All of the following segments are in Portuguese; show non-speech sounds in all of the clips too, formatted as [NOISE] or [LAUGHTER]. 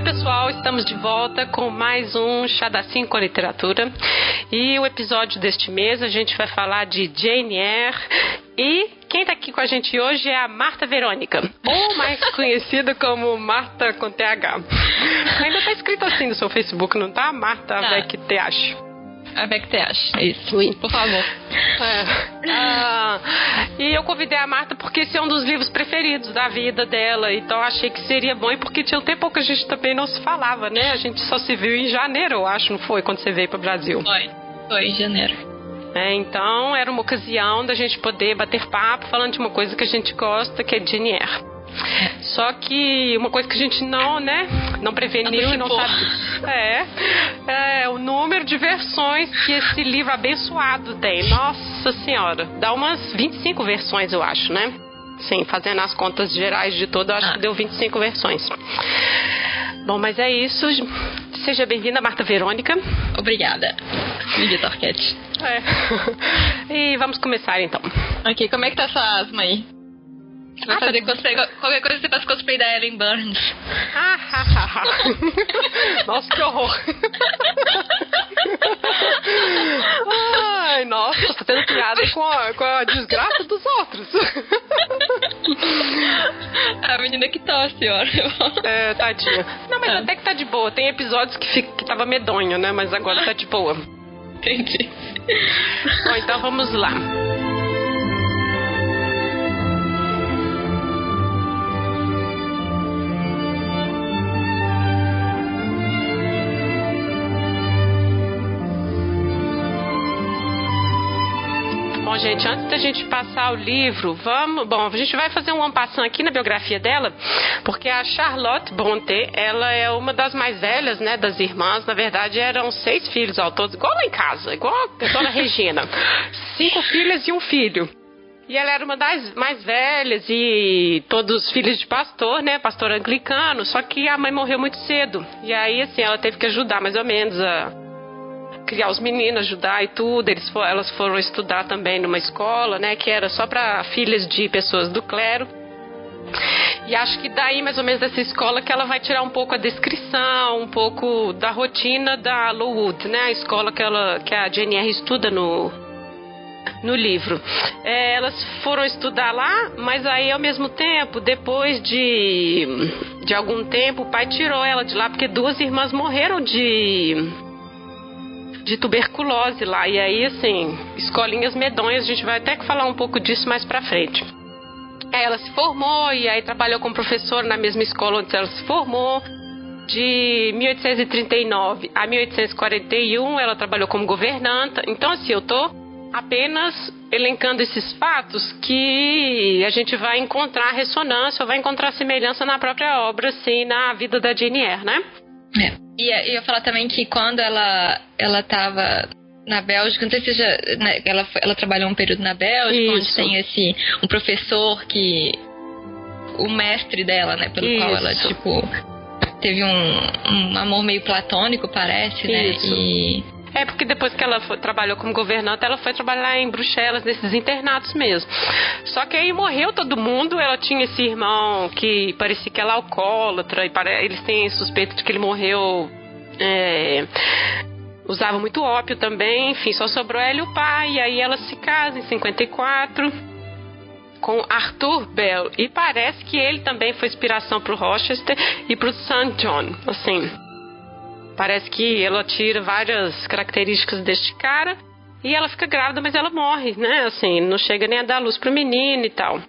Oi, pessoal, estamos de volta com mais um Chá da Cinco Literatura. E o episódio deste mês a gente vai falar de Jane Eyre e quem está aqui com a gente hoje é a Marta Verônica, ou mais [LAUGHS] conhecida como Marta com TH. Ainda está escrito assim no seu Facebook, não tá? Marta tá. Avec TH. Avec TH, isso. Oui. Por favor. [LAUGHS] É. Ah, e eu convidei a Marta porque esse é um dos livros preferidos da vida dela. Então achei que seria bom, e porque tinha um tempo que a gente também não se falava, né? A gente só se viu em janeiro, eu acho, não foi? Quando você veio para o Brasil. Foi, foi em janeiro. É, então era uma ocasião da gente poder bater papo falando de uma coisa que a gente gosta, que é Jane Eyre. Só que uma coisa que a gente não, né, não preveniu e não sabe. É, é o número de versões que esse livro abençoado tem. Nossa Senhora, dá umas 25 versões, eu acho, né? Sim, fazendo as contas gerais de todo, eu acho ah. que deu 25 versões. Bom, mas é isso. Seja bem-vinda, Marta Verônica. Obrigada, Lídia Torquete. É. [LAUGHS] E vamos começar então. Ok, como é que tá essa asma aí? Você vai ah, fazer tá... cosplay, qualquer coisa você faz cosplay da Ellen Burns. [LAUGHS] nossa, que horror. Ai, nossa, tá tendo piada com a, com a desgraça dos outros. A menina que tosse, ó. É, tadinha. Não, mas ah. até que tá de boa. Tem episódios que, fica, que tava medonho, né? Mas agora tá de boa. Entendi. Bom, então vamos lá. Gente, antes da gente passar o livro, vamos. Bom, a gente vai fazer um ampassão aqui na biografia dela, porque a Charlotte Brontë, ela é uma das mais velhas, né, das irmãs. Na verdade, eram seis filhos ao todo, igual lá em casa, igual a dona Regina. [LAUGHS] Cinco filhas e um filho. E ela era uma das mais velhas e todos filhos de pastor, né? Pastor anglicano. Só que a mãe morreu muito cedo. E aí, assim, ela teve que ajudar mais ou menos a, criar os meninos, ajudar e tudo. Eles for, elas foram estudar também numa escola, né, que era só para filhas de pessoas do clero. E acho que daí, mais ou menos, dessa escola que ela vai tirar um pouco a descrição, um pouco da rotina da Lowood, né? A escola que, ela, que a JNR estuda no, no livro. É, elas foram estudar lá, mas aí ao mesmo tempo, depois de, de algum tempo, o pai tirou ela de lá porque duas irmãs morreram de de tuberculose lá. E aí, assim, escolinhas medonhas, a gente vai até falar um pouco disso mais pra frente. Aí ela se formou e aí trabalhou como professora na mesma escola onde ela se formou. De 1839 a 1841 ela trabalhou como governanta. Então, assim, eu tô apenas elencando esses fatos que a gente vai encontrar ressonância ou vai encontrar semelhança na própria obra, assim, na vida da Jane Eyre, né? É. E eu ia falar também que quando ela, ela tava na Bélgica, não sei se já, né, ela, ela trabalhou um período na Bélgica, Isso. onde tem esse um professor que o mestre dela, né, pelo Isso. qual ela tipo teve um, um amor meio platônico, parece, né? Isso. E é porque depois que ela foi, trabalhou como governanta, ela foi trabalhar em Bruxelas, nesses internatos mesmo. Só que aí morreu todo mundo. Ela tinha esse irmão que parecia que ela é alcoólatra, e eles têm suspeita de que ele morreu. É, usava muito ópio também, enfim, só sobrou ela e o pai. E aí ela se casa em 54 com Arthur Bell. E parece que ele também foi inspiração para o Rochester e para o St. John. Assim, Parece que ela tira várias características deste cara e ela fica grávida, mas ela morre, né? Assim, não chega nem a dar luz pro menino e tal.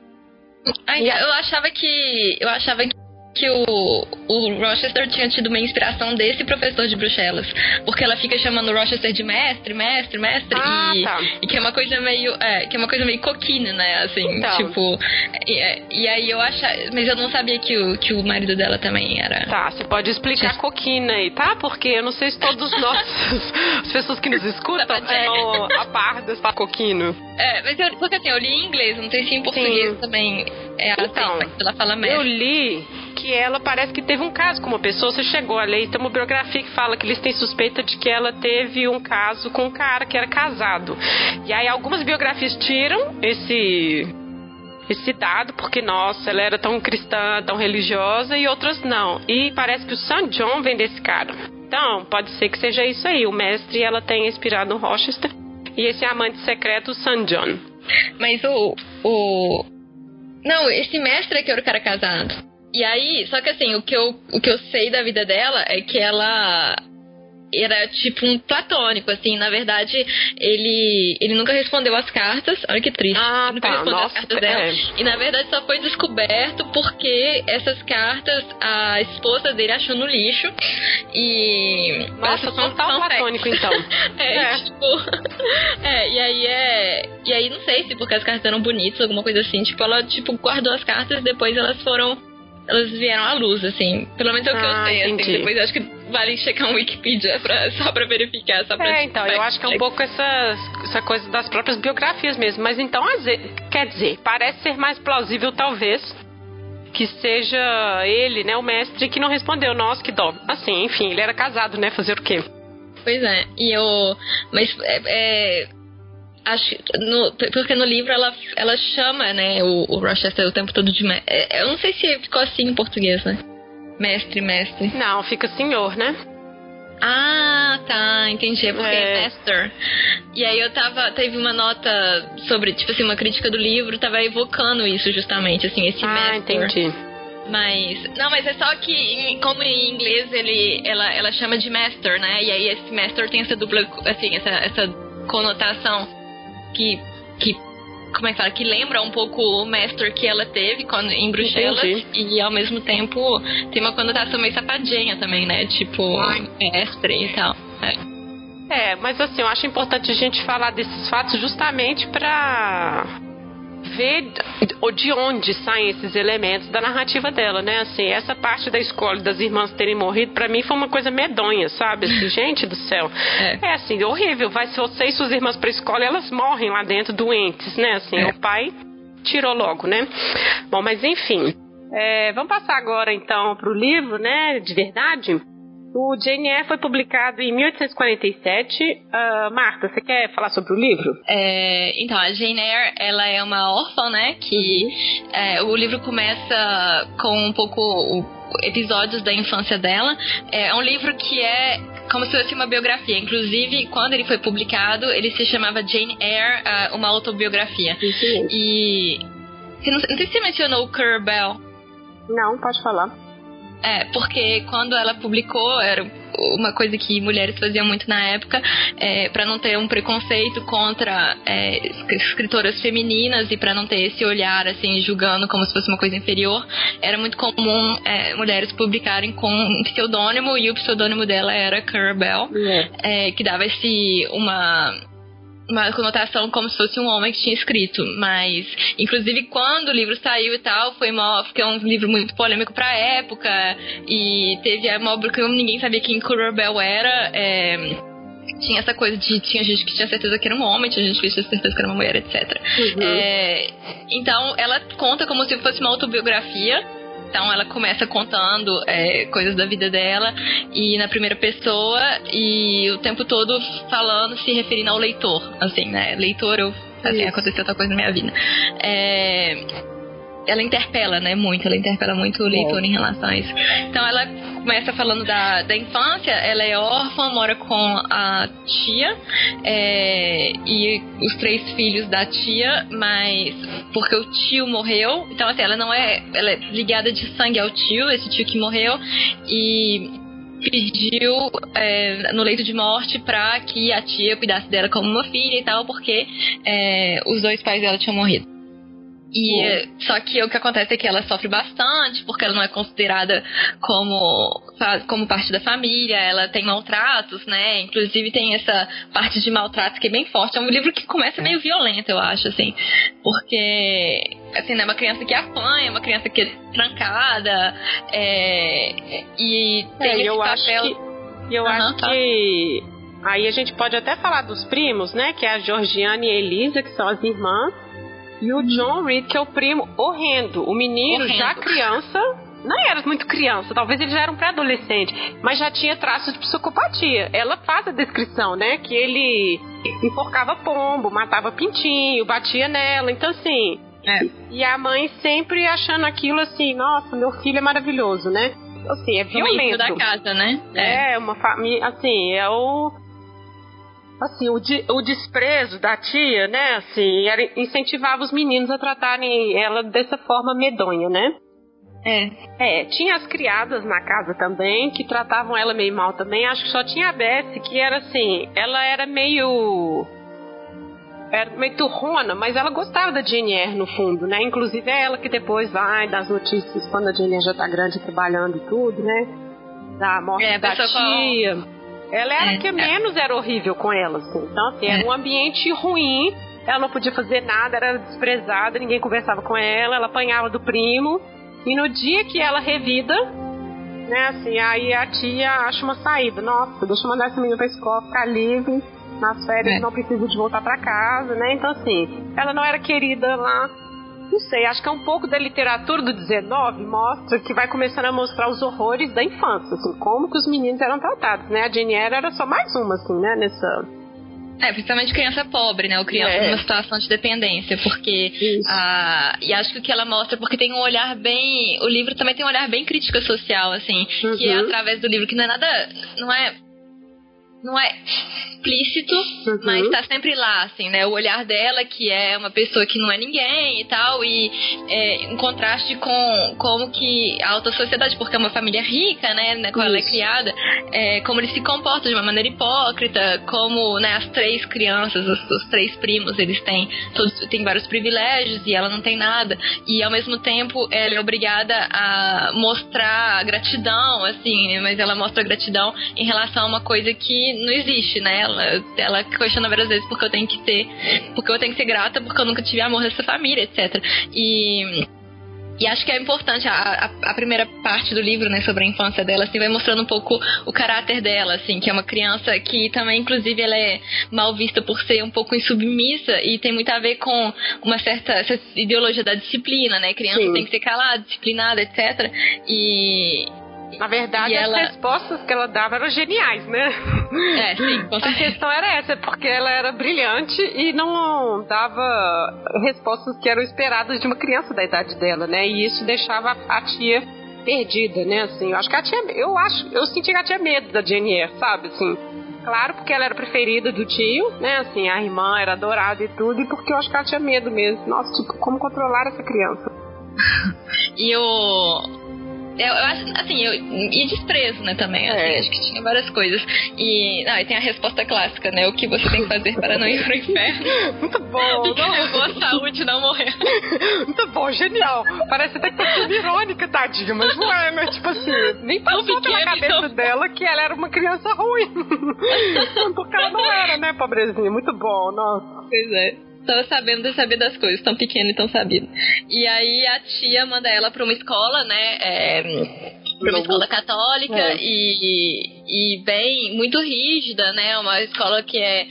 Ai, eu achava que. Eu achava que que o, o Rochester tinha tido uma inspiração desse professor de Bruxelas. Porque ela fica chamando o Rochester de mestre, mestre, mestre. Ah, e, tá. e que é uma coisa meio. É, que é uma coisa meio coquina, né? Assim, então. tipo. E, é, e, aí eu achava. Mas eu não sabia que o, que o marido dela também era. Tá, você pode explicar coquina aí, tá? Porque eu não sei se todos [LAUGHS] nós, as pessoas que nos escutam, são a par dessa coquino. É, mas eu, porque assim, eu li em inglês, não sei se em português Sim. também é então, assim, ela fala mestre. Eu li que ela parece que teve um caso com uma pessoa, você chegou a ler, tem uma biografia que fala que eles têm suspeita de que ela teve um caso com um cara que era casado. E aí algumas biografias tiram esse esse dado, porque, nossa, ela era tão cristã, tão religiosa, e outras não. E parece que o San John vem desse cara. Então, pode ser que seja isso aí. O mestre, ela tenha inspirado no Rochester. E esse amante secreto, o San John. Mas o, o... Não, esse mestre é que era o cara casado. E aí, só que assim, o que eu, o que eu sei da vida dela é que ela era tipo um platônico, assim, na verdade, ele ele nunca respondeu as cartas, olha que triste. Ah, nunca tá. respondeu Nossa, as cartas dela. é. E na verdade só foi descoberto porque essas cartas a esposa dele achou no lixo. E. Nossa, Essa total fact. platônico, então. [LAUGHS] É, É. tipo. [LAUGHS] É, e aí é. E aí não sei se porque as cartas eram bonitas, alguma coisa assim. Tipo, ela tipo, guardou as cartas e depois elas foram. Elas vieram à luz, assim. Pelo menos é o que Ah, eu sei, assim. Depois eu acho que vale checar um Wikipedia pra, [LAUGHS] só pra verificar. Só pra É, então, eu acho que é um pouco essa, essa coisa das próprias biografias mesmo. Mas então, quer dizer, parece ser mais plausível, talvez, que seja ele, né, o mestre, que não respondeu. Nossa, que dó. Assim, enfim, ele era casado, né? Fazer o quê? Pois é, e eu. Mas é. é, acho. No, porque no livro ela, ela chama, né, o, o Rochester o tempo todo de. é, Eu não sei se ficou assim em português, né? Mestre, mestre. Não, fica senhor, né? Ah, tá, entendi. É porque É. master. E aí eu tava. Teve uma nota sobre, tipo assim, uma crítica do livro, tava evocando isso justamente, assim, esse ah, master. entendi. Mas. Não, mas é só que, como em inglês ele, ela, ela chama de master, né? E aí esse master tem essa dupla, assim, essa, essa conotação que. que como é que fala? Que lembra um pouco o master que ela teve quando, em Bruxelas. Entendi. E ao mesmo tempo tem uma conotação meio safadinha também, né? Tipo, mestre e tal. É. É, mas assim, eu acho importante a gente falar desses fatos justamente pra ver de- de onde saem esses elementos da narrativa dela, né? Assim, essa parte da escola das irmãs terem morrido, pra mim foi uma coisa medonha, sabe? Assim, [LAUGHS] gente do céu. É. É assim, horrível. Vai ser você e suas irmãs pra escola elas morrem lá dentro doentes, né? Assim, É. o pai tirou logo, né? Bom, mas enfim. É, vamos passar agora então pro livro, né? De verdade. O Jane Eyre foi publicado em 1847. Ah, Marta, você quer falar sobre o livro? É, então, a Jane Eyre, ela é uma órfã, né? Que é, o livro começa com um pouco o- episódios da infância dela. É um livro que é como se fosse uma biografia. Inclusive, quando ele foi publicado, ele se chamava Jane Eyre, ah, uma autobiografia. E... você Não, não sei se você mencionou o Bell. Não, pode falar. É, porque quando ela publicou, era uma coisa que mulheres faziam muito na época, é, para não ter um preconceito contra é, es- escritoras femininas e para não ter esse olhar, assim, julgando como se fosse uma coisa inferior, era muito comum é, mulheres publicarem com um pseudônimo e o pseudônimo dela era Curl Bell, é, que dava esse uma uma conotação como se fosse um homem que tinha escrito, mas inclusive quando o livro saiu e tal, foi mó, porque é um livro muito polêmico pra época e teve a mó porque ninguém sabia quem Currer era, é, tinha essa coisa de tinha gente que tinha certeza que era um homem, tinha gente que tinha certeza que era uma mulher, etc. É, então ela conta como se fosse uma autobiografia. Então ela começa contando é, coisas da vida dela e na primeira pessoa e o tempo todo falando, se referindo ao leitor, assim, né? Leitor, eu assim, aconteceu tal coisa na minha vida. É, ela interpela, né, muito, ela interpela muito o leitor em relação a isso. Então ela começa falando da, da infância, ela é órfã, mora com a tia é, e os três filhos da tia, mas porque o tio morreu, então assim, ela não é, ela é ligada de sangue ao tio, esse tio que morreu, e pediu é, no leito de morte pra que a tia cuidasse dela como uma filha e tal, porque é, os dois pais dela tinham morrido. E só que o que acontece é que ela sofre bastante, porque ela não é considerada como, como parte da família, ela tem maltratos, né? Inclusive tem essa parte de maltratos que é bem forte. É um livro que começa meio violento, eu acho, assim. Porque, assim, né, é uma criança que apanha, uma criança que é trancada, é, e tem É, esse eu acho papel. que. Eu Aham, acho tá. que. Aí a gente pode até falar dos primos, né? Que é a Georgiana e a Elisa, que são as irmãs. E o John Reed, que é o primo horrendo. O menino, Horrendo. já criança, não era muito criança, talvez ele já era um pré-adolescente, mas já tinha traços de psicopatia. Ela faz a descrição, né? Que ele enforcava pombo, matava pintinho, batia nela. Então, assim, É. E a mãe sempre achando aquilo assim, nossa, meu filho é maravilhoso, né? Assim, é violento. da casa, né? É, é uma família, assim, é o assim, o, de, o desprezo da tia, né, assim, era, incentivava os meninos a tratarem ela dessa forma medonha, né? É. É, tinha as criadas na casa também, que tratavam ela meio mal também. Acho que só tinha a Bessie, que era assim, ela era meio. Era meio turrona, mas ela gostava da Jane no fundo, né? Inclusive é ela que depois vai das notícias quando a Jane já tá grande trabalhando e tudo, né? Da morte é, da tia. Ela era é, que menos era horrível com ela, assim. Então, assim, era é. um ambiente ruim. Ela não podia fazer nada, era desprezada, ninguém conversava com ela, ela apanhava do primo. E no dia que ela revida, né, assim, aí a tia acha uma saída. Nossa, deixa eu mandar essa menina pra escola, ficar livre. Nas férias é. não precisa de voltar para casa, né? Então, assim, ela não era querida lá. Não sei, acho que é um pouco da literatura do 19 mostra que vai começando a mostrar os horrores da infância, assim, como que os meninos eram tratados, né? A Jane era só mais uma, assim, né, nessa é, principalmente criança pobre, né? Ou criança é. numa situação de dependência, porque ah, e acho que o que ela mostra, porque tem um olhar bem, o livro também tem um olhar bem crítica social, assim, uhum. que é uhum. através do livro que não é nada, não é não é explícito, uhum. mas tá sempre lá, assim, né? O olhar dela, que é uma pessoa que não é ninguém e tal, e é, em contraste com como que a alta sociedade, porque é uma família rica, né? né como ela é criada, é, como eles se comportam de uma maneira hipócrita, como né, as três crianças, os, os três primos, eles têm, todos, têm vários privilégios e ela não tem nada, e ao mesmo tempo ela é obrigada a mostrar gratidão, assim, mas ela mostra gratidão em relação a uma coisa que não existe, né? Ela, ela questiona várias vezes porque eu tenho que ter, porque eu tenho que ser grata, porque eu nunca tive amor nessa família, etc. E e acho que é importante a, a, a, primeira parte do livro, né, sobre a infância dela, assim, vai mostrando um pouco o caráter dela, assim, que é uma criança que também, inclusive, ela é mal vista por ser um pouco insubmissa e tem muito a ver com uma certa ideologia da disciplina, né? Criança Sim. tem que ser calada, disciplinada, etc. E, na verdade, as respostas que ela dava eram geniais, né? É, sim. [LAUGHS] A questão era essa, porque ela era brilhante e não dava respostas que eram esperadas de uma criança da idade dela, né? E isso deixava a tia perdida, né? Assim, eu acho que ela tinha, eu acho, eu senti que ela tinha medo da Jennifer, sabe? Assim, claro, porque ela era preferida do tio, né? Assim, a irmã era adorada e tudo, e porque eu acho que ela tinha medo mesmo. Nossa, tipo, como controlar essa criança? e o eu, eu acho, assim, eu, e desprezo, né, também. Assim, é. Acho que tinha várias coisas. E, ah, e tem a resposta clássica, né? O que você tem que fazer para não ir pro inferno. [LAUGHS] Muito bom. [LAUGHS] Boa saúde não morrer. [LAUGHS] Muito bom, genial. Parece até que tá sendo irônica, tadinha, mas não é, né? Tipo assim, nem passou pela cabeça então... dela que ela era uma criança ruim. Porque ela não era, né, pobrezinha? Muito bom, nossa. Pois é tava sabendo de saber das coisas, tão pequena e tão sabida. E aí a tia manda ela pra uma escola, né? É, pra uma escola católica é. e, e bem, muito rígida, né? Uma escola que é,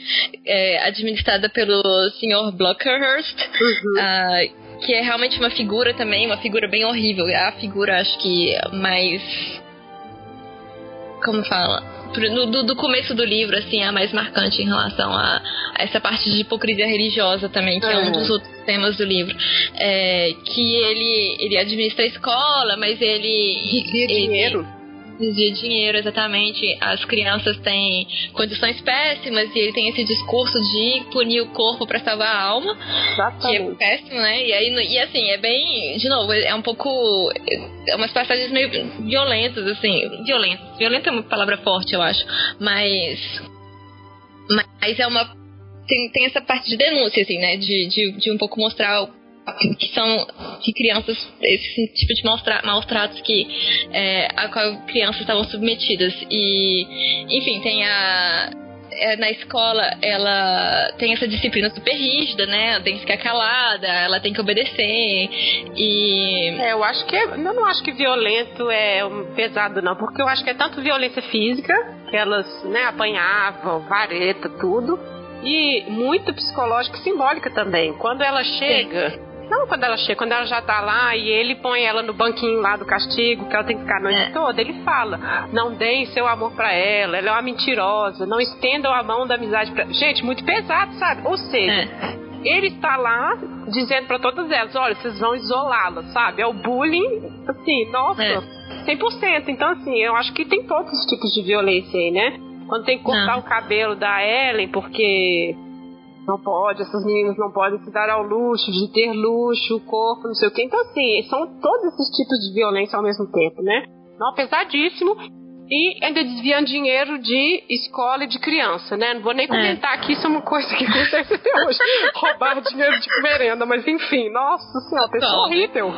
é administrada pelo Sr. Blockerhurst. Uhum. Uh, que é realmente uma figura também, uma figura bem horrível. É a figura, acho que, mais. Como fala? no, do, do, começo do livro, assim, é a mais marcante em relação a, a essa parte de hipocrisia religiosa também, que é, é um dos outros temas do livro. É, que ele, ele administra a escola, mas ele. Desvia dinheiro. Desvia dinheiro, exatamente. As crianças têm condições péssimas e ele tem esse discurso de punir o corpo para salvar a alma. Exatamente. Que é péssimo, né? E, aí, e assim, é bem. De novo, é um pouco. É umas passagens meio violentas, assim. Violentas. Violenta é uma palavra forte, eu acho. Mas. Mas é uma tem, tem essa parte de denúncia, assim, né? De, de, de um pouco mostrar que são que crianças esse tipo de maus tratos que é, a qual crianças estavam submetidas e enfim tem a é, na escola ela tem essa disciplina super rígida, né? Ela tem que ficar calada, ela tem que obedecer. E. É, eu acho que. É, eu não acho que violento é pesado, não, porque eu acho que é tanto violência física, que elas né, apanhavam, vareta, tudo e muito psicológica e simbólica também. Quando ela chega. Sim. Não quando ela chega, quando ela já tá lá e ele põe ela no banquinho lá do castigo, que ela tem que ficar a noite é. toda, ele fala: não deem seu amor para ela, ela é uma mentirosa, não estendam a mão da amizade pra. Gente, muito pesado, sabe? Ou seja. É ele está lá dizendo para todas elas: olha, vocês vão isolá-las, sabe? É o bullying, assim, nossa, é. 100%. Então, assim, eu acho que tem todos os tipos de violência aí, né? Quando tem que cortar não. o cabelo da Ellen porque não pode, essas meninas não podem se dar ao luxo de ter luxo, corpo, não sei o que. Então, assim, são todos esses tipos de violência ao mesmo tempo, né? Não, pesadíssimo. E ainda desviando dinheiro de escola e de criança, né? Não vou nem é. comentar é. que isso é uma coisa que acontece até hoje. [LAUGHS] Roubar dinheiro de merenda, mas enfim, nossa senhora, pessoa horrível.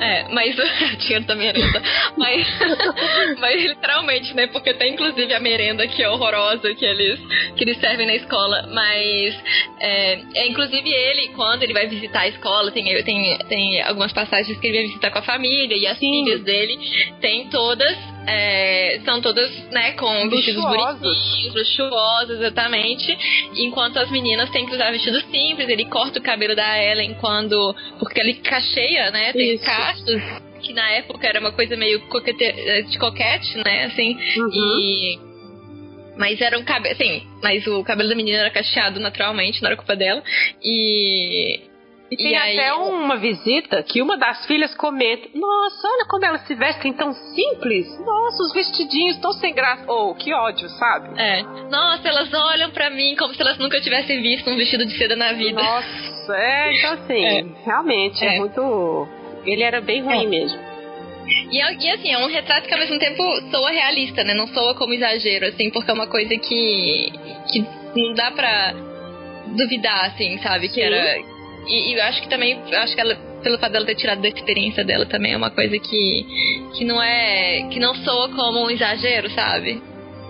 É, mas [LAUGHS] dinheiro da merenda. Mas, [LAUGHS] mas literalmente, né? Porque tem inclusive a merenda que é horrorosa que eles, que eles servem na escola. Mas é, é inclusive ele, quando ele vai visitar a escola, tem, tem, tem algumas passagens que ele vai visitar com a família e as Sim. filhas dele tem todas é, são todas, né, com vestidos bonitinhos, luxuosos, exatamente. Enquanto as meninas têm que usar vestidos simples, ele corta o cabelo da Ellen quando. Porque ele cacheia, né? Tem Isso. cachos, que na época era uma coisa meio coquete, de coquete, né? Assim. Uhum. E. Mas era um cabelo. Assim, mas o cabelo da menina era cacheado naturalmente, não era culpa dela. E e tem e até aí... uma visita que uma das filhas comenta: Nossa, olha como elas se vestem tão simples. Nossa, os vestidinhos tão sem graça. Ou oh, que ódio, sabe? É. Nossa, elas olham para mim como se elas nunca tivessem visto um vestido de seda na vida. Nossa, é, então assim, [LAUGHS] é. realmente é. é. muito. Ele era bem ruim é. mesmo. E, e, assim, é um retrato que ao mesmo tempo soa realista, né? Não soa como exagero, assim, porque é uma coisa que. que não dá pra duvidar, assim, sabe? Sim. Que era e, e, eu acho que também, acho que ela, pelo fato dela ter tirado da experiência dela também é uma coisa que, que não é. que não soa como um exagero, sabe?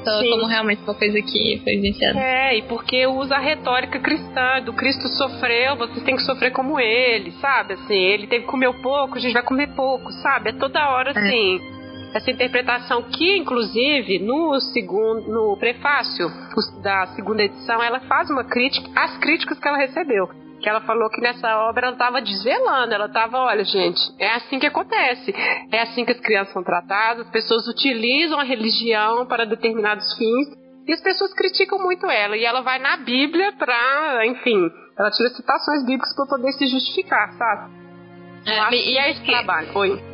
Soa Sim. como realmente uma coisa que foi vivenciada. É, e porque usa a retórica cristã, do Cristo sofreu, vocês têm que sofrer como ele, sabe? Assim, ele teve que comer pouco, a gente vai comer pouco, sabe? É toda hora é. assim. É. Essa interpretação que, inclusive, no segundo, no prefácio da segunda edição, ela faz uma crítica às críticas que ela recebeu que ela falou que nessa obra ela estava desvelando, ela estava, olha, gente, é assim que acontece, é assim que as crianças são tratadas, as pessoas utilizam a religião para determinados fins e as pessoas criticam muito ela e ela vai na Bíblia para, enfim, ela tira citações bíblicas para poder se justificar, sabe? É, acho que é esse trabalho. Oi.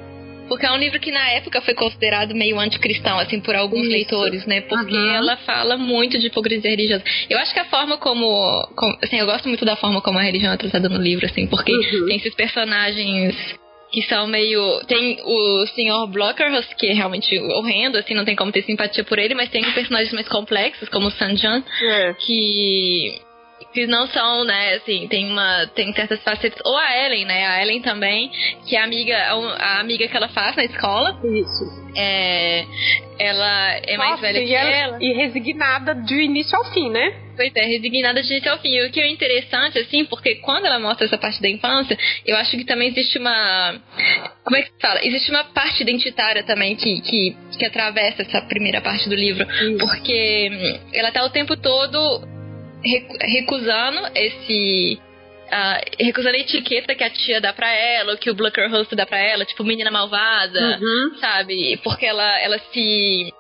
Porque é um livro que na época foi considerado meio anticristão, assim, por alguns Isso. leitores, né? Porque uhum. ela fala muito de hipocrisia religiosa. Eu acho que a forma como, como, Assim, eu gosto muito da forma como a religião é tratada no livro, assim, porque uhum. tem esses personagens que são meio. Tem o Sr. Blockerhurst, que é realmente horrendo, assim, não tem como ter simpatia por ele, mas tem personagens mais complexos, como o Sanjan, é. que que não são, né, assim, tem uma tem certas facetas ou a Ellen, né, a Ellen também, que é a amiga a amiga que ela faz na escola. Isso. É, ela é Nossa, mais velha que ela, ela. E resignada de início ao fim, né? Pois é, resignada de início ao fim. O que é interessante, assim, porque quando ela mostra essa parte da infância, eu acho que também existe uma. Como é que se fala? Existe uma parte identitária também que, que, que atravessa essa primeira parte do livro. Isso. Porque hum, ela tá o tempo todo recusando esse. Uh, recusando a etiqueta que a tia dá pra ela, ou que o Bluckerhost dá pra ela, tipo menina malvada, uhum. sabe? Porque ela, ela se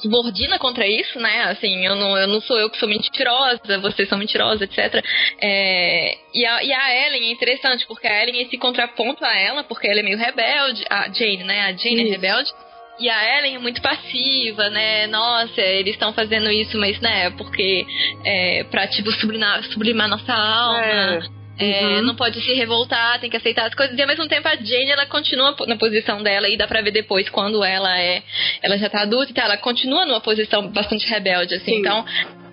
subordina contra isso, né? Assim, eu não, eu não sou eu que sou mentirosa, vocês são mentirosos, etc. É, e, a, e a Ellen é interessante, porque a Ellen é esse contraponto a ela, porque ela é meio rebelde, a Jane, né? A Jane é isso. é rebelde. E a Ellen é muito passiva, né? Nossa, eles estão fazendo isso, mas, né, porque é pra, tipo, sublimar, sublimar nossa alma. É. É, uhum. não pode se revoltar, tem que aceitar as coisas. E ao mesmo tempo a Jane, ela continua na posição dela e dá pra ver depois quando ela é. Ela já tá adulta e tal, ela continua numa posição bastante rebelde, assim. Sim. Então,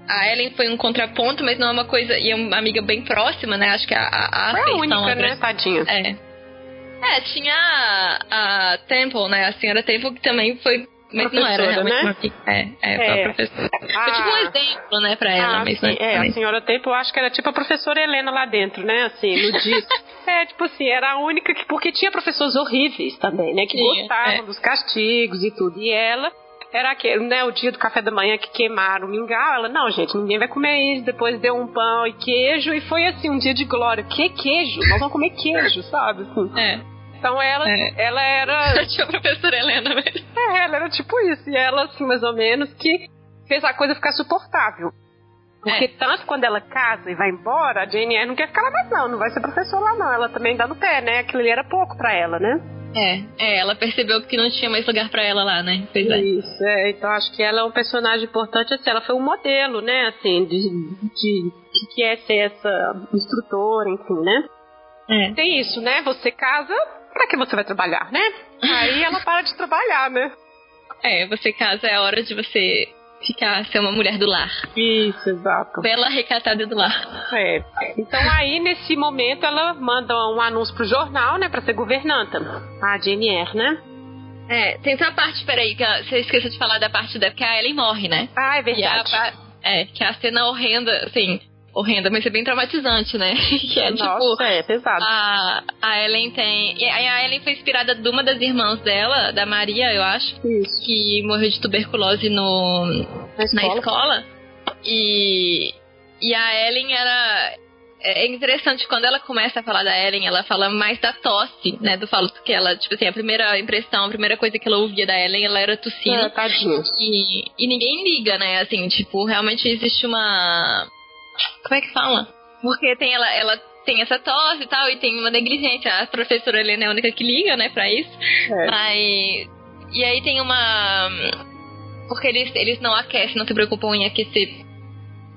a Ellen foi um contraponto, mas não é uma coisa. E é uma amiga bem próxima, né? Acho que a. a, a foi a única, né, tadinha? É. É, tinha a, a Temple, né? A senhora Temple que também foi mas não era realmente né? uma É, é, é. professora. Ah, foi tipo um exemplo, né, pra ela. Ah, mas sim, é, a senhora Temple, eu acho que era tipo a professora Helena lá dentro, né, assim, no [LAUGHS] disco. é, tipo assim, era a única que... Porque tinha professores horríveis também, né, que sim, gostavam é. dos castigos e tudo. E ela era aquele, né, o dia do café da manhã que queimaram o mingau. Ela, não, gente, ninguém vai comer isso. Depois deu um pão e queijo e foi assim, um dia de glória. Que queijo? Nós vamos comer queijo, sabe? Assim. É. Então ela, é. ela era. [LAUGHS] Tinha a professora Helena mesmo. É, ela era tipo isso. E ela, assim, mais ou menos, que fez a coisa ficar suportável. Porque é. tanto quando ela casa e vai embora, a Jane Eyre não quer ficar lá mais não, não vai ser professor lá não. Ela também dá no pé, né? Aquilo ali era pouco para ela, né? É, é, ela percebeu que não tinha mais lugar para ela lá, né? Pois é. Isso, é, então acho que ela é um personagem importante, assim, ela foi um modelo, né, assim, de, de, de que é ser essa instrutora, enfim, né? É. Tem isso, né? Você casa, pra que você vai trabalhar, né? [LAUGHS] Aí ela para de trabalhar, né? É, você casa, é hora de você ficar ser uma mulher do lar. Isso, exato. Bela recatada do lar. É. Então aí nesse momento ela manda um anúncio pro jornal, né, para ser governanta. A Jane né? É, tem essa parte, peraí, que você esqueceu de falar da parte da que a Ellen morre, né? Ah, é verdade. A, é, que a cena horrenda, assim, horrenda, mas é bem traumatizante, né? [LAUGHS] que é Nossa, tipo. É, pesado. A, a Ellen tem. A Ellen foi inspirada de uma das irmãs dela, da Maria, eu acho. Isso. Que morreu de tuberculose no, na escola. Na escola. E. E a Ellen era. É interessante quando ela começa a falar da Ellen, ela fala mais da tosse, né? Do falo que ela, tipo assim, a primeira impressão, a primeira coisa que ela ouvia da Ellen, ela era tossindo. É, tadinho. E, e ninguém liga, né? Assim, tipo, realmente existe uma como é que fala? Porque tem ela, ela tem essa tosse e tal, e tem uma negligência. A professora Helena é a única que liga, né, pra isso. É. Mas. E aí tem uma. Porque eles, eles não aquecem, não se preocupam em aquecer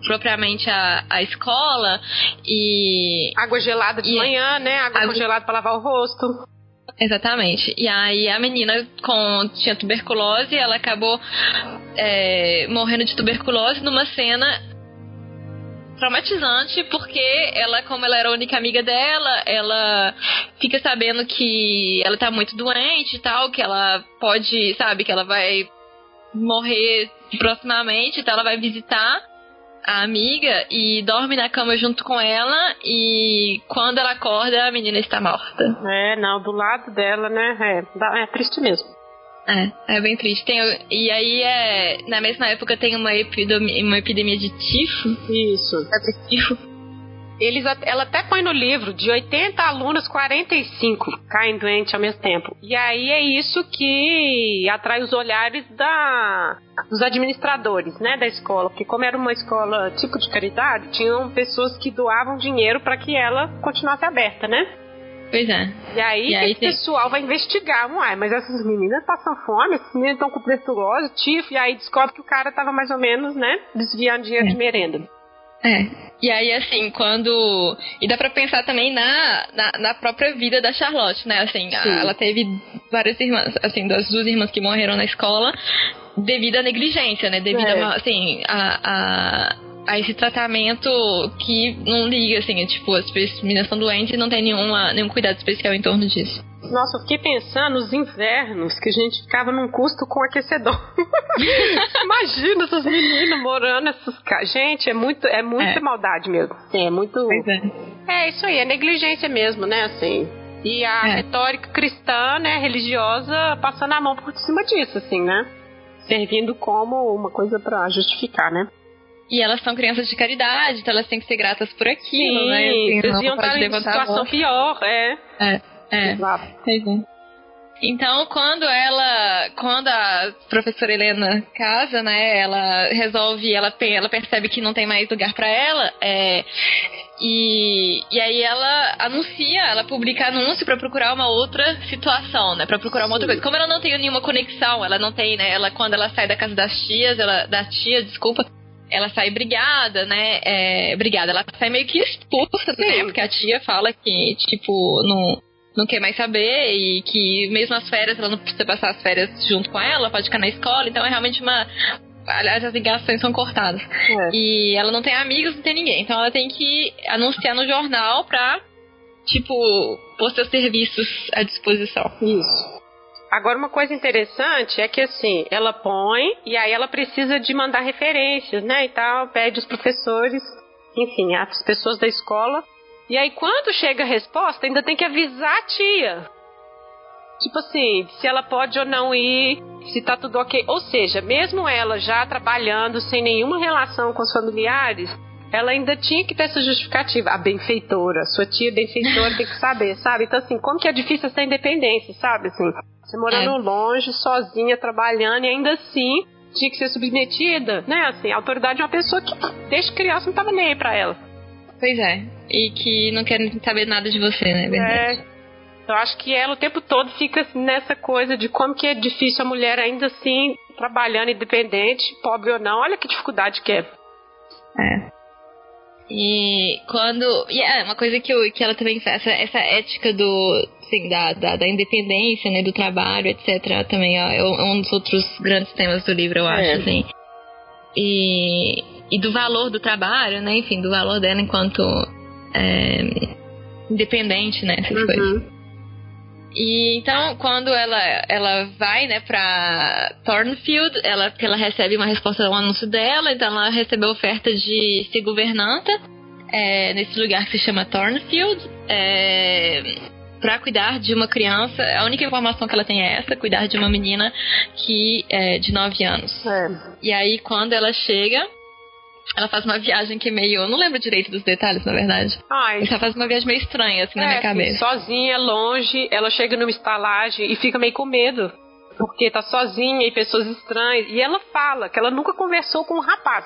propriamente a, a escola e. Água gelada de e, manhã, né? Água, água congelada pra lavar o rosto. Exatamente. E aí a menina com tinha tuberculose, ela acabou é, morrendo de tuberculose numa cena traumatizante porque ela, como ela era a única amiga dela, ela fica sabendo que ela tá muito doente e tal, que ela pode, sabe, que ela vai morrer proximamente, então ela vai visitar a amiga e dorme na cama junto com ela e quando ela acorda a menina está morta. É, não, do lado dela, né? É, é triste mesmo. É, é bem triste. Tem, e aí, é, na mesma época, tem uma epidemia, uma epidemia de tifo. Isso. É tifo. Eles, ela até põe no livro, de 80 alunos, 45 caem doentes ao mesmo tempo. E aí é isso que atrai os olhares da, dos administradores, né, da escola. Porque como era uma escola tipo de caridade, tinham pessoas que doavam dinheiro para que ela continuasse aberta, né? Pois é. E aí, e aí o tem... pessoal vai investigar, uai, mas essas meninas passam fome, essas meninas estão com tuberculose, tifo, e aí descobre que o cara tava mais ou menos, né, desviando dinheiro é. de merenda. É. E aí, assim, quando. E dá pra pensar também na, na, na própria vida da Charlotte, né? Assim, a, ela teve várias irmãs, assim, das duas irmãs que morreram na escola devido à negligência, né? Devido é. a, assim, a, a a esse tratamento que não liga, assim, é, tipo, as meninas estão doentes e não tem nenhuma, nenhum cuidado especial em torno disso. Nossa, eu fiquei pensando nos invernos que a gente ficava num custo com aquecedor. [LAUGHS] Imagina essas meninas morando essas Gente, é muito, é muita é. maldade mesmo. Sim, é muito. É. é. isso aí, é negligência mesmo, né? Assim. E a é. retórica cristã, né, religiosa, passando a mão por cima disso, assim, né? Servindo como uma coisa para justificar, né? E elas são crianças de caridade, então elas têm que ser gratas por aquilo, Sim, né? Assim, deviam estar em situação pior, é. É, é. Exato. Então, quando ela, quando a professora Helena casa, né, ela resolve, ela, ela percebe que não tem mais lugar para ela, é, e, e aí ela anuncia, ela publica anúncio para procurar uma outra situação, né, para procurar uma outra coisa. Como ela não tem nenhuma conexão, ela não tem, né, ela quando ela sai da casa das tias, ela da tia, desculpa, ela sai brigada, né? É, brigada, ela sai meio que expulsa, né? Porque a tia fala que, tipo, não, não quer mais saber e que mesmo as férias, ela não precisa passar as férias junto com ela, pode ficar na escola, então é realmente uma. Aliás, as ligações são cortadas. É. E ela não tem amigos, não tem ninguém. Então ela tem que anunciar no jornal pra, tipo, pôr seus serviços à disposição. Isso. Agora, uma coisa interessante é que, assim, ela põe e aí ela precisa de mandar referências, né, e tal, pede os professores, enfim, as pessoas da escola. E aí, quando chega a resposta, ainda tem que avisar a tia. Tipo assim, se ela pode ou não ir, se tá tudo ok. Ou seja, mesmo ela já trabalhando sem nenhuma relação com os familiares, ela ainda tinha que ter essa justificativa. A benfeitora, sua tia benfeitora tem que saber, sabe? Então, assim, como que é difícil essa independência, sabe? Assim, você morando é. longe, sozinha, trabalhando, e ainda assim tinha que ser submetida, né? Assim, a autoridade é uma pessoa que desde criança não tava nem aí pra ela. Pois é. E que não quer saber nada de você, né? Verdade. É. Eu acho que ela o tempo todo fica nessa coisa de como que é difícil a mulher ainda assim, trabalhando independente, pobre ou não. Olha que dificuldade que é. É. E quando. E é uma coisa que, eu, que ela também faz, essa, essa ética do. Assim, da, da, da, independência, né, do trabalho, etc. Também é, é um dos outros grandes temas do livro, eu acho, é. assim. E, e do valor do trabalho, né? Enfim, do valor dela enquanto é, independente, né? Essas uhum. coisas. E então, quando ela, ela vai, né, pra Thornfield, ela, ela recebe uma resposta ao anúncio dela, então ela recebeu oferta de ser governanta é, nesse lugar que se chama Thornfield, é, para cuidar de uma criança. A única informação que ela tem é essa, cuidar de uma menina que é de 9 anos. É. E aí, quando ela chega, ela faz uma viagem que é meio. Eu não lembro direito dos detalhes, na verdade. Ai. Ela faz uma viagem meio estranha, assim, é, na minha cabeça. sozinha, longe, ela chega numa estalagem e fica meio com medo. Porque tá sozinha e pessoas estranhas. E ela fala que ela nunca conversou com um rapaz.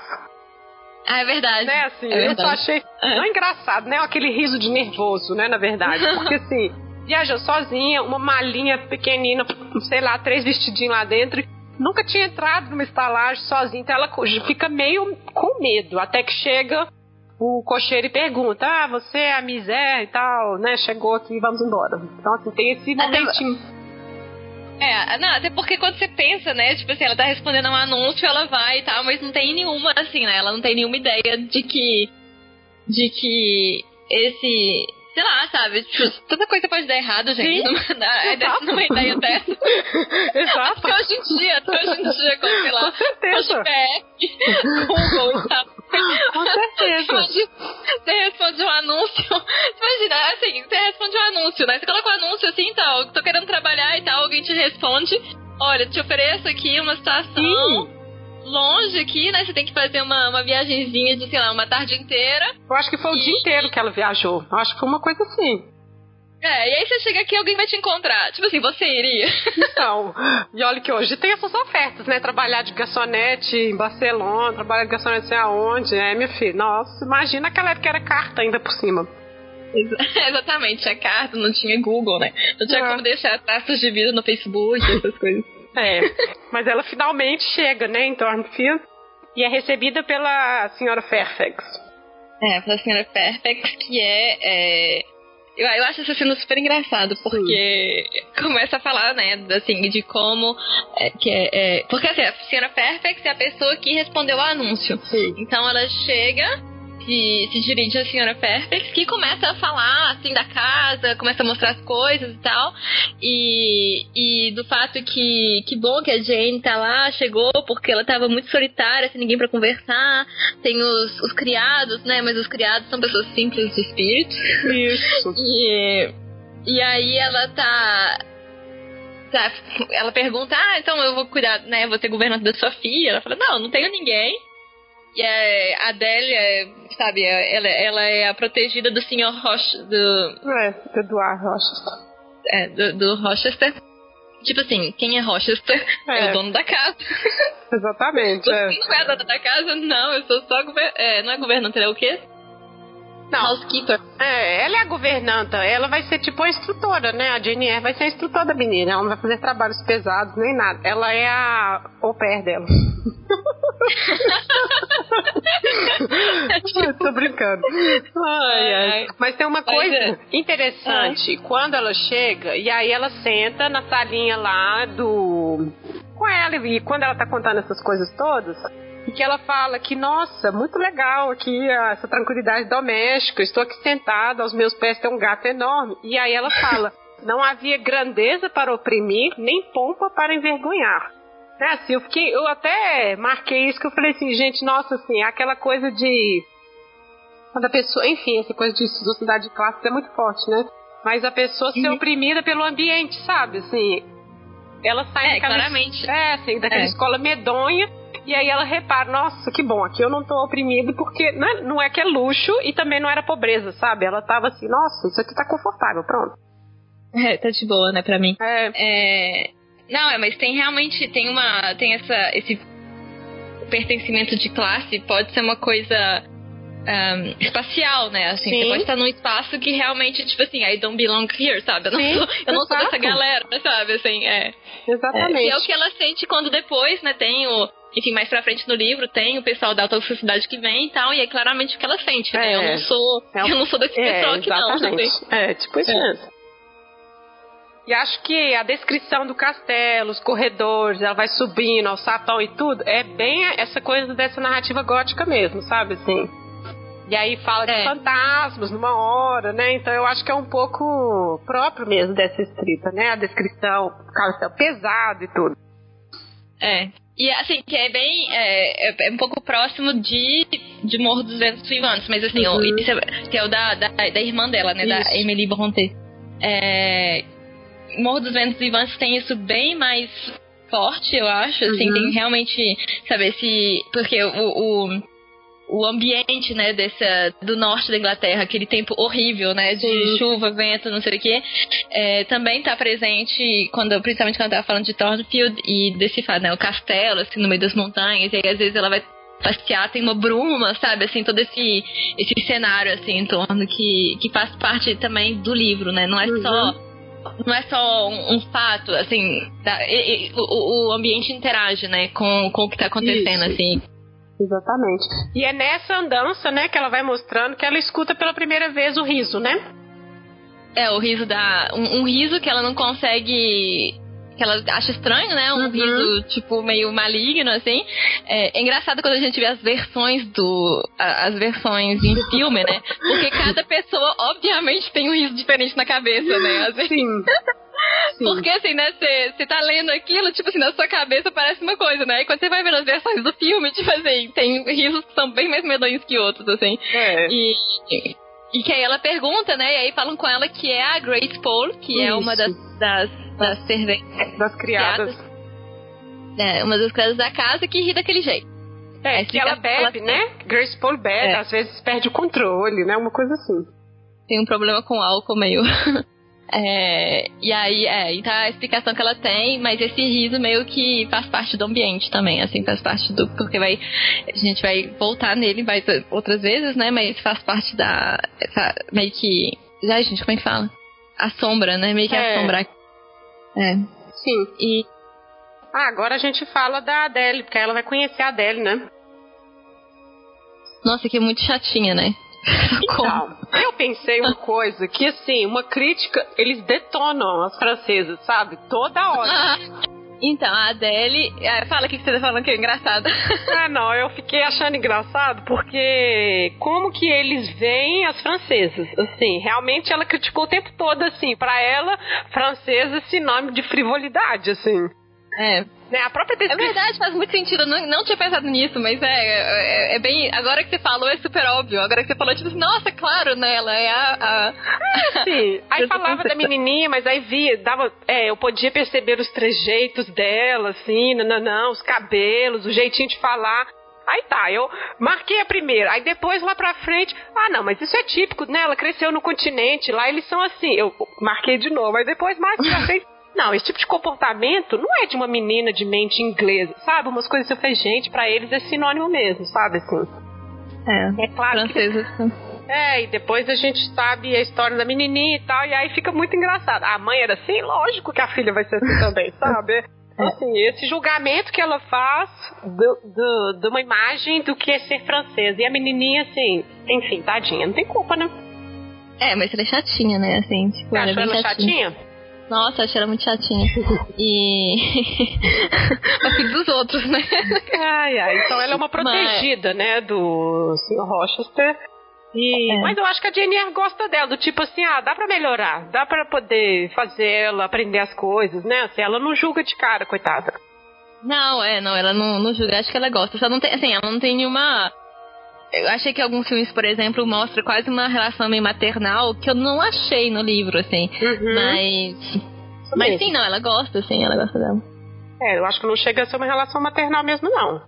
Ah, é verdade. Né, assim, é eu só achei. É. Não engraçado, né? Aquele riso de nervoso, né, na verdade. [LAUGHS] Porque assim, viaja sozinha, uma malinha pequenina, sei lá, três vestidinhos lá dentro nunca tinha entrado numa estalagem sozinha, então ela fica meio com medo, até que chega o cocheiro e pergunta: Ah, você é a miséria e tal, né? Chegou aqui, vamos embora. Então, assim, tem esse momentinho. É, não, até porque quando você pensa, né, tipo assim, ela tá respondendo a um anúncio, ela vai e tal, mas não tem nenhuma, assim, né, ela não tem nenhuma ideia de que, de que esse, sei lá, sabe? Tipo, tanta coisa pode dar errado, gente. Sim. Numa, numa ideia dessa. Exato. [LAUGHS] Até hoje em dia, até hoje em [LAUGHS] dia, com, sei lá, com certeza. GPS, [LAUGHS] Google e tal. Com certeza. Você responde um anúncio. Imagina, assim, você responde um anúncio, né? Você coloca um anúncio assim, então, tô querendo trabalhar e tal, alguém te responde. Olha, te ofereço aqui uma situação. Sim longe aqui, né? Você tem que fazer uma, uma viagemzinha de, sei lá, uma tarde inteira. Eu acho que foi o dia inteiro que ela viajou. Eu acho que foi uma coisa assim. É, e aí você chega aqui e alguém vai te encontrar. Tipo assim, você iria. Então, e olha que hoje tem essas ofertas, né? Trabalhar de garçonete em Barcelona, trabalhar de garçonete sei aonde, né, meu filho? Nossa, imagina aquela época era carta ainda por cima. [LAUGHS] Exatamente, tinha carta, não tinha Google, né? Não tinha é. como deixar traços de vida no Facebook, essas coisas. É, [LAUGHS] mas ela finalmente chega, né, em Thornfield e é recebida pela senhora Fairfax. É, pela senhora Fairfax, que é, é... Eu, eu acho essa cena super engraçado, porque Sim. começa a falar, né, assim, de como. É, que é, é, porque assim, a senhora Fairfax é a pessoa que respondeu ao anúncio. Sim. Então ela chega que se dirige à senhora Fairfax, que começa a falar assim da casa, começa a mostrar as coisas e tal. E, e do fato que que bom que a Jane tá lá, chegou, porque ela tava muito solitária, sem ninguém para conversar. Tem os, os criados, né? Mas os criados são pessoas simples de espírito. Isso. [LAUGHS] e, e aí ela tá tá, ela pergunta, ah, então eu vou cuidar, né, vou ter governante da sua filha. Ela fala, não, não tenho ninguém. E a Adélia, sabe, ela, ela é a protegida do Sr. Rochester. Do... É, do Eduardo Rochester. É, do, do Rochester. Tipo assim, quem é Rochester é, é o dono da casa. Exatamente. Você é. não é dona da casa? Não, eu sou só é, não é governanta, ela é o quê? Não. Housekeeper. É, ela é a governanta. Ela vai ser tipo a instrutora, né? A Jane Eyre vai ser a instrutora da menina. Ela não vai fazer trabalhos pesados nem nada. Ela é a au pair dela. [LAUGHS] Tô brincando. Ai, ai. Mas tem uma coisa é. interessante. Ah. Quando ela chega, e aí ela senta na salinha lá do. Com ela, e quando ela tá contando essas coisas todas, e que ela fala que, nossa, muito legal aqui essa tranquilidade doméstica, estou aqui sentada, aos meus pés tem um gato enorme. E aí ela fala: [LAUGHS] não havia grandeza para oprimir, nem pompa para envergonhar. É assim, eu fiquei, eu até marquei isso que eu falei assim, gente, nossa, assim, aquela coisa de quando a pessoa, enfim, essa coisa de sociedade de classe é muito forte, né? Mas a pessoa ser uhum. oprimida pelo ambiente, sabe? Assim, ela sai é, daquela, claramente. É, assim, daquela é. escola medonha e aí ela repara, nossa, que bom, aqui eu não tô oprimido porque não é, não é que é luxo e também não era pobreza, sabe? Ela tava assim, nossa, isso aqui tá confortável, pronto. É, tá de boa, né, pra mim. É. é... Não, é, mas tem realmente, tem uma, tem essa, esse pertencimento de classe pode ser uma coisa um, espacial, né? Assim, Sim. você pode estar num espaço que realmente, tipo assim, I don't belong here, sabe? Eu não, Sim, sou, eu não sou dessa galera, sabe? Assim, é. Exatamente. É, e é o que ela sente quando depois, né, tem o. Enfim, mais pra frente no livro tem o pessoal da alta sociedade que vem e tal, e é claramente o que ela sente, né? É. Eu não sou. É, eu não sou desse é, pessoal aqui, não. Sabe? É, tipo isso é. E acho que a descrição do castelo, os corredores, ela vai subindo ao sapão e tudo, é bem essa coisa dessa narrativa gótica mesmo, sabe? Assim. E aí fala é. de fantasmas numa hora, né? Então eu acho que é um pouco próprio mesmo dessa escrita, né? A descrição, castelo pesado e tudo. É. E assim, que é bem. É, é, é, um pouco próximo de, de Morro dos Ventos Vivantes, mas assim, uhum. isso é, que é o da, da, da irmã dela, né? Isso. Da Emily Brontë. É, Morro dos Ventos Vivantes tem isso bem mais forte, eu acho. Assim, uhum. tem realmente, sabe, esse. Porque o, o, o ambiente, né, dessa, do norte da Inglaterra, aquele tempo horrível, né, de Sim. chuva, vento, não sei o quê, é, também está presente, quando, principalmente quando ela tava falando de Thornfield e desse né, o castelo, assim, no meio das montanhas, e aí às vezes ela vai passear, tem uma bruma, sabe, assim, todo esse, esse cenário, assim, em torno que, que faz parte também do livro, né, não é uhum. só não é só um, um fato, assim, tá, e, e, o, o, ambiente interage, né, com, com o que está acontecendo, Isso. assim. Exatamente. E é nessa andança, né, que ela vai mostrando que ela escuta pela primeira vez o riso, né? É, o riso da. Um, um riso que ela não consegue que ela acha estranho, né? Um uhum. riso, tipo, meio maligno, assim. É, é, engraçado quando a gente vê as versões do. as versões em filme, né? Porque cada pessoa, obviamente, tem um riso diferente na cabeça, né? Assim. Sim. [LAUGHS] [LAUGHS] Sim. Porque assim, né, você tá lendo aquilo, tipo assim, na sua cabeça parece uma coisa, né? E quando você vai ver as versões do filme, [LAUGHS] tipo assim, tem risos que são bem mais medonhos que outros, assim. É. E, e que aí ela pergunta, né? E aí falam com ela que é a Grace Paul, que Isso. é uma das, das, das serventes. Das criadas. É, uma das criadas da casa que ri daquele jeito. É, é que ela bebe, ela... né? Grace Paul bebe, é. às vezes perde o controle, né? Uma coisa assim. Tem um problema com álcool meio. [LAUGHS] É, e aí, é, então a explicação que ela tem, mas esse riso meio que faz parte do ambiente também, assim, faz parte do. Porque vai. A gente vai voltar nele vai, outras vezes, né? Mas faz parte da. Essa, meio que. Já, gente, como é que fala? A sombra, né? Meio que é. assombrar. É. Sim. E. Ah, agora a gente fala da Adele, porque ela vai conhecer a Adele, né? Nossa, que é muito chatinha, né? [LAUGHS] Então, eu pensei uma coisa que, assim, uma crítica, eles detonam as francesas, sabe? Toda hora. [LAUGHS] Então, a Adele. É, fala o que você tá falando que é engraçado. [LAUGHS] Ah, não, eu fiquei achando engraçado porque como que eles veem as francesas? Assim, realmente ela criticou o tempo todo, assim, para ela, francesa é sinônimo de frivolidade, assim. É. Né, a própria descrição... É verdade, faz muito sentido. Eu não, não tinha pensado nisso, mas é, é, é, bem. Agora que você falou, é super óbvio. Agora que você falou, tipo assim, nossa, claro, né? Ela é a. a... É, sim. [LAUGHS] Aí falava da menininha, mas aí via, dava. É, eu podia perceber os trejeitos dela, assim, não, não, não, os cabelos, o jeitinho de falar. Aí tá, eu marquei a primeira. Aí depois lá pra frente, ah não, mas isso é típico, né? Ela cresceu no continente, lá eles são assim. Eu marquei de novo. Aí depois mais pra [LAUGHS] frente. Não, esse tipo de comportamento não é de uma menina de mente inglesa, sabe? Umas coisas que eu falei, gente, pra eles é sinônimo mesmo, sabe? Assim. É, é claro francesa, que... É, e depois a gente sabe a história da menininha e tal, e aí fica muito engraçado. A mãe era assim, lógico que a filha vai ser assim também, [LAUGHS] sabe? É. Assim, esse julgamento que ela faz do, do, de uma imagem do que é ser francesa. E a menininha, assim, enfim, tadinha, não tem culpa, né? É, mas ela é chatinha, né? Assim, tipo, Você ela é ela chatinha? chatinha? Nossa, achei ela muito chatinha. E. [LAUGHS] a filha dos outros, né? Ai, ai. Então ela é uma protegida, Mas... né? Do Sr. Rochester. E... É. Mas eu acho que a Jennifer gosta dela, do tipo assim, ah, dá pra melhorar, dá pra poder fazer ela aprender as coisas, né? Assim, ela não julga de cara, coitada. Não, é, não, ela não, não julga, acho que ela gosta. Só não tem, assim, ela não tem nenhuma eu achei que alguns filmes, por exemplo, mostram quase uma relação meio maternal que eu não achei no livro, assim. Uhum. Mas. Mas sim, não, ela gosta, sim, ela gosta dela. É, eu acho que não chega a ser uma relação maternal mesmo, não.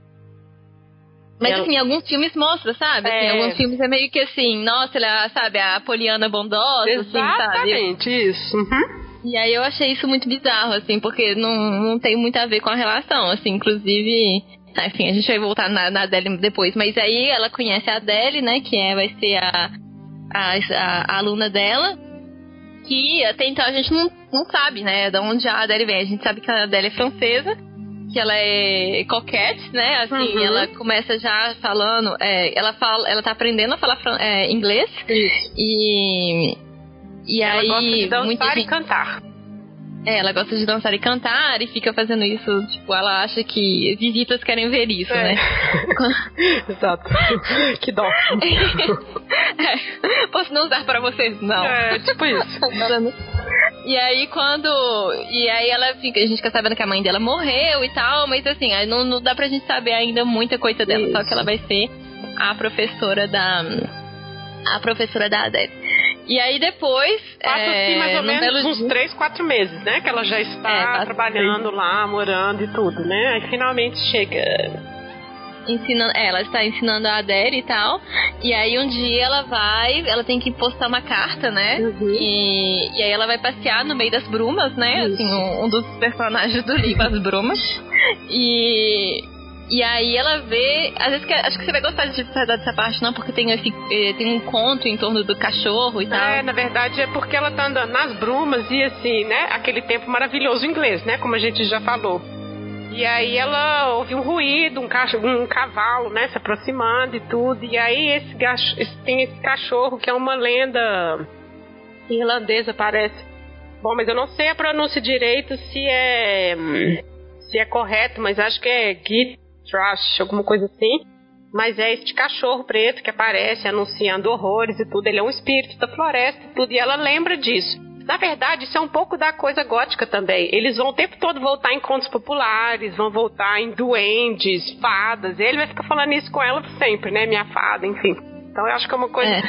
Mas ela... assim, alguns filmes mostram, sabe? Assim, é. Alguns filmes é meio que assim, nossa, ela, sabe, a Poliana bondosa, Exatamente, assim, sabe? Exatamente, isso. Uhum. E aí eu achei isso muito bizarro, assim, porque não, não tem muito a ver com a relação, assim, inclusive Enfim, a gente vai voltar na, na Adele depois. Mas aí ela conhece a Adele, né? Que é, vai ser a, a, a, a aluna dela. Que até então a gente não, não sabe, né? De onde a Adele vem. A gente sabe que a Adele é francesa que ela é coquete, né? Assim, uhum. ela começa já falando, é, ela fala, ela tá aprendendo a falar é, inglês. Isso. E e ela aí gosta de dançar gente, e cantar. É, ela gosta de dançar e cantar e fica fazendo isso, tipo, ela acha que visitas querem ver isso, é. né? [LAUGHS] Exato. que dó. [LAUGHS] é. Posso não usar para vocês? Não. É, tipo isso. [LAUGHS] E aí quando. E aí ela fica. A gente fica sabendo que a mãe dela morreu e tal, mas assim, não, não dá pra gente saber ainda muita coisa dela, Isso. só que ela vai ser a professora da. A professora da Adele. E aí depois. Passa é, assim mais ou menos uns dia... três, quatro meses, né? Que ela já está é, trabalhando lá, morando e tudo, né? Aí finalmente chega ensinando, é, ela está ensinando a Adele e tal. E aí um dia ela vai, ela tem que postar uma carta, né? Uhum. E, e aí ela vai passear no meio das brumas, né? Isso. Assim, um, um, dos personagens do livro, as brumas. E e aí ela vê. Às vezes que, acho que você vai gostar de falar dessa parte, não, porque tem, esse, eh, tem um conto em torno do cachorro e tal. É, na verdade é porque ela tá andando nas brumas e assim, né? Aquele tempo maravilhoso inglês, né? Como a gente já falou. E aí ela ouve um ruído, um, cachorro, um cavalo, né, se aproximando e tudo. E aí esse, esse, tem esse cachorro que é uma lenda irlandesa, parece. Bom, mas eu não sei a pronúncia direito se é se é correto, mas acho que é Git Trash, alguma coisa assim. Mas é este cachorro preto que aparece anunciando horrores e tudo. Ele é um espírito da floresta e tudo. E ela lembra disso. Na verdade, isso é um pouco da coisa gótica também. Eles vão o tempo todo voltar em contos populares, vão voltar em duendes, fadas. Ele vai ficar falando isso com ela sempre, né? Minha fada, enfim. Então eu acho que é uma coisa é.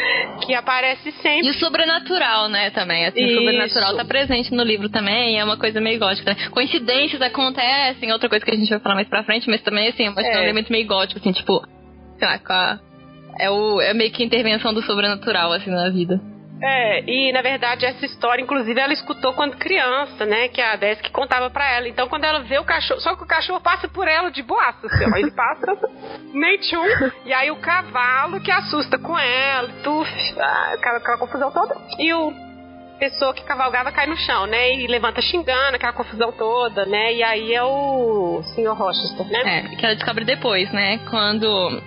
que aparece sempre. E o sobrenatural, né, também. Assim, o sobrenatural tá presente no livro também, é uma coisa meio gótica. Né? Coincidências acontecem, outra coisa que a gente vai falar mais pra frente, mas também, assim, é um é. elemento meio gótico, assim, tipo, sei lá, a, é, o, é meio que a intervenção do sobrenatural, assim, na vida. É, e na verdade essa história, inclusive, ela escutou quando criança, né? Que a que contava pra ela. Então quando ela vê o cachorro, só que o cachorro passa por ela de boaça, assim, ó, ele passa [LAUGHS] nem tchum, e aí o cavalo que assusta com ela, tuf, aquela, aquela confusão toda. E o pessoa que cavalgava cai no chão, né? E levanta xingando, aquela confusão toda, né? E aí é o senhor Rochester, né? É, que ela descobre depois, né? Quando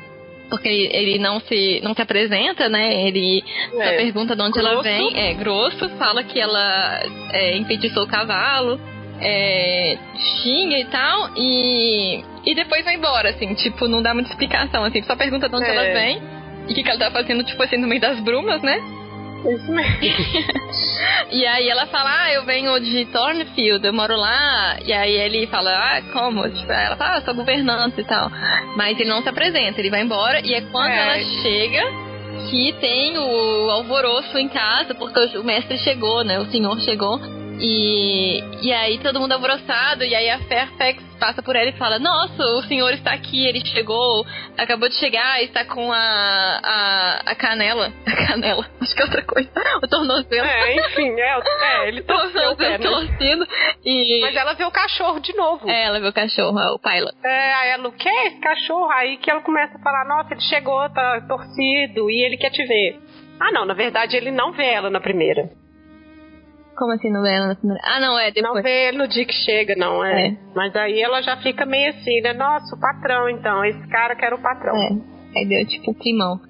porque ele não se, não se apresenta, né? Ele é. só pergunta de onde grosso. ela vem. É grosso, fala que ela é, enfeitiçou o cavalo, é, xinga e tal, e, e depois vai embora, assim, tipo, não dá muita explicação, assim, só pergunta de onde é. ela vem e o que, que ela tá fazendo, tipo assim, no meio das brumas, né? Isso mesmo. [LAUGHS] e aí ela fala, ah, eu venho de Thornfield, eu moro lá. E aí ele fala, ah, como? Tipo, ela fala, ah, sou governante e tal. Mas ele não se apresenta, ele vai embora. E é quando é. ela chega que tem o alvoroço em casa, porque o mestre chegou, né? O senhor chegou. E, e aí todo mundo alvoroçado, e aí a Fairfax passa por ela e fala: Nossa, o senhor está aqui, ele chegou, acabou de chegar, está com a, a, a canela. [LAUGHS] A canela, acho que é outra coisa. O tornozelo. É, enfim, é, é ele [LAUGHS] torceu o pé, né? E... Mas ela vê o cachorro de novo. É, ela vê o cachorro, o pilot. É, aí ela, o que é esse cachorro? Aí que ela começa a falar: Nossa, ele chegou, tá torcido, e ele quer te ver. Ah, não, na verdade ele não vê ela na primeira. Como assim não ela na primeira? Ah, não, é depois. Não vê no dia que chega, não, é. é. Mas aí ela já fica meio assim, né? Nossa, o patrão, então. Esse cara que era o patrão. É. Aí deu tipo climão.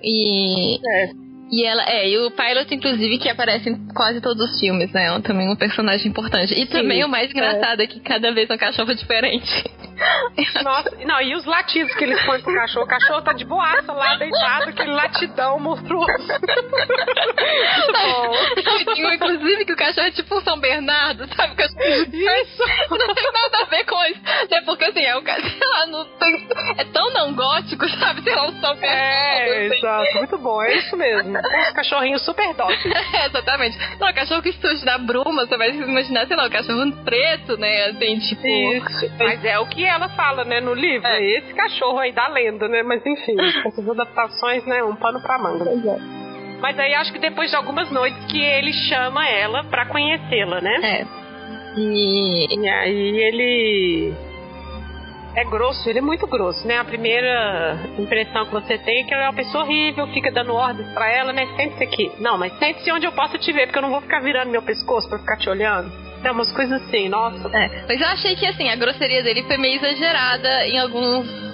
E. É. E ela, é, e o Pilot, inclusive, que aparece em quase todos os filmes, né? É também um personagem importante. E Sim, também o mais engraçado é. é que cada vez é um cachorro diferente. Nossa, não, e os latidos que eles põem pro cachorro? O cachorro tá de boaça lá, deitado, aquele latidão monstruoso. bom. Inclusive que o cachorro é tipo um São Bernardo, sabe? O cachorro... Isso! Não tem nada a ver com isso. É porque assim, é o [LAUGHS] sei lá, não tem... é tão não gótico, sabe? Sei lá, um São Bernardo. É, assim. exato, muito bom, é isso mesmo. Cachorrinho super dócil. [LAUGHS] é, exatamente. Não, o cachorro que surge da bruma, você vai imaginar, sei lá, o cachorro preto, né? Assim, tipo. Isso. Mas é o que ela fala, né, no livro. É. Esse cachorro aí da lenda, né? Mas enfim, [LAUGHS] essas adaptações, né? Um pano pra manga. Pois é. Mas aí acho que depois de algumas noites que ele chama ela pra conhecê-la, né? É. E... e aí ele é grosso, ele é muito grosso, né? A primeira impressão que você tem é que ele é uma pessoa horrível, fica dando ordens para ela, né? Sente-se aqui. Não, mas sente-se onde eu posso te ver, porque eu não vou ficar virando meu pescoço para ficar te olhando. É umas coisas assim, nossa. É, mas eu achei que assim, a grosseria dele foi meio exagerada em alguns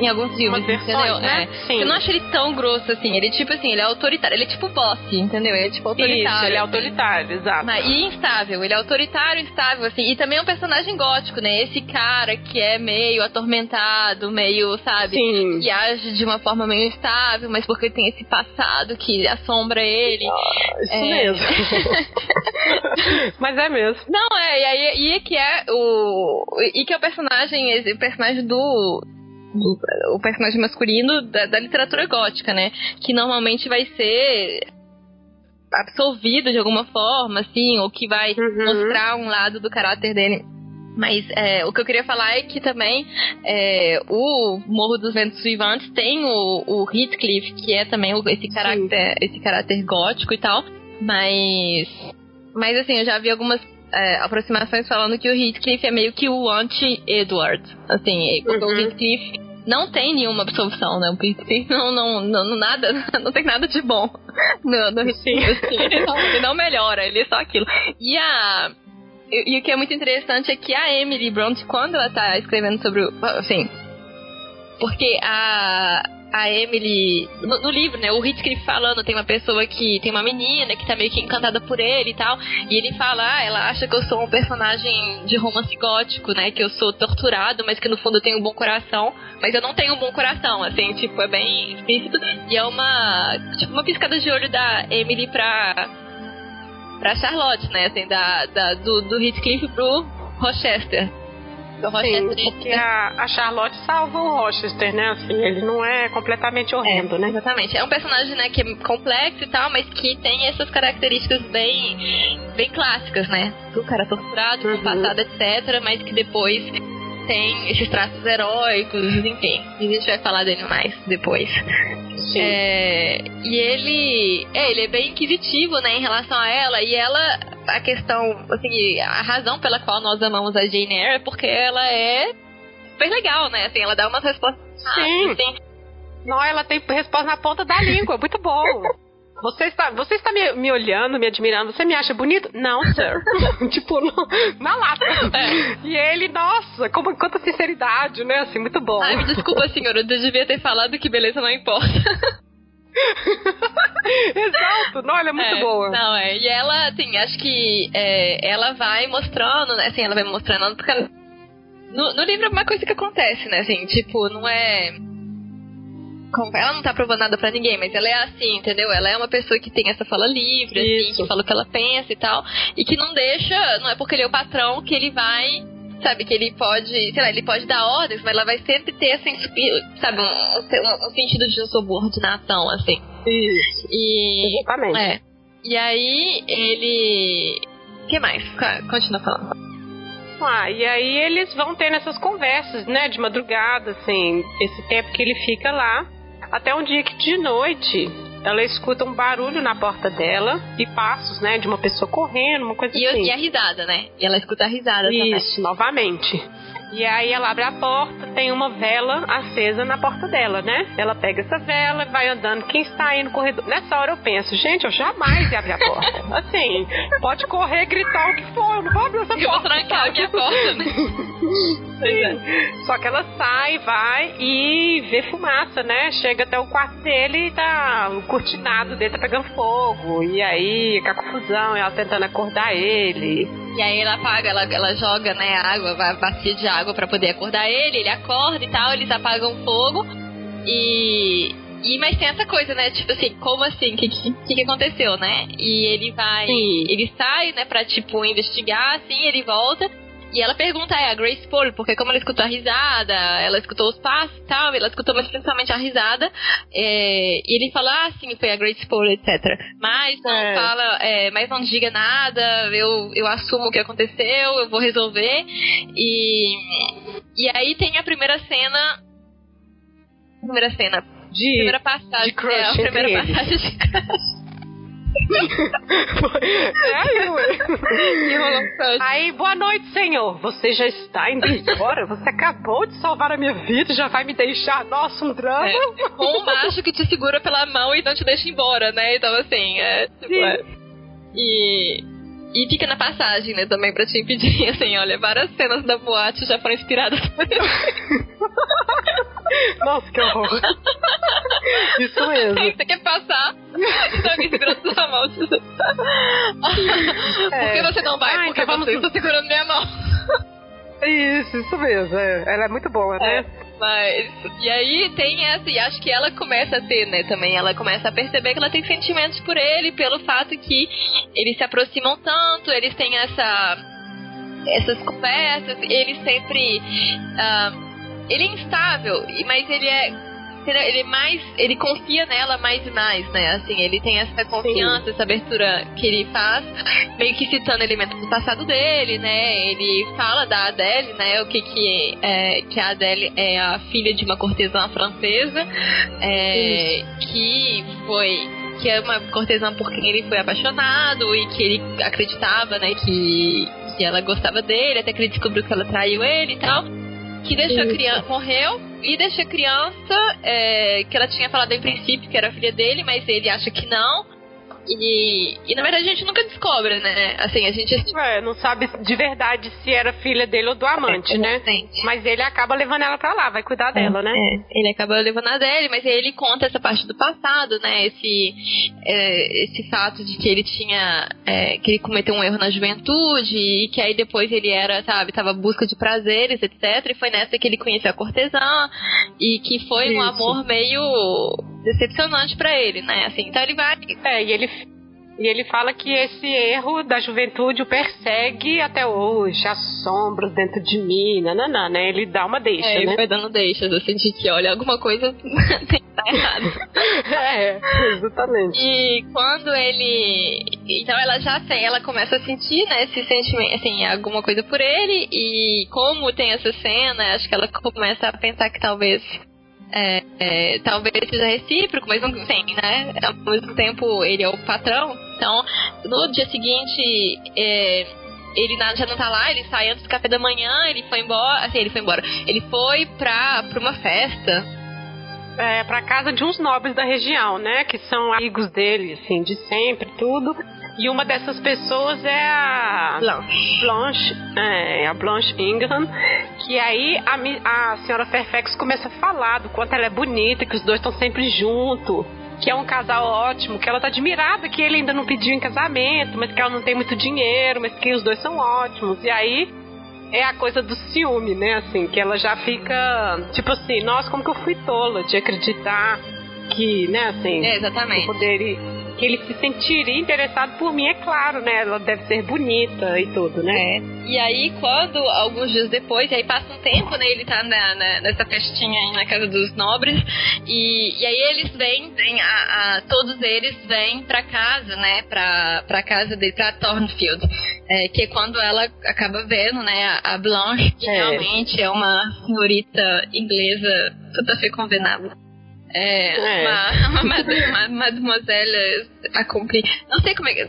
em alguns filmes, versões, entendeu? Né? É. Sim. Eu não acho ele tão grosso assim. Ele, tipo assim, ele é autoritário. Ele é tipo boss, entendeu? Ele é tipo autoritário. Isso, ele é autoritário, exato. Mas, e instável. Ele é autoritário, instável, assim. E também é um personagem gótico, né? Esse cara que é meio atormentado, meio, sabe? Sim. Que age de uma forma meio instável, mas porque tem esse passado que assombra ele. Ah, isso É. mesmo. [LAUGHS] mas é mesmo. Não, é, e aí e que é o. E que é o personagem, o personagem do. O personagem masculino da, da literatura gótica, né? Que normalmente vai ser absolvido de alguma forma, assim, ou que vai Uhum. mostrar um lado do caráter dele. Mas é, o que eu queria falar é que também é, o Morro dos Ventos Vivantes tem o, o Heathcliff, que é também o- esse caráter, esse caráter gótico e tal. Mas. Mas assim, eu já vi algumas é, aproximações falando que o Heathcliff é meio que o anti-Edward. Assim, porque o Uhum. Heathcliff não tem nenhuma absolvição, né? O Heathcliff não, não, não, nada, [LAUGHS] não tem nada de bom no, no Sim. Assim, ele, não, ele não melhora, ele é só aquilo. E a. E, e o que é muito interessante é que a Emily Bronte, quando ela tá escrevendo sobre o. Assim. Porque a. A Emily. No, no livro, né? O Heathcliff falando, tem uma pessoa que. Tem uma menina que tá meio que encantada por ele e tal. E ele fala, ah, ela acha que eu sou um personagem de romance gótico, né? Que eu sou torturado, mas que no fundo eu tenho um bom coração. Mas eu não tenho um bom coração, assim, tipo, é bem explícito. E é uma. Tipo, uma piscada de olho da Emily pra pra Charlotte, né? Assim, da, da, do, do Heathcliff pro Rochester. Do Sim, porque a, a Charlotte salva o Rochester, né? Assim, ele não é completamente horrendo, né? Exatamente. É um personagem, né, que é complexo e tal, mas que tem essas características bem, bem clássicas, né? Do cara torturado, Uhum. passado, etc., mas que depois tem esses traços heróicos, enfim. E a gente vai falar dele mais depois. Sim. É, e ele, é, ele é bem inquisitivo, né, em relação a ela. E ela, a questão, assim, a razão pela qual nós amamos a Jane Eyre é porque ela é super legal, né? Assim, ela dá umas respostas. Sim. assim, Não, ela tem resposta na ponta da língua. Muito bom. Você está, você está me, me olhando, me admirando. Você me acha bonito? Não, sir. [LAUGHS] tipo, no- na lata. É. E ele, nossa, como, quanta sinceridade, né? Assim, muito bom. Ai, me desculpa, [LAUGHS] senhora, eu devia ter falado que beleza não importa. [LAUGHS] Exato. Não, ela é muito É, boa. Não, é. E ela, assim, acho que é, ela vai mostrando, né? Assim, ela vai mostrando. Porque no, no livro é uma coisa que acontece, né? Assim, tipo, não é. Ela não tá provando nada pra ninguém, mas ela é assim, entendeu? Ela é uma pessoa que tem essa fala livre, assim, que fala o que ela pensa e tal. E que não deixa, não é porque ele é o patrão que ele vai. Sabe, que ele pode, sei lá, ele pode dar ordens, mas ela vai sempre ter, assim, sabe, um, um, um sentido de subordinação, assim. Isso. E. Exatamente. É. E aí ele. O que mais? Co- Continua falando. Ah, e aí eles vão tendo essas conversas, né, de madrugada, assim, esse tempo que ele fica lá, até um dia que de noite ela escuta um barulho na porta dela e passos, né, de uma pessoa correndo, uma coisa E, eu- assim. e a risada, né? E ela escuta a risada também. Isso, novamente. E aí ela abre a porta, tem uma vela acesa na porta dela, né? Ela pega essa vela e vai andando. Quem está aí no corredor? Nessa hora eu penso, gente, eu jamais ia abrir a porta. [LAUGHS] Assim, pode correr, gritar o que for, eu não vou abrir essa Eu vou porta. trancar a minha porta, né? [LAUGHS] Pois é. Sim. Só que ela sai, vai e vê fumaça, né? Chega até o quarto dele e tá o cortinado dele tá pegando fogo. E aí, com a confusão, ela tentando acordar ele. E aí ela apaga, ela, ela joga, né, água, a bacia de água pra poder acordar ele, ele acorda e tal, eles apagam o fogo e. E, mas tem essa coisa, né? Tipo assim, como assim? O que, que, que aconteceu, né? E ele vai. Sim. Ele sai, né, pra, tipo, investigar, assim, ele volta. E ela pergunta é, a Grace Poole, porque como ela escutou a risada, ela escutou os passos e tal, ela escutou mas principalmente a risada. é, e ele fala, ah, sim, foi a Grace Poole, etc. Mas não É. fala, é, mas não diga nada, eu, eu assumo o que aconteceu, eu vou resolver. E, e aí tem a primeira cena. Primeira cena. De, Primeira passagem. de crush é, a primeira eles. passagem de crush. [LAUGHS] é, ué. Aí, boa noite, senhor. Você já está indo embora? Você acabou de salvar a minha vida e já vai me deixar? Nossa, um drama. É. Um macho que te segura pela mão e não te deixa embora, né? Então, assim, é. Tipo, é. E e fica na passagem, né, também pra te impedir, [LAUGHS] assim, olha, várias cenas da boate já foram inspiradas por ele. [LAUGHS] Nossa, que horror. [LAUGHS] Isso mesmo. Você quer passar? Então alguém segurando sua mão. É. Por que você não vai? Ai, Porque então vamos... você está segurando minha mão. Isso, isso mesmo. É. Ela é muito boa, né? É. Mas. E aí tem essa, e acho que ela começa a ter, né, também. Ela começa a perceber que ela tem sentimentos por ele, pelo fato que eles se aproximam tanto, eles têm essa. essas conversas, ele sempre. Uh, ele é instável, mas ele é ele é mais. Ele confia nela mais e mais, né? Assim, ele tem essa confiança, Sim. essa abertura que ele faz, meio que citando elementos do passado dele, né? Ele fala da Adele, né? O que que é, que a Adele é a filha de uma cortesã francesa, é, que foi que é uma cortesã por quem ele foi apaixonado e que ele acreditava, né, que, que ela gostava dele, até que ele descobriu que ela traiu ele e tal que deixou a criança, morreu e deixou a criança, é, que ela tinha falado em princípio que era filha dele, mas ele acha que não. E, e na verdade a gente nunca descobre, né? Assim, a gente. É, não sabe de verdade se era filha dele ou do amante, é, né? Mas ele acaba levando ela pra lá, vai cuidar dela, né? É, ele acaba levando a dele, mas ele conta essa parte do passado, né? Esse, é, esse fato de que ele tinha. É, que ele cometeu um erro na juventude e que aí depois ele era, sabe, tava busca de prazeres, etc. E foi nessa que ele conheceu a cortesã e que foi Isso. um amor meio decepcionante para ele, né? Assim, então ele vai. É, e ele e ele fala que esse erro da juventude o persegue até hoje, assombros dentro de mim, nananã, né? Ele dá uma deixa, é, ele vai dando deixas, assim, de que, olha, alguma coisa [LAUGHS] tem que estar errado. [LAUGHS] é, exatamente. E quando ele... Então ela já tem, ela começa a sentir, né, esse sentimento, assim, alguma coisa por ele, e como tem essa cena, acho que ela começa a pensar que talvez é, é, talvez seja recíproco, mas não tem, né? Ao mesmo tempo, ele é o patrão. Então, no dia seguinte, é, ele já não tá lá, ele sai antes do café da manhã, ele foi embora. Assim, ele foi embora. Ele foi pra, pra uma festa. É, pra casa de uns nobres da região, né? Que são amigos dele, assim, de sempre, tudo. E uma dessas pessoas é a Blanche, Blanche é, a Blanche Ingram, que aí a, a senhora Fairfax começa a falar do quanto ela é bonita, que os dois estão sempre juntos que é um casal ótimo, que ela tá admirada que ele ainda não pediu em casamento, mas que ela não tem muito dinheiro, mas que os dois são ótimos. E aí é a coisa do ciúme, né? Assim, que ela já fica tipo assim, nossa, como que eu fui tola de acreditar que, né, assim, é, exatamente. poderia que ele se sentiria interessado por mim, é claro, né? Ela deve ser bonita e tudo, né? É. E aí, quando, alguns dias depois, aí passa um tempo, né? Ele tá na, na, nessa festinha aí na casa dos nobres, e, e aí eles vêm, vêm a, a, todos eles vêm pra casa, né? Pra, pra casa dele, pra Thornfield. É, que é quando ela acaba vendo, né? A, Blanche, que é. realmente é uma senhorita inglesa toda fé convenada. É, é. Uma, uma, uma mademoiselle. Não sei como é que.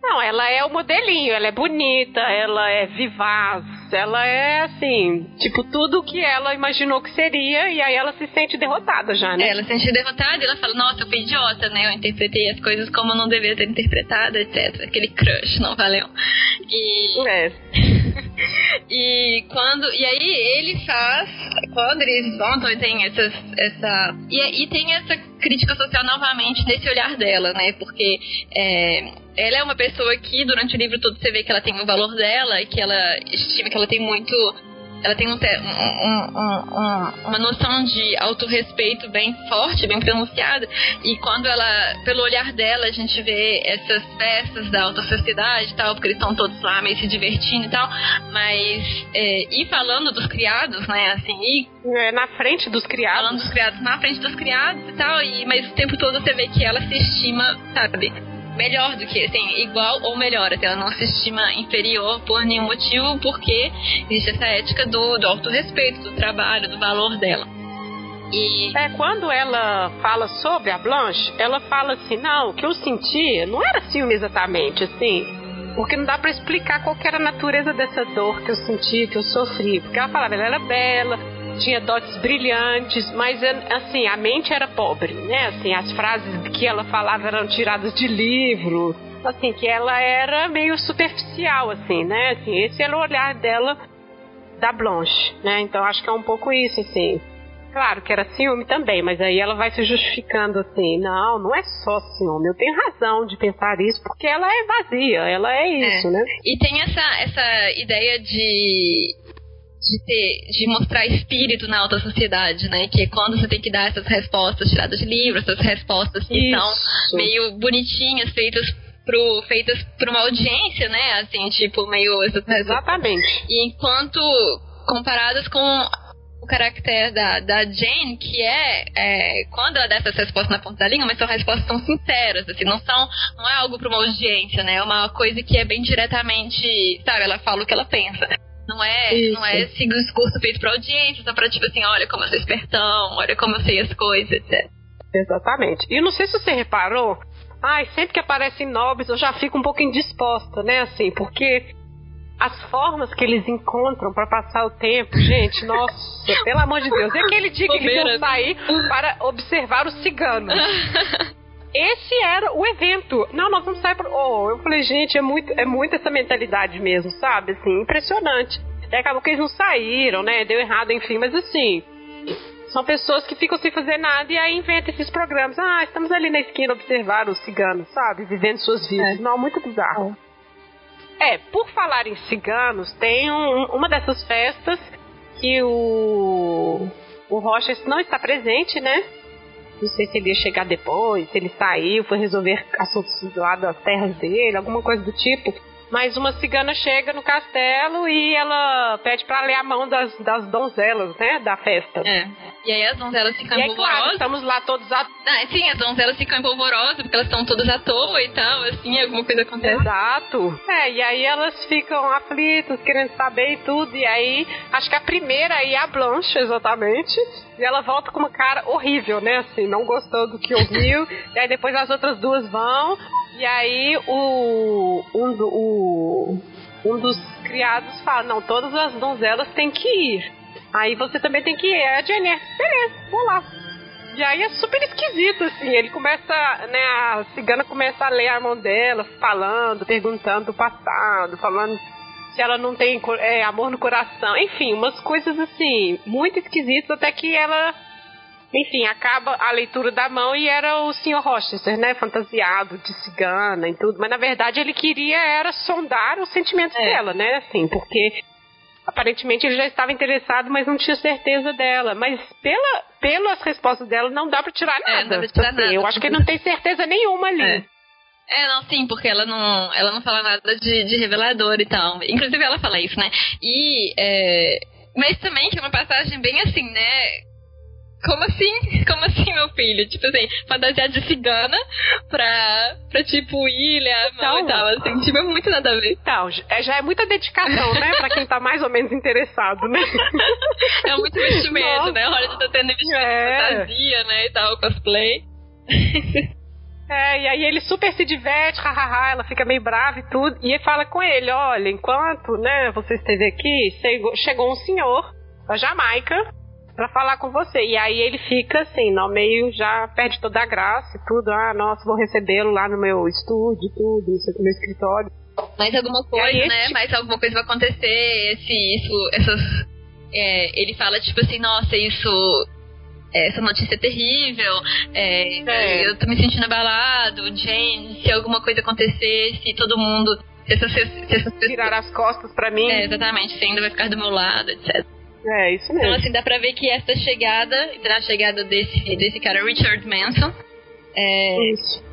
Não, ela é o modelinho, ela é bonita, ela é vivaz, ela é assim, tipo, tudo que ela imaginou que seria, e aí ela se sente derrotada já, né? É, ela se sente derrotada e ela fala, nossa, eu fui idiota, né? Eu interpretei as coisas como eu não devia ter interpretado, etc. Aquele crush, não valeu. E. É. [LAUGHS] e quando. E aí ele faz. Quando eles voltam e tem essas, essa. E, e tem essa crítica social novamente nesse olhar dela, né? Porque é, ela é uma pessoa que durante o livro todo você vê que ela tem o valor dela e que ela estima que ela tem muito ela tem um, um, um, uma noção de autorrespeito bem forte, bem pronunciada. E quando ela, pelo olhar dela, a gente vê essas festas da alta sociedade e tal, porque eles estão todos lá meio se divertindo e tal. Mas, é, e falando dos criados, né, assim, e. É, na frente dos criados. Falando dos criados, na frente dos criados e tal, e, mas o tempo todo você vê que ela se estima, sabe? Melhor do que, assim, igual ou melhor, até ela não se estima inferior por nenhum motivo, porque existe essa ética do, do autorrespeito, do trabalho, do valor dela. E... É, quando ela fala sobre a Blanche, ela fala assim, não, o que eu sentia não era ciúme exatamente, assim, porque não dá para explicar qual era a natureza dessa dor que eu senti, que eu sofri. Porque ela falava, ela era bela, tinha dotes brilhantes, mas assim, a mente era pobre, né? Assim, as frases que ela falava eram tiradas de livro, assim, que ela era meio superficial, assim, né? Assim, esse era o olhar dela da Blanche, né? Então acho que é um pouco isso, assim. Claro que era ciúme também, mas aí ela vai se justificando assim, não, não é só ciúme, eu tenho razão de pensar isso, porque ela é vazia, ela é isso, é. né? E tem essa, essa ideia de de ter, de mostrar espírito na alta sociedade, né? Que é quando você tem que dar essas respostas tiradas de livros, essas respostas que Isso. são meio bonitinhas, feitas pro, feitas para uma audiência, né? Assim, tipo, meio. Exatamente. E enquanto comparadas com o caráter da, da Jane, que é, é, quando ela dá essas respostas na ponta da língua, mas são respostas tão sinceras, assim, não são, não é algo para uma audiência, né? É uma coisa que é bem diretamente, sabe, ela fala o que ela pensa. Não é, não é esse discurso feito pra audiência, só pra tipo assim, olha como eu sou espertão, olha como eu sei as coisas, etc. Exatamente. E não sei se você reparou, ai, sempre que aparecem nobres eu já fico um pouco indisposta, né, assim, porque as formas que eles encontram para passar o tempo, gente, nossa, pelo amor de Deus. E aquele dia que eles iam sair para observar os ciganos. [LAUGHS] Esse era o evento. Não, nós vamos sair pro. Oh, eu falei, gente, é muito, é muito essa mentalidade mesmo, sabe? Assim, impressionante. E acabou que eles não saíram, né? Deu errado, enfim, mas assim. São pessoas que ficam sem fazer nada e aí inventam esses programas. Ah, estamos ali na esquina observar os ciganos, sabe? Vivendo suas vidas. É. Não, muito bizarro. É, por falar em ciganos, tem um, uma dessas festas que o, o Rocha não está presente, né? Não sei se ele ia chegar depois, se ele saiu, foi resolver assuntos lá das terras dele, alguma coisa do tipo. Mas uma cigana chega no castelo e ela pede para ler a mão das, das donzelas, né? Da festa. É. E aí as donzelas ficam e empolvorosas. Claro, estamos lá todos à ah, Sim, as donzelas ficam empolvorosas porque elas estão todas à toa e tal, assim, alguma coisa acontece. Exato. É, e aí elas ficam aflitas, querendo saber e tudo. E aí, acho que a primeira aí é a Blanche, exatamente. E ela volta com uma cara horrível, né? Assim, não gostou do que ouviu. [LAUGHS] e aí depois as outras duas vão. E aí o um, o, um dos criados fala, não, todas as donzelas têm que ir. Aí você também tem que ir. Aí a Jenny, beleza, vou lá. E aí é super esquisito, assim. Ele começa, né, a cigana começa a ler a mão dela, falando, perguntando do passado, falando se ela não tem é, amor no coração. Enfim, umas coisas assim, muito esquisitas, até que ela enfim, acaba a leitura da mão e era o Sr. Rochester, né? Fantasiado de cigana e tudo. Mas na verdade ele queria era sondar os sentimentos é. dela, né? Assim, porque aparentemente ele já estava interessado, mas não tinha certeza dela. Mas pela, pelas respostas dela não dá para tirar nada. É, não dá pra tirar assim, nada. Eu acho que ele não tem certeza nenhuma ali. É. É, não, sim, porque ela não, ela não fala nada de, de revelador e tal. Inclusive ela fala isso, né? E, é, mas também que é uma passagem bem assim, né? Como assim? [LAUGHS] Como assim, meu filho? Tipo assim, fantasia de cigana pra, pra tipo, ilha, então, e tal, assim. Tipo, é muito nada a ver. Então, é, já é muita dedicação, né? pra quem tá mais ou menos interessado, né? [LAUGHS] é muito investimento, Nossa. né? Hollywood tá tendo investimento é. fantasia, né? E tal, cosplay. [LAUGHS] É, e aí ele super se diverte, hahaha, ela fica meio brava e tudo. E ele fala com ele, olha, enquanto, né, você esteve aqui, chegou um senhor da Jamaica para falar com você. E aí ele fica assim, no meio já perde toda a graça e tudo. Ah, nossa, vou recebê-lo lá no meu estúdio, tudo, isso aqui no meu escritório. Mais alguma coisa, aí, né? Esse... Mais alguma coisa vai acontecer, esse, isso, essas. É, ele fala tipo assim, nossa, isso. Essa notícia é terrível, é, é. eu tô me sentindo abalado, Jane, se alguma coisa acontecer, se todo mundo. Se essas, se essas pessoas... Tirar as costas pra mim. É, exatamente, você ainda vai ficar do meu lado, etc. É, isso mesmo. Então, assim, dá pra ver que essa chegada, a chegada desse, desse cara, Richard Manson, é, isso.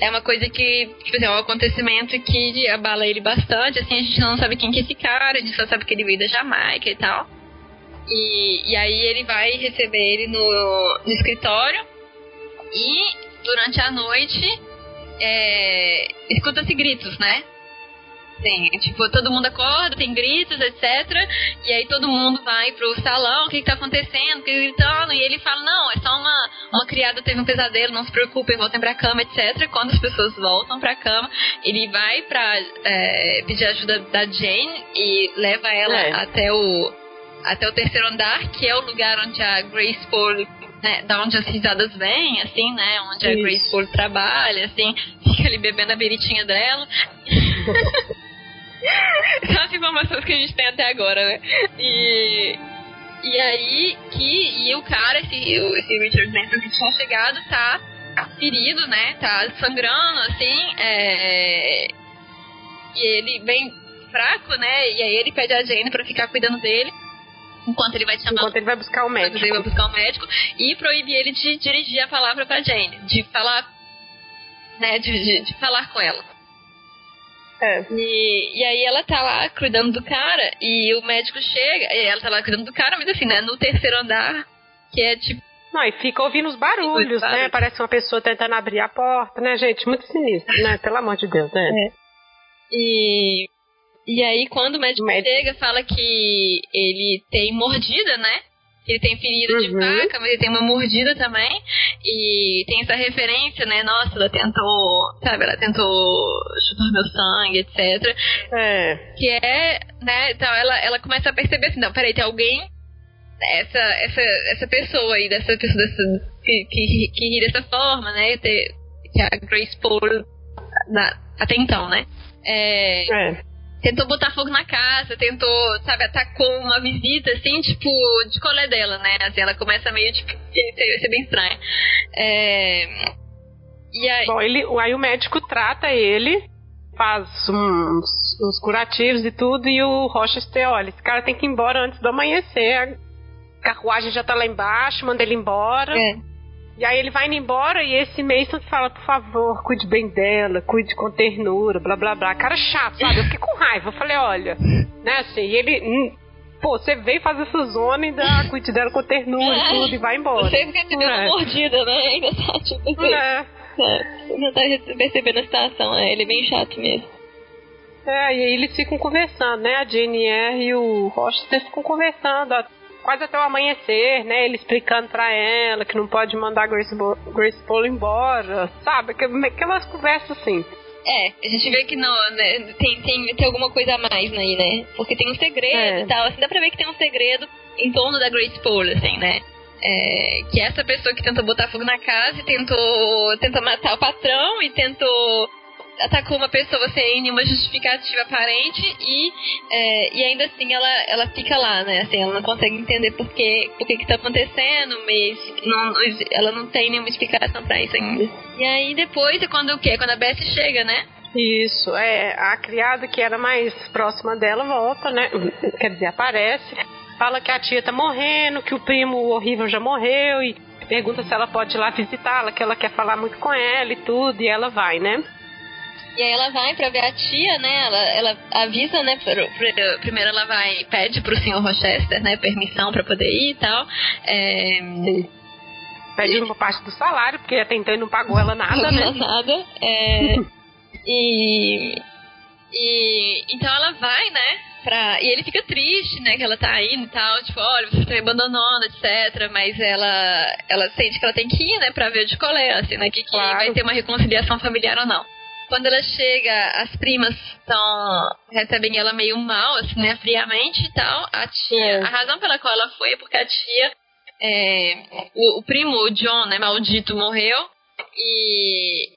é uma coisa que, tipo assim, é um acontecimento que abala ele bastante, assim, a gente não sabe quem que é esse cara, a gente só sabe que ele veio da Jamaica e tal. E, e aí ele vai receber ele no, no escritório e durante a noite é, escuta-se gritos, né? Sim, tipo, todo mundo acorda, tem gritos, etc. E aí todo mundo vai pro salão, o que, que tá acontecendo, que gritando, e ele fala, não, é só uma, uma criada teve um pesadelo, não se preocupem, voltem pra cama, etc. Quando as pessoas voltam pra cama, ele vai pra é, pedir ajuda da Jane e leva ela é. até o até o terceiro andar, que é o lugar onde a Grace Paul né, da onde as risadas vêm, assim, né? Onde Isso. a Grace Paul trabalha, assim, [LAUGHS] fica ali bebendo a beritinha dela. [LAUGHS] São as informações que a gente tem até agora, né? E, e aí que e o cara, esse, esse Richard Manson que tinha chegado, tá ferido, né? Tá sangrando, assim. É, e ele bem fraco, né? E aí ele pede a Jane pra ficar cuidando dele. Enquanto ele vai chamar. Enquanto ele vai buscar o médico. Ele vai buscar o médico. E proíbe ele de dirigir a palavra pra Jane. De falar. Né? De, de, de falar com ela. É. E, e aí ela tá lá cuidando do cara e o médico chega, e ela tá lá cuidando do cara, mas assim, né, no terceiro andar, que é tipo. Não, e fica ouvindo os barulhos, né? Parece uma pessoa tentando abrir a porta, né, gente? Muito sinistro, né? Pelo amor de Deus, né? É. E, e aí, quando o médico, o médico chega, fala que ele tem mordida, né? Ele tem ferida uhum. de vaca, mas ele tem uma mordida também. E tem essa referência, né? Nossa, ela tentou, sabe, ela tentou chupar meu sangue, etc. É. Que é, né? Então ela, ela começa a perceber assim, não, peraí, tem alguém. Essa, essa, essa pessoa aí, dessa pessoa dessa, que, que, que ri dessa forma, né? Que a Grace Paul até então, né? É. é tentou botar fogo na casa, tentou, sabe, atacou uma visita, assim, tipo, de colé dela, né? Assim, ela começa meio, tipo, ser, bem estranha. É... E aí... Bom, ele, aí o médico trata ele, faz uns, uns curativos e tudo, e o Rochester, olha, esse cara tem que ir embora antes do amanhecer, a carruagem já tá lá embaixo, manda ele embora. É. E aí ele vai indo embora e esse Mason fala, por favor, cuide bem dela, cuide com ternura, blá blá blá. Cara chato, sabe? Eu fiquei com raiva. Eu falei, olha, né, assim, e ele. Hum, pô, você veio fazer essa zona e dá, cuide dela com ternura e tudo e vai embora. Você fica te deu é. mordida, né? Ainda tá, tipo assim. É. é. Não tá percebendo a situação, é, ele é bem chato mesmo. É, e aí eles ficam conversando, né? A JNR e o Rochester ficam conversando quase até o amanhecer, né? Ele explicando pra ela que não pode mandar Grace, Bo Grace Polo embora, sabe? Aquelas conversas assim. É, a gente vê que não, né, tem, tem, tem alguma coisa a mais aí, né? Porque tem um segredo é. e tal, assim, dá pra ver que tem um segredo em torno da Grace Pole, assim, né? É, que é essa pessoa que tentou botar fogo na casa e tentou, tentou matar o patrão e tentou atacou uma pessoa sem nenhuma justificativa aparente e, é, e ainda assim ela, ela fica lá, né? Assim, ela não consegue entender por que, por que, que tá acontecendo, mas não, ela não tem nenhuma explicação pra isso ainda. E aí depois é quando o quê? Quando a Beth chega, né? Isso, é, a criada que era mais próxima dela volta, né? [LAUGHS] Quer dizer, aparece, fala que a tia tá morrendo, que o primo horrível já morreu e pergunta se ela pode ir lá visitá-la, que ela quer falar muito com ela e tudo, e ela vai, né? E aí ela vai pra ver a tia, né? Ela, ela avisa, né? Primeiro ela vai, pede pro senhor Rochester, né? Permissão pra poder ir e tal. É... Pede uma parte do salário, porque até então ele não pagou ela nada, né? nada. É... [LAUGHS] e... E... Então ela vai, né? Pra... E ele fica triste, né? Que ela tá indo e tal, tipo, olha, você tá me abandonando, etc. Mas ela, ela sente que ela tem que ir, né? Pra ver de colé, assim, né? Que, que claro. vai ter uma reconciliação familiar ou não. Quando ela chega, as primas estão recebem ela meio mal, assim, né, friamente e tal. A tia, é. a razão pela qual ela foi é porque a tia, é, o, o, primo, o John, né, maldito, morreu e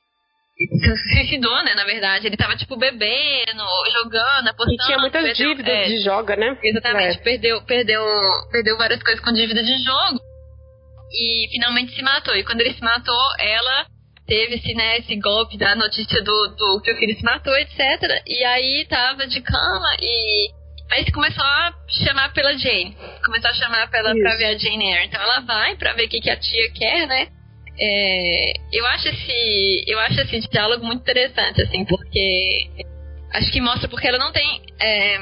[LAUGHS] se suicidou, né, na verdade. Ele tava, tipo, bebendo, jogando, apostando. E tinha muitas perdeu, dívidas é, de joga, né? Exatamente, é. perdeu, perdeu, perdeu várias coisas com dívida de jogo. E finalmente se matou. E quando ele se matou, ela teve esse, né, esse golpe da notícia do, do que o filho se matou, etc. E aí tava de cama e aí começou a chamar pela Jane. Começou a chamar pela, pra ver a Jane Eyre. Então ela vai pra ver o que, que a tia quer, né? É, eu acho esse eu acho esse diálogo muito interessante assim porque acho que mostra porque ela não tem é,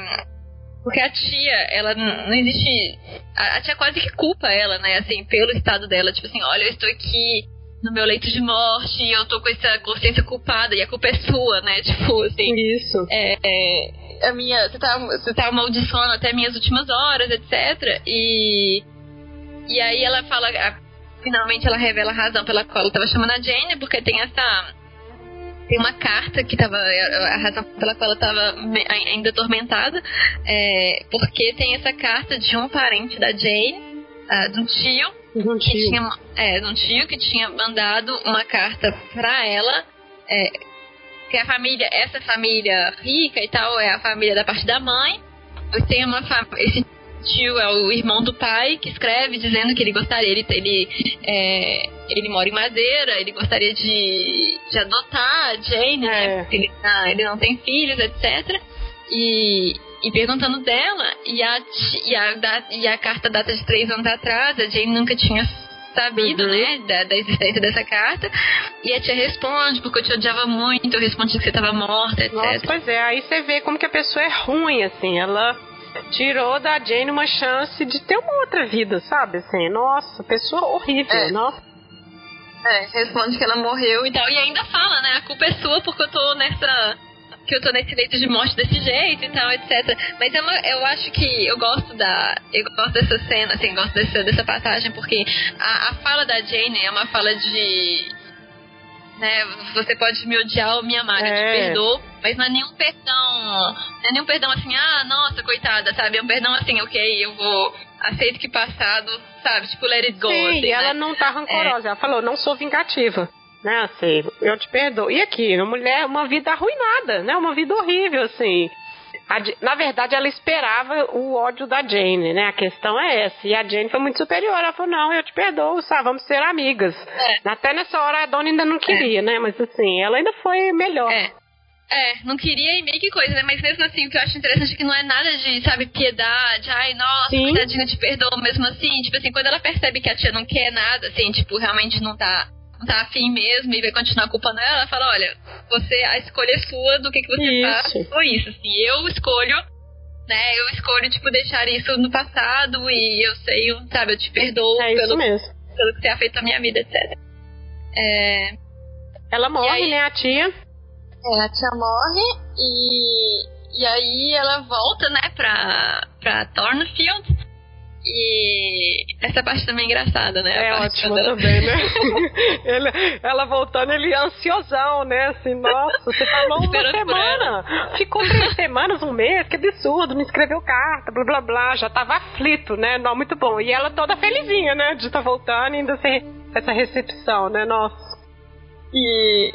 porque a tia ela não existe a, a, tia quase que culpa ela né assim pelo estado dela tipo assim olha eu estou aqui no meu leito de morte e eu tô com essa consciência culpada e a culpa é sua, né? Tipo, assim. Isso. É, é, a minha. Você tá, você tá amaldiçoando até minhas últimas horas, etc. E. E aí ela fala. Finalmente ela revela a razão pela qual ela tava chamando a Jane, porque tem essa. Tem uma carta que tava. A razão pela qual ela tava ainda atormentada. É, porque tem essa carta de um parente da Jane, uh, de um tio um que tinha, é, um tio que tinha mandado uma carta para ela, é, que a família, essa família rica e tal, é a família da parte da mãe. Tem uma esse tio é o irmão do pai que escreve dizendo que ele gostaria, ele, ele, é, ele mora em Madeira, ele gostaria de, de adotar a Jane, né? é. né? Ele, ah, ele não tem filhos, etc. E, e perguntando dela, e a, e a, e a carta data de três anos atrás, a Jane nunca tinha sabido, uhum. né, da, da, existência dessa carta. E a tia responde, porque eu te odiava muito, eu respondi que você estava morta, etc. Nossa, pois é, aí você vê como que a pessoa é ruim, assim, ela tirou da Jane uma chance de ter uma outra vida, sabe? Assim, nossa, pessoa horrível, é. nossa. É, responde que ela morreu e tal. E ainda fala, né? A culpa é sua porque eu tô nessa que eu tô nesse leito de morte desse jeito e tal, etc. Mas é uma, eu acho que eu gosto da. Eu gosto dessa cena, assim, gosto dessa, dessa passagem, porque a, a fala da Jane é uma fala de. Né, você pode me odiar ou me amar, é. eu te é. perdoo, mas não é nenhum perdão. Não é nenhum perdão assim, ah, nossa, coitada, sabe? É um perdão assim, ok, eu vou. Aceito que passado, sabe? Tipo, let it go. Sim, assim, ela né? não tá rancorosa. É. Ela falou, não sou vingativa né, assim, eu te perdoo. E aqui, uma mulher, uma vida arruinada, né, uma vida horrível, assim. A, na verdade, ela esperava o ódio da Jane, né? A questão é essa. E a Jane foi muito superior. Ela falou: Não, eu te perdoo, sabe? Vamos ser amigas. É. Até nessa hora a dona ainda não queria, é. né? Mas assim, ela ainda foi melhor. É. É, não queria e meio que coisa, né? Mas mesmo assim, o que eu acho interessante é que não é nada de, sabe, piedade, ai, nossa, Sim. coitadinha, te perdoa mesmo assim. Tipo assim, quando ela percebe que a tia não quer nada, assim, tipo, realmente não tá tá afim mesmo e vai continuar culpando ela, ela fala, olha, você, a escolha é sua do que, que você isso. faz ou isso, assim, eu escolho, né, eu escolho, tipo, deixar isso no passado e eu sei, sabe, eu te perdoo é pelo, mesmo. pelo que você feito na minha vida, etc. É... Ela morre, aí, né, a tia? É, a tia morre e, e aí ela volta, né, pra, pra Thornfield e essa parte também é engraçada, né? É ótimo também, né? [LAUGHS] ele, ela voltando, ele é ansiosão, né? Assim, nossa, você falou uma semana. Ficou três semanas, um mês, que absurdo, me escreveu carta, blá blá blá. Já tava aflito, né? Não, muito bom. E ela toda felizinha, né? De estar tá voltando e ainda ser essa recepção, né? Nossa. E,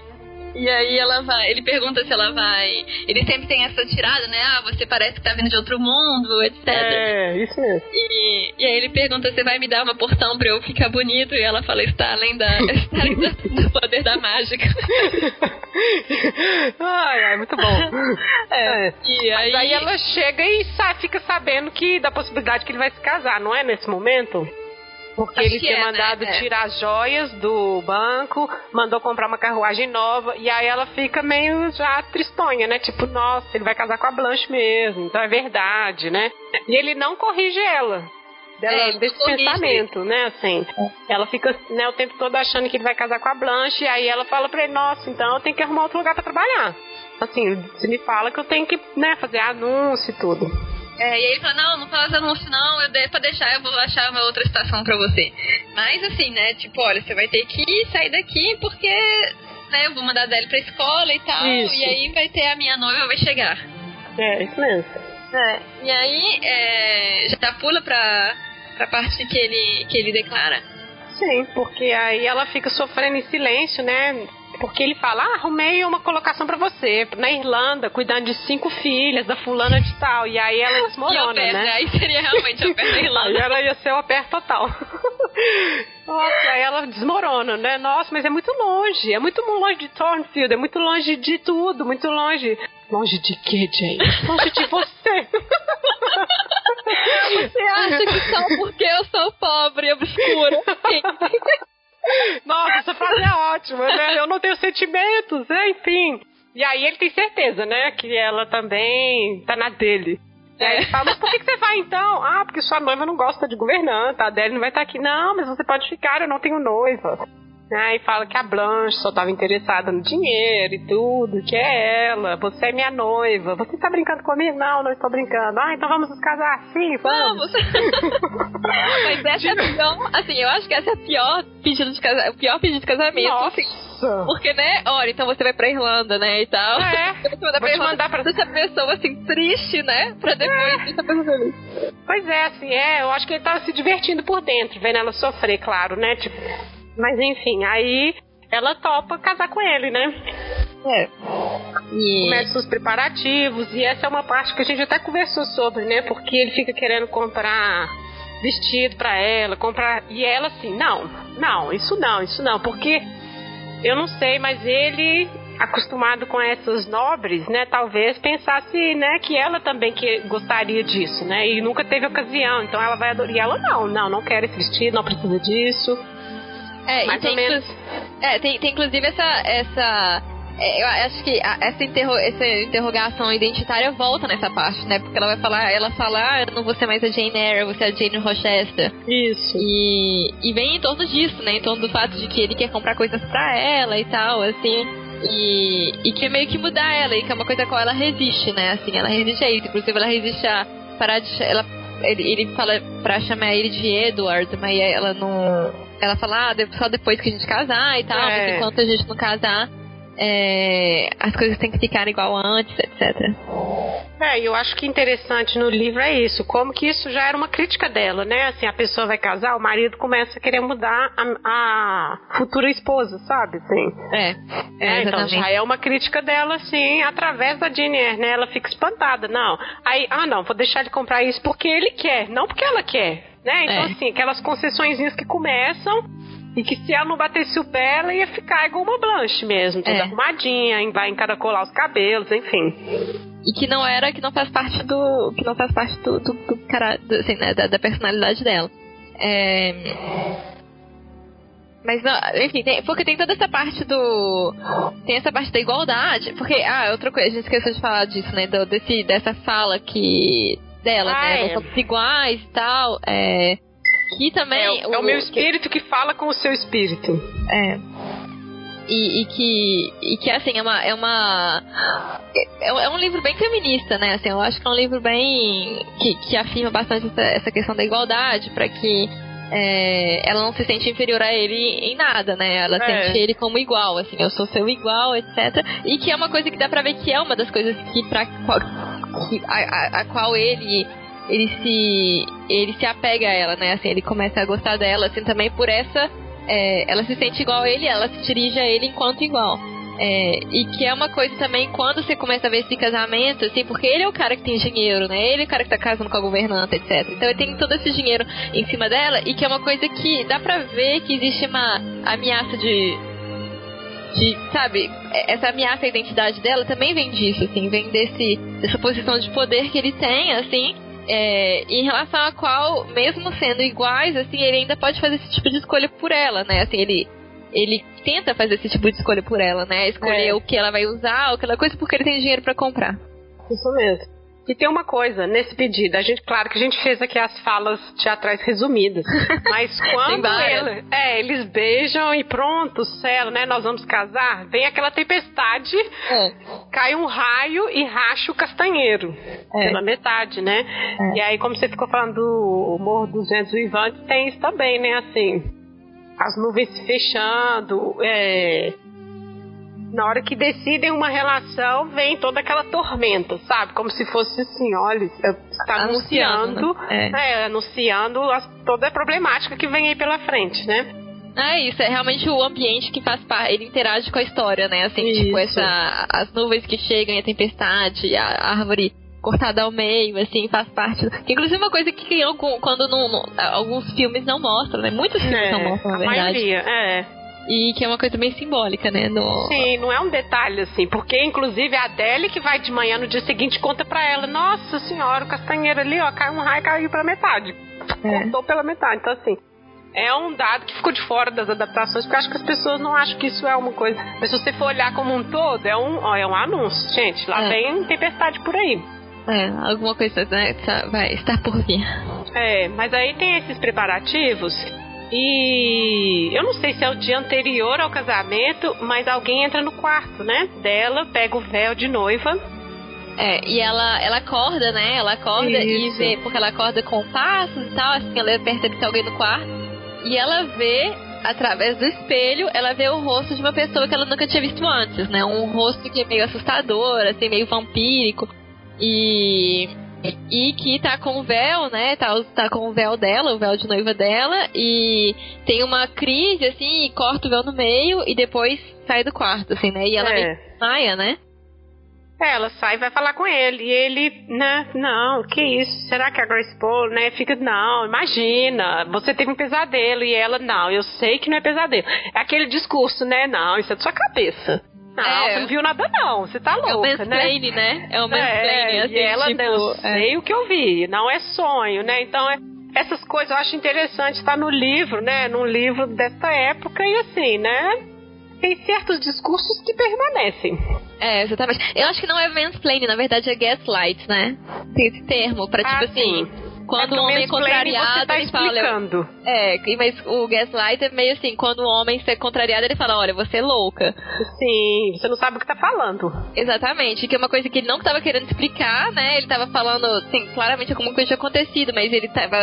e aí ela vai, ele pergunta se ela vai. Ele sempre tem essa tirada, né? Ah, você parece que tá vindo de outro mundo, etc. É, isso mesmo. E, e aí ele pergunta se vai me dar uma porção pra eu ficar bonito. E ela fala, está além, da, [LAUGHS] está além da, do poder da mágica. [LAUGHS] ai, ai, muito bom. É. é. E aí... Mas aí ela chega e fica sabendo que da possibilidade que ele vai se casar, não é? Nesse momento? Porque Acho ele tinha é, mandado né? tirar as joias do banco, mandou comprar uma carruagem nova, e aí ela fica meio já tristonha, né? Tipo, nossa, ele vai casar com a Blanche mesmo, então é verdade, né? E ele não corrige ela. Dela, é, desse pensamento, né? Assim, ela fica né, o tempo todo achando que ele vai casar com a Blanche, e aí ela fala pra ele: Nossa, então eu tenho que arrumar outro lugar para trabalhar. Assim, se me fala que eu tenho que né, fazer anúncio e tudo. É, e aí ele fala, não, não faz anúncio não, eu dei pra deixar, eu vou achar uma outra estação pra você. Mas assim, né, tipo, olha, você vai ter que sair daqui porque, né, eu vou mandar a Adele pra escola e tal, isso. e aí vai ter a minha noiva vai chegar. É, isso mesmo. É, e aí, é, já pula pra, pra parte que ele, que ele declara? Sim, porque aí ela fica sofrendo em silêncio, né? Porque ele fala: ah, arrumei uma colocação para você na Irlanda, cuidando de cinco filhas da fulana de tal. E aí ela [LAUGHS] desmorona, pé, né? Aí seria realmente o pé da [LAUGHS] Irlanda. aí ela ia ser o pé total. [LAUGHS] Nossa, aí ela desmorona, né? Nossa, mas é muito longe. É muito longe de Thornfield, é muito longe de tudo, muito longe. Longe de quê, Jane? Longe de você. você acha que só porque eu sou pobre e obscura? Nossa, essa frase é ótima, né? Eu não tenho sentimentos, né? Enfim. E aí ele tem certeza, né? Que ela também tá na dele. E aí ele fala, mas por que, que você vai então? Ah, porque sua noiva não gosta de governanta, a Adele não vai estar aqui. Não, mas você pode ficar, eu não tenho noiva. Né? E fala que a Blanche só estava interessada no dinheiro e tudo, que é ela, você é minha noiva. Você está brincando comigo? Não, não estou brincando. Ah, então vamos nos casar? Sim, vamos. vamos. [LAUGHS] Mas essa é a pior, assim, eu acho que essa é a pior pedido de casamento, o pior pedido de casamento. Nossa. Assim, porque, né, olha, então você vai pra Irlanda, né, e tal. É, [LAUGHS] você vai pra Irlanda, mandar pra... essa pessoa, assim, triste, né, pra depois é. essa pessoa feliz. Pois é, assim, é, eu acho que ele tava se divertindo por dentro, vendo ela sofrer, claro, né, tipo... Mas enfim, aí ela topa casar com ele, né? É. Começa os preparativos, e essa é uma parte que a gente até conversou sobre, né? Porque ele fica querendo comprar vestido para ela, comprar. E ela assim, não, não, isso não, isso não, porque eu não sei, mas ele acostumado com essas nobres, né, talvez pensasse, né, que ela também que gostaria disso, né, e nunca teve ocasião, então ela vai adorar. E ela não, não, não quer esse vestido, não precisa disso. É, Mais tem, menos... é, tem, tem inclusive essa, essa é, eu acho que essa, interro essa interrogação identitária volta nessa parte, né? Porque ela vai falar, ela fala, ah, eu não vou ser mais a Jane Eyre, eu vou ser a Jane Rochester. Isso. E, e vem em torno disso, né? Em torno do fato de que ele quer comprar coisas pra ela e tal, assim. E, e quer meio que mudar ela, e que é uma coisa a qual ela resiste, né? Assim, ela resiste a isso. Inclusive, ela resiste a parar de. Ela, ele, ele fala pra chamar ele de Edward, mas ela não ela fala, ah, só depois que a gente casar e tal, é. mas enquanto a gente não casar, é, as coisas têm que ficar igual antes, etc. É, eu acho que interessante no livro é isso, como que isso já era uma crítica dela, né? Assim, a pessoa vai casar, o marido começa a querer mudar a, a futura esposa, sabe? Assim. É, é, é então já é uma crítica dela, assim, através da Jenny né? Ela fica espantada, não. Aí, ah, não, vou deixar ele comprar isso porque ele quer, não porque ela quer. Né? Então, é. assim, aquelas concessões que começam e que se ela não batesse o pé, ela ia ficar igual uma Blanche mesmo, toda é. arrumadinha, vai encaracolar os cabelos, enfim. E que não era, que não faz parte do. que não faz parte do, do, do cara, do, assim, né, da, da, personalidade dela. É. Mas, enfim, tem, porque tem toda essa parte do. Tem essa parte da igualdade. Porque, ah, outra coisa, a gente esqueceu de falar disso, né? Do, desse, dessa fala que. dela, ah, né? É. Somos iguais e tal. É que também. É, o, é o meu espírito que... que fala com o seu espírito. É. E, e, que e que assim é uma é uma é, é, um livro bem feminista né assim eu acho que é um livro bem que, que afirma bastante essa, essa questão da igualdade para que é, ela não se sente inferior a ele em nada né ela é. sente ele como igual assim eu sou seu igual etc e que é uma coisa que dá para ver que é uma das coisas que para a, a, a qual ele ele se ele se apega a ela, né? Assim, ele começa a gostar dela, assim, também por essa é, ela se sente igual a ele, ela se dirige a ele enquanto igual. É, e que é uma coisa também quando você começa a ver esse casamento, assim, porque ele é o cara que tem dinheiro, né? Ele é o cara que tá casando com a governanta, etc. Então ele tem todo esse dinheiro em cima dela e que é uma coisa que dá pra ver que existe uma ameaça de. de sabe? Essa ameaça à identidade dela também vem disso, assim, vem desse, dessa posição de poder que ele tem, assim é, em relação a qual, mesmo sendo iguais, assim, ele ainda pode fazer esse tipo de escolha por ela, né? Assim, ele, ele tenta fazer esse tipo de escolha por ela, né? Escolher é. o que ela vai usar, aquela coisa, porque ele tem dinheiro para comprar. Isso mesmo. E tem uma coisa nesse pedido, a gente, claro que a gente fez aqui as falas teatrais resumidas, [LAUGHS] mas quando ele, é, eles beijam e pronto, céu, né, nós vamos casar, vem aquela tempestade, é. cai um raio e racha o castanheiro é. pela metade, né? É. E aí, como você ficou falando do Morro dos Ventos Vivantes, tem isso também, né, assim, as nuvens se fechando, é na hora que decidem uma relação, vem toda aquela tormenta, sabe? Como se fosse assim, olha, está anunciando, anunciando, né? é. É, anunciando toda a problemática que vem aí pela frente, né? É isso, é realmente o ambiente que faz parte, ele interage com a história, né? Assim, isso. tipo, essa, as nuvens que chegam, a tempestade, a árvore cortada ao meio, assim, faz parte. Inclusive uma coisa que quando não, não, alguns filmes não mostram, né? Muitos filmes é, não mostram, na verdade. A maioria, é. E que é uma coisa bem simbólica, né? No... Sim, não é um detalhe assim, porque inclusive a Adele que vai de manhã no dia seguinte conta pra ela: Nossa senhora, o castanheiro ali, ó, caiu um raio e caiu pela metade. É. Cortou pela metade. Então, assim, é um dado que ficou de fora das adaptações, porque eu acho que as pessoas não acham que isso é uma coisa. Mas se você for olhar como um todo, é um, ó, é um anúncio, gente. Lá é. vem tempestade por aí. É, alguma coisa né, vai estar por vir. É, mas aí tem esses preparativos E eu não sei se é o dia anterior ao casamento, mas alguém entra no quarto, né? Dela, pega o véu de noiva. É, e ela, ela acorda, né? Ela acorda Isso. e vê, porque ela acorda com passos e tal, assim, ela percebe que tem alguém no quarto. E ela vê, através do espelho, ela vê o rosto de uma pessoa que ela nunca tinha visto antes, né? Um rosto que é meio assustador, assim, meio vampírico. E e que tá com o véu, né? Tá, tá com o véu dela, o véu de noiva dela, e tem uma crise, assim, e corta o véu no meio e depois sai do quarto, assim, né? E ela é. meio né? É, ela sai e vai falar com ele. E ele, né, não, que isso? Será que a Grace Paul, né, fica, não, imagina, você teve um pesadelo. E ela, não, eu sei que não é pesadelo. É aquele discurso, né, não, isso é da sua cabeça. Não, é. você não viu nada não, você tá louca, é o né? né? É o mansplaining, é, assim, E ela, tipo, eu sei é. o que eu vi, não é sonho, né? Então, é, essas coisas eu acho interessante estar tá no livro, né? Num livro dessa época e assim, né? Tem certos discursos que permanecem. É, exatamente. Eu acho que não é mansplaining, na verdade é gaslight, né? Tem esse termo pra, tipo ah, assim... Sim quando é o homem é contrariado, tá ele fala. É, mas o gaslight é meio assim, quando o homem é contrariado, ele fala, olha, você é louca. Sim, você não sabe o que tá falando. Exatamente, que é uma coisa que ele não tava querendo explicar, né? Ele tava falando, assim, claramente alguma coisa tinha acontecido, mas ele tava.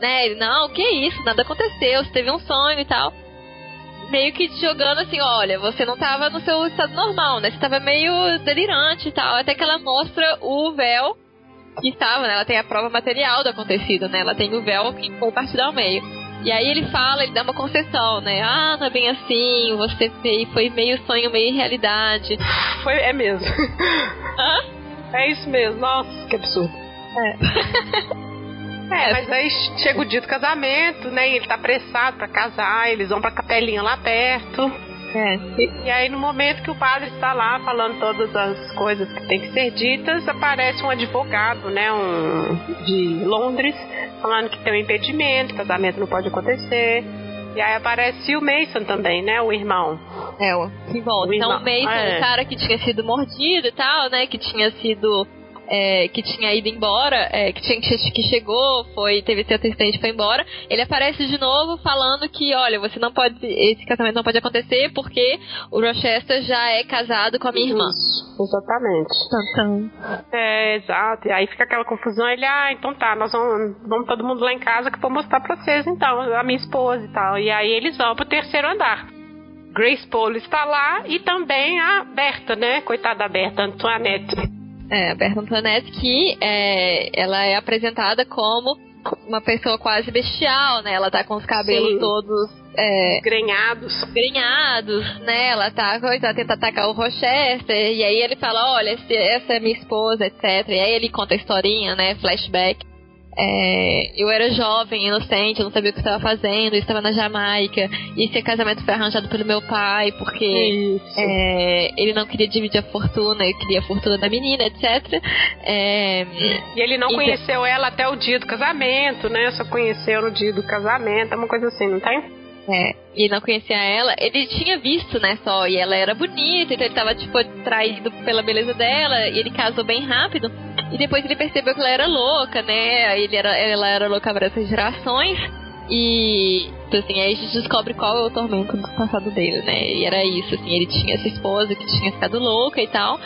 Né, ele, não, o que é isso? Nada aconteceu, você teve um sonho e tal meio que jogando assim, olha, você não tava no seu estado normal, né? Você tava meio delirante e tal. Até que ela mostra o véu que estava, né? Ela tem a prova material do acontecido, né? Ela tem o véu que foi partido ao meio. E aí ele fala, ele dá uma concessão, né? Ah, não é bem assim, você foi meio sonho, meio realidade. Foi, é mesmo. [LAUGHS] Hã? É isso mesmo, nossa, que absurdo. É. [LAUGHS] É, mas aí chega o dia do casamento, né? E ele tá apressado para casar, eles vão pra capelinha lá perto. É. E, e, aí, no momento que o padre está lá falando todas as coisas que tem que ser ditas, aparece um advogado, né, um de Londres, falando que tem um impedimento, casamento não pode acontecer. E aí aparece o Mason também, né? O irmão. É, o que volta. O então o Mason, é. o cara que tinha sido mordido e tal, né? Que tinha sido é, que tinha ido embora, é, que, tinha, que chegou, foi, teve seu assistente foi embora, ele aparece de novo falando que, olha, você não pode, esse casamento não pode acontecer porque o Rochester já é casado com a minha irmã. Isso, exatamente. É, exato. E aí fica aquela confusão, ele, ah, então tá, nós vamos, vamos todo mundo lá em casa que eu vou mostrar pra vocês, então, a minha esposa e tal. E aí eles vão pro terceiro andar. Grace Polo está lá e também a Berta, né? Coitada da Berta, Antoinette. É, a Berta Antoinette, que é, ela é apresentada como uma pessoa quase bestial, né? Ela tá com os cabelos Sim. todos é, grenhados. Grenhados, né? Ela tá coisa, tenta atacar o Rochester, e aí ele fala, olha, essa é minha esposa, etc. E aí ele conta a historinha, né? Flashback é, eu era jovem, inocente, eu não sabia o que estava fazendo, eu estava na Jamaica, e esse casamento foi arranjado pelo meu pai, porque é, ele não queria dividir a fortuna, ele queria a fortuna da menina, etc. É, e ele não então, conheceu ela até o dia do casamento, né? Só conheceu no dia do casamento, é uma coisa assim, não tem? É, e não conhecia ela, ele tinha visto, né, só, e ela era bonita, então ele tava, tipo, atraído pela beleza dela, e ele casou bem rápido, e depois ele percebeu que ela era louca, né, ele era, ela era louca para essas gerações, e, então, assim, aí a gente descobre qual é o tormento do passado dele, né, e era isso, assim, ele tinha essa esposa que tinha ficado louca e tal,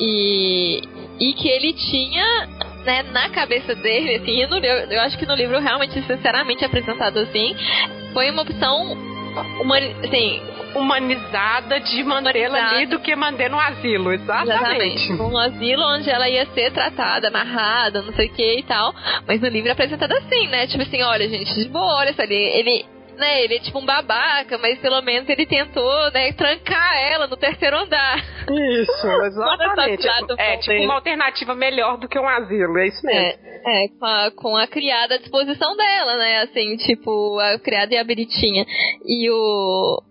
e, e que ele tinha né, na cabeça dele, assim, no, eu, eu acho que no livro realmente, sinceramente, apresentado assim, foi uma opção humani assim, humanizada de mantê-la ali do que manter no asilo, exatamente. exatamente. Um asilo onde ela ia ser tratada, amarrada, não sei o que e tal. Mas no livro é apresentado assim, né? Tipo assim, olha, gente, de boa, olha ele, ele né, ele é tipo um babaca, mas pelo menos ele tentou, né, trancar ela no terceiro andar. Isso, [LAUGHS] exatamente. é, tipo dele. uma alternativa melhor do que um asilo, é isso mesmo. É, é com, a, com a criada à disposição dela, né, assim, tipo, a criada e a beritinha. E o,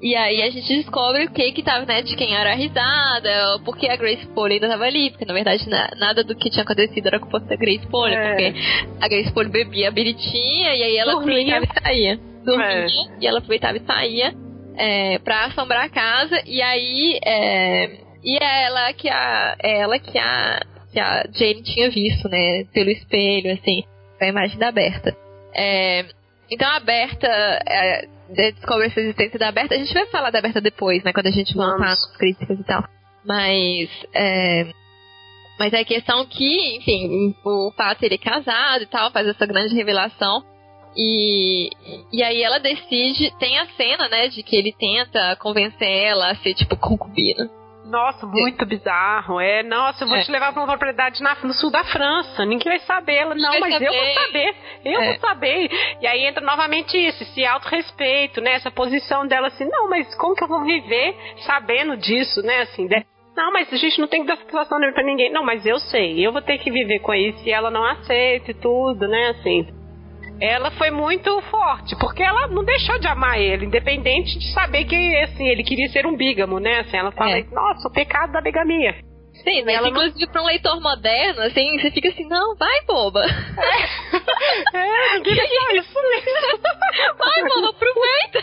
e aí a gente descobre o que que tava, né, de quem era a risada, porque a Grace Polly ainda tava ali, porque na verdade na, nada do que tinha acontecido era culpa da Grace Polly, é. porque a Grace Polly bebia a beritinha e aí ela Dormia. e saía dormia é. e ela aproveitava e saía é, pra assombrar a casa e aí é, e é ela que a é ela que a que a Jane tinha visto, né, pelo espelho, assim, a imagem da Berta. É, Então a Berta é, descobre essa existência da Berta. A gente vai falar da Berta depois, né? Quando a gente montar as críticas e tal. Mas. É, mas é a questão que, enfim, o fato de ele é casado e tal, faz essa grande revelação. E, e aí ela decide, tem a cena, né, de que ele tenta convencer ela a ser, tipo, concubina. Nossa, muito bizarro. É, nossa, eu vou é. te levar para uma propriedade na, no sul da França. Ninguém vai saber. Ela, não, mas saber. eu vou saber. Eu é. vou saber. E aí entra novamente isso, esse autorrespeito, né? Essa posição dela assim, não, mas como que eu vou viver sabendo disso, né? Assim, de, não, mas a gente não tem que dar satisfação para ninguém. Não, mas eu sei. Eu vou ter que viver com isso e ela não aceita e tudo, né? Assim ela foi muito forte, porque ela não deixou de amar ele, independente de saber que assim, ele queria ser um bígamo, né? Assim, ela fala, é. nossa, o pecado da bigamia. Sim, mas ela inclusive não... pra um leitor moderno, assim, você fica assim, não, vai, boba. É, [LAUGHS] é ninguém [LAUGHS] isso mesmo. [LAUGHS] Vai, boba, aproveita.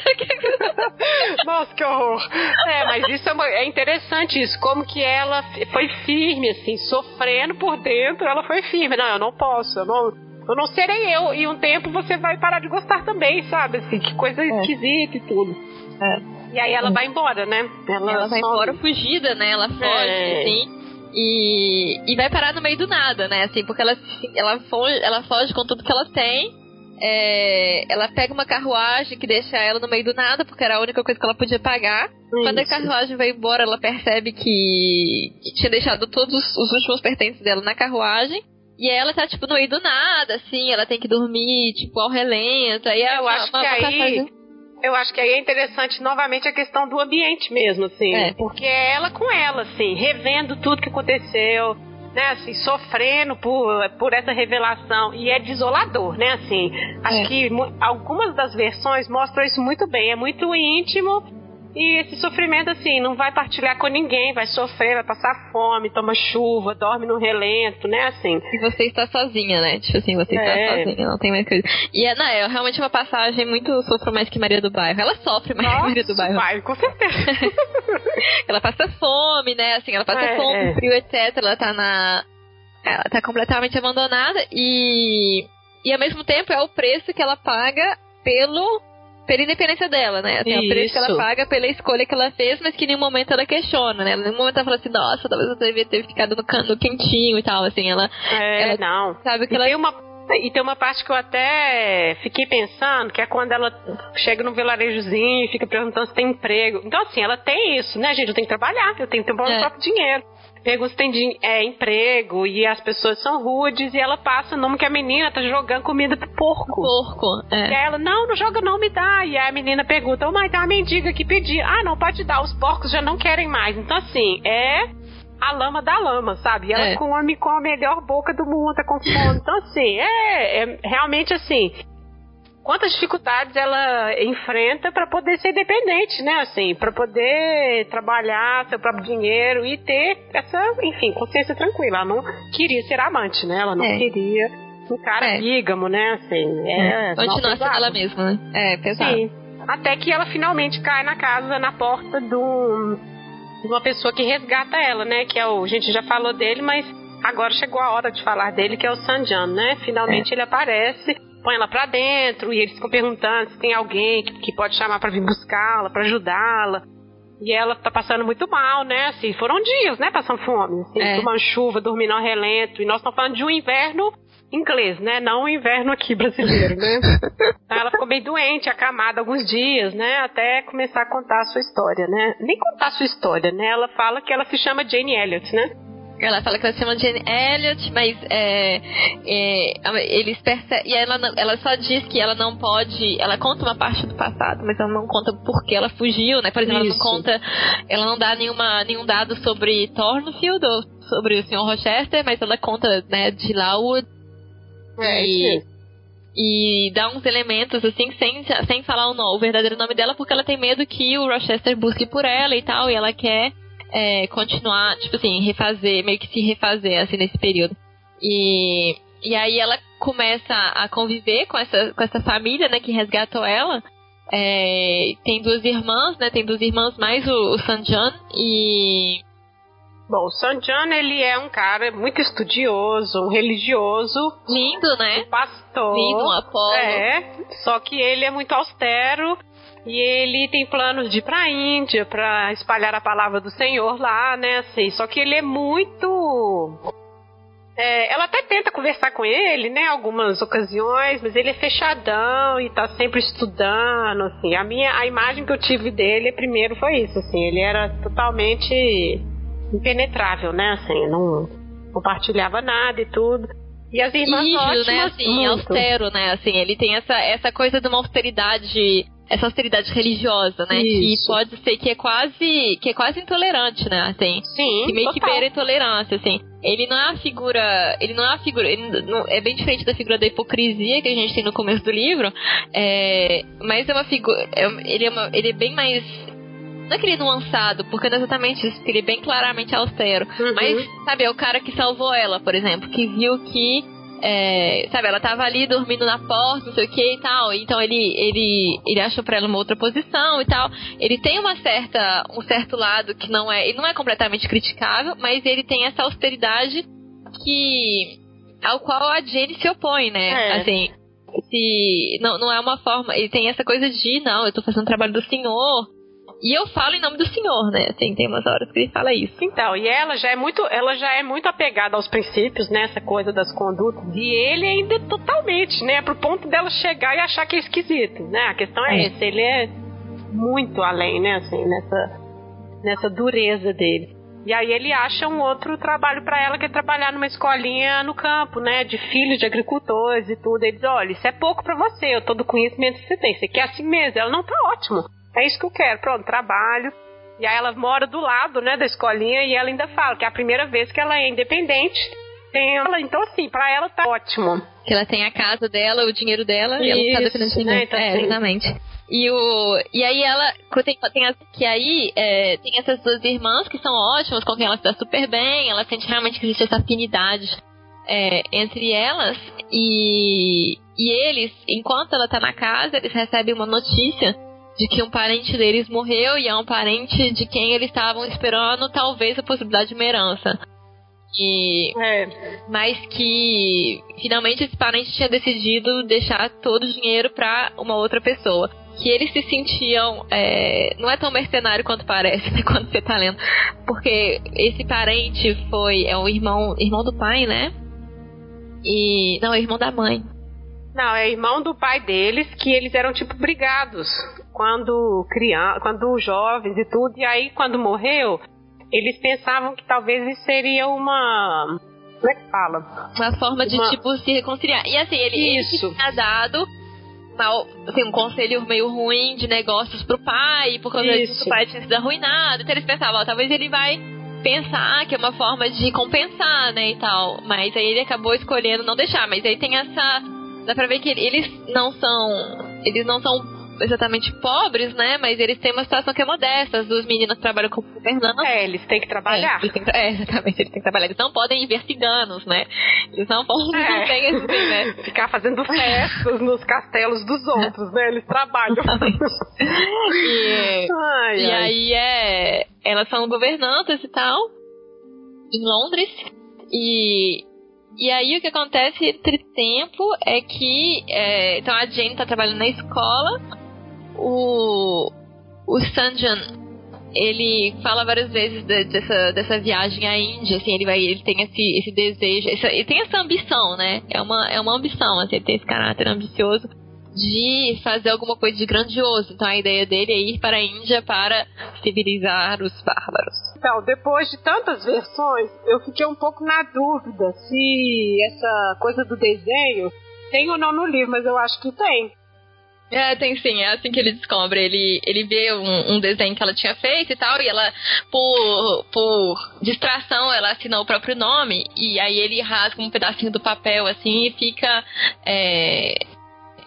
Nossa, que horror. É, mas isso é, é interessante isso, como que ela foi firme, assim, sofrendo por dentro, ela foi firme. Não, eu não posso, eu não eu não serei eu. E um tempo você vai parar de gostar também, sabe? Assim, que coisa é. esquisita e tudo. É. E aí ela é. vai embora, né? Ela, ela vai embora fugida, né? Ela foge, é. assim. E, e vai parar no meio do nada, né? Assim, porque ela, ela, foge, ela foge com tudo que ela tem. É, ela pega uma carruagem que deixa ela no meio do nada, porque era a única coisa que ela podia pagar. Isso. Quando a carruagem vai embora, ela percebe que, que tinha deixado todos os últimos pertences dela na carruagem. E ela tá, tipo, no meio do nada, assim, ela tem que dormir, tipo, ao relento. Aí eu acho que aí. Eu acho que aí é interessante novamente a questão do ambiente mesmo, assim. É. Porque é ela com ela, assim, revendo tudo que aconteceu, né, assim, sofrendo por, por essa revelação. E é desolador, né, assim. Acho é. que algumas das versões mostram isso muito bem. É muito íntimo e esse sofrimento, assim, não vai partilhar com ninguém, vai sofrer, vai passar fome, toma chuva, dorme no relento, né, assim. E você está sozinha, né? Tipo assim, você está é. sozinha, não tem mais coisa. E é, não, é realmente uma passagem muito sofro mais que Maria do Bairro. Ela sofre mais Nossa, que Maria do Bairro. Vai, com certeza. [LAUGHS] ela passa fome, né? Assim, ela passa é, fome, é. frio, etc. Ela tá na. Ela tá completamente abandonada e. E ao mesmo tempo é o preço que ela paga pelo pela independência dela, né? Assim, o preço que ela paga pela escolha que ela fez, mas que em nenhum momento ela questiona, né? Em nenhum momento ela fala assim, nossa, talvez eu devia ter ficado no cano quentinho e tal, assim, ela... É, ela não. Sabe que e ela... Tem uma... E tem uma parte que eu até fiquei pensando, que é quando ela chega no vilarejozinho e fica perguntando se tem emprego. Então, assim, ela tem isso, né, gente? Eu tenho que trabalhar, eu tenho que ter um é. próprio dinheiro se tem é, emprego e as pessoas são rudes e ela passa o nome que a menina tá jogando comida pro porco. Porco, é. E ela, não, não joga não, me dá. E a menina pergunta, oh, mãe, tem uma mendiga que pedir. Ah, não, pode dar, os porcos já não querem mais. Então, assim, é a lama da lama, sabe? E ela é. come com a melhor boca do mundo, tá com fome. Então, assim, é, é realmente assim quantas dificuldades ela enfrenta para poder ser independente, né? Assim, para poder trabalhar seu próprio dinheiro e ter essa, enfim, consciência tranquila. Ela não queria ser amante, né? Ela não é. queria um cara é. bígamo, né? Assim, é, é. Continua sendo ela mesma, né? É, pesado. Sim. Até que ela finalmente cai na casa, na porta de, um, de uma pessoa que resgata ela, né? Que é o. A gente já falou dele, mas agora chegou a hora de falar dele, que é o Sanjan, né? Finalmente é. ele aparece põe ela pra dentro e eles ficam perguntando se tem alguém que, que pode chamar para vir buscá-la, para ajudá-la. E ela tá passando muito mal, né? Assim, foram dias, né? Passando fome. Assim, é. Tomando chuva, dormindo ao relento. E nós estamos falando de um inverno inglês, né? Não o inverno aqui brasileiro, né? então [LAUGHS] ela ficou bem doente, acamada alguns dias, né? Até começar a contar a sua história, né? Nem contar a sua história, né? Ela fala que ela se chama Jane Elliot, né? Ela fala que ela se chama Jane Elliot, mas é, é, eles percebem. E ela, ela só diz que ela não pode. Ela conta uma parte do passado, mas ela não conta por que ela fugiu, né? Por exemplo, Isso. ela não conta. Ela não dá nenhuma, nenhum dado sobre Thornfield ou sobre o Sr. Rochester, mas ela conta, né, de Lawood. É, e, e dá uns elementos assim sem, sem falar o, nome, o verdadeiro nome dela porque ela tem medo que o Rochester busque por ela e tal e ela quer é, continuar, tipo assim, refazer, meio que se refazer, assim, nesse período. E, e aí ela começa a conviver com essa, com essa família, né, que resgatou ela. É, tem duas irmãs, né, tem duas irmãs mais o, o Sanjan e... Bom, o Sanjan, ele é um cara muito estudioso, um religioso. Lindo, né? Um pastor. Lindo, um Apolo. É, só que ele é muito austero e ele tem planos de ir pra Índia para espalhar a palavra do Senhor lá, né, assim. Só que ele é muito é, ela até tenta conversar com ele, né, algumas ocasiões, mas ele é fechadão e tá sempre estudando, assim. A minha a imagem que eu tive dele primeiro foi isso, assim, ele era totalmente impenetrável, né? Assim, não compartilhava nada e tudo. E as irmãs Rígido, ótimas, né? Assim, muito. austero, né? Assim, ele tem essa, essa coisa de uma austeridade, essa austeridade religiosa, né? Isso. Que pode ser que é quase, que é quase intolerante, né? Assim, Sim, que meio que total. beira a intolerância, assim. Ele não é a figura, ele não é a figura, ele não- é bem diferente da figura da hipocrisia que a gente tem no começo do livro, é, mas é uma figura, é- ele, é uma, ele é bem mais não é que ele é nuançado, porque não é exatamente isso, porque ele é bem claramente austero. Uhum. Mas, sabe, é o cara que salvou ela, por exemplo, que viu que. É, sabe, ela tava ali dormindo na porta, não sei o que e tal. Então ele, ele, ele achou pra ela uma outra posição e tal. Ele tem uma certa, um certo lado que não é. Ele não é completamente criticável, mas ele tem essa austeridade que. ao qual a Jenny se opõe, né? É. Assim. Se não, não é uma forma. Ele tem essa coisa de, não, eu tô fazendo o trabalho do senhor. E eu falo em nome do senhor, né? Assim, tem umas horas que ele fala isso. Então, e ela já é muito, ela já é muito apegada aos princípios, né? Essa coisa das condutas. E ele ainda totalmente, né? Pro ponto dela chegar e achar que é esquisito, né? A questão é, É. essa, ele é muito além, né? Assim, nessa, nessa dureza dele. E aí ele acha um outro trabalho pra ela, que é trabalhar numa escolinha no campo, né? De filhos de agricultores e tudo. Ele diz, olha, isso é pouco pra você, eu todo conhecimento que você tem. Você quer assim mesmo? Ela, não, tá ótimo. É isso que eu quero. Pronto, trabalho. E aí ela mora do lado, né, da escolinha e ela ainda fala que é a primeira vez que ela é independente. Tem ela, então assim, pra ela tá ótimo. Que ela tem a casa dela, o dinheiro dela, e ela não tá Isso, dependendo de né? Então, é, assim- exatamente. E, o, e aí ela tem, tem as- que aí é, tem essas duas irmãs que são ótimas, com quem ela se dá super bem, ela sente realmente que existe essa afinidade é, entre elas e, e eles, enquanto ela tá na casa, eles recebem uma notícia de que um parente deles morreu e é um parente de quem eles estavam esperando talvez a possibilidade de uma herança. E É. mas que finalmente esse parente tinha decidido deixar todo o dinheiro pra uma outra pessoa. Que eles se sentiam. é, não é tão mercenário quanto parece, [LAUGHS] né, quando você tá lendo. Porque esse parente foi. É o irmão. Irmão do pai, né? E. Não, é irmão da mãe. Não, é irmão do pai deles que eles eram tipo brigados quando criança, quando jovens e tudo. E aí quando morreu, eles pensavam que talvez isso seria uma como é que fala? Uma forma de, Uma- tipo, se reconciliar. E assim, ele, ele Isso. tinha dado mal, assim, um conselho meio ruim de negócios pro pai, por causa disso Isso. o pai tinha sido arruinado. Então eles pensavam, ó, talvez ele vai pensar que é uma forma de compensar, né, e tal. Mas aí ele acabou escolhendo não deixar. Mas aí tem essa... Dá pra ver que eles não são... Eles não são exatamente pobres, né, mas eles têm uma situação que é modesta. As duas meninas trabalham como governantes. É, eles têm que trabalhar. É, têm é, [LAUGHS] exatamente, eles têm que trabalhar. Eles não podem ver ciganos, né? Eles não podem, É. esse, né? [LAUGHS] Ficar fazendo festas nos castelos dos outros, né? Eles trabalham. E, [LAUGHS] Ai, e ai. aí é. Elas são governantas e tal. Em Londres. E. E aí o que acontece entre tempo é que. é, então a Jane tá trabalhando na escola. O. O Sanjan. Ele fala várias vezes de- dessa, dessa viagem à Índia, assim, ele vai, ele tem esse, esse desejo, essa- ele tem essa ambição, né? É uma, é uma ambição, assim, ele tem esse caráter ambicioso de fazer alguma coisa de grandioso. Então a ideia dele é ir para a Índia para civilizar os bárbaros. Então, depois de tantas versões, eu fiquei um pouco na dúvida se essa coisa do desenho tem ou não no livro, mas eu acho que tem. É, tem sim, é assim que ele descobre. Ele, ele vê um, um desenho que ela tinha feito e tal, e ela, por, por distração, ela assinou o próprio nome, e aí ele rasga um pedacinho do papel assim e fica. é,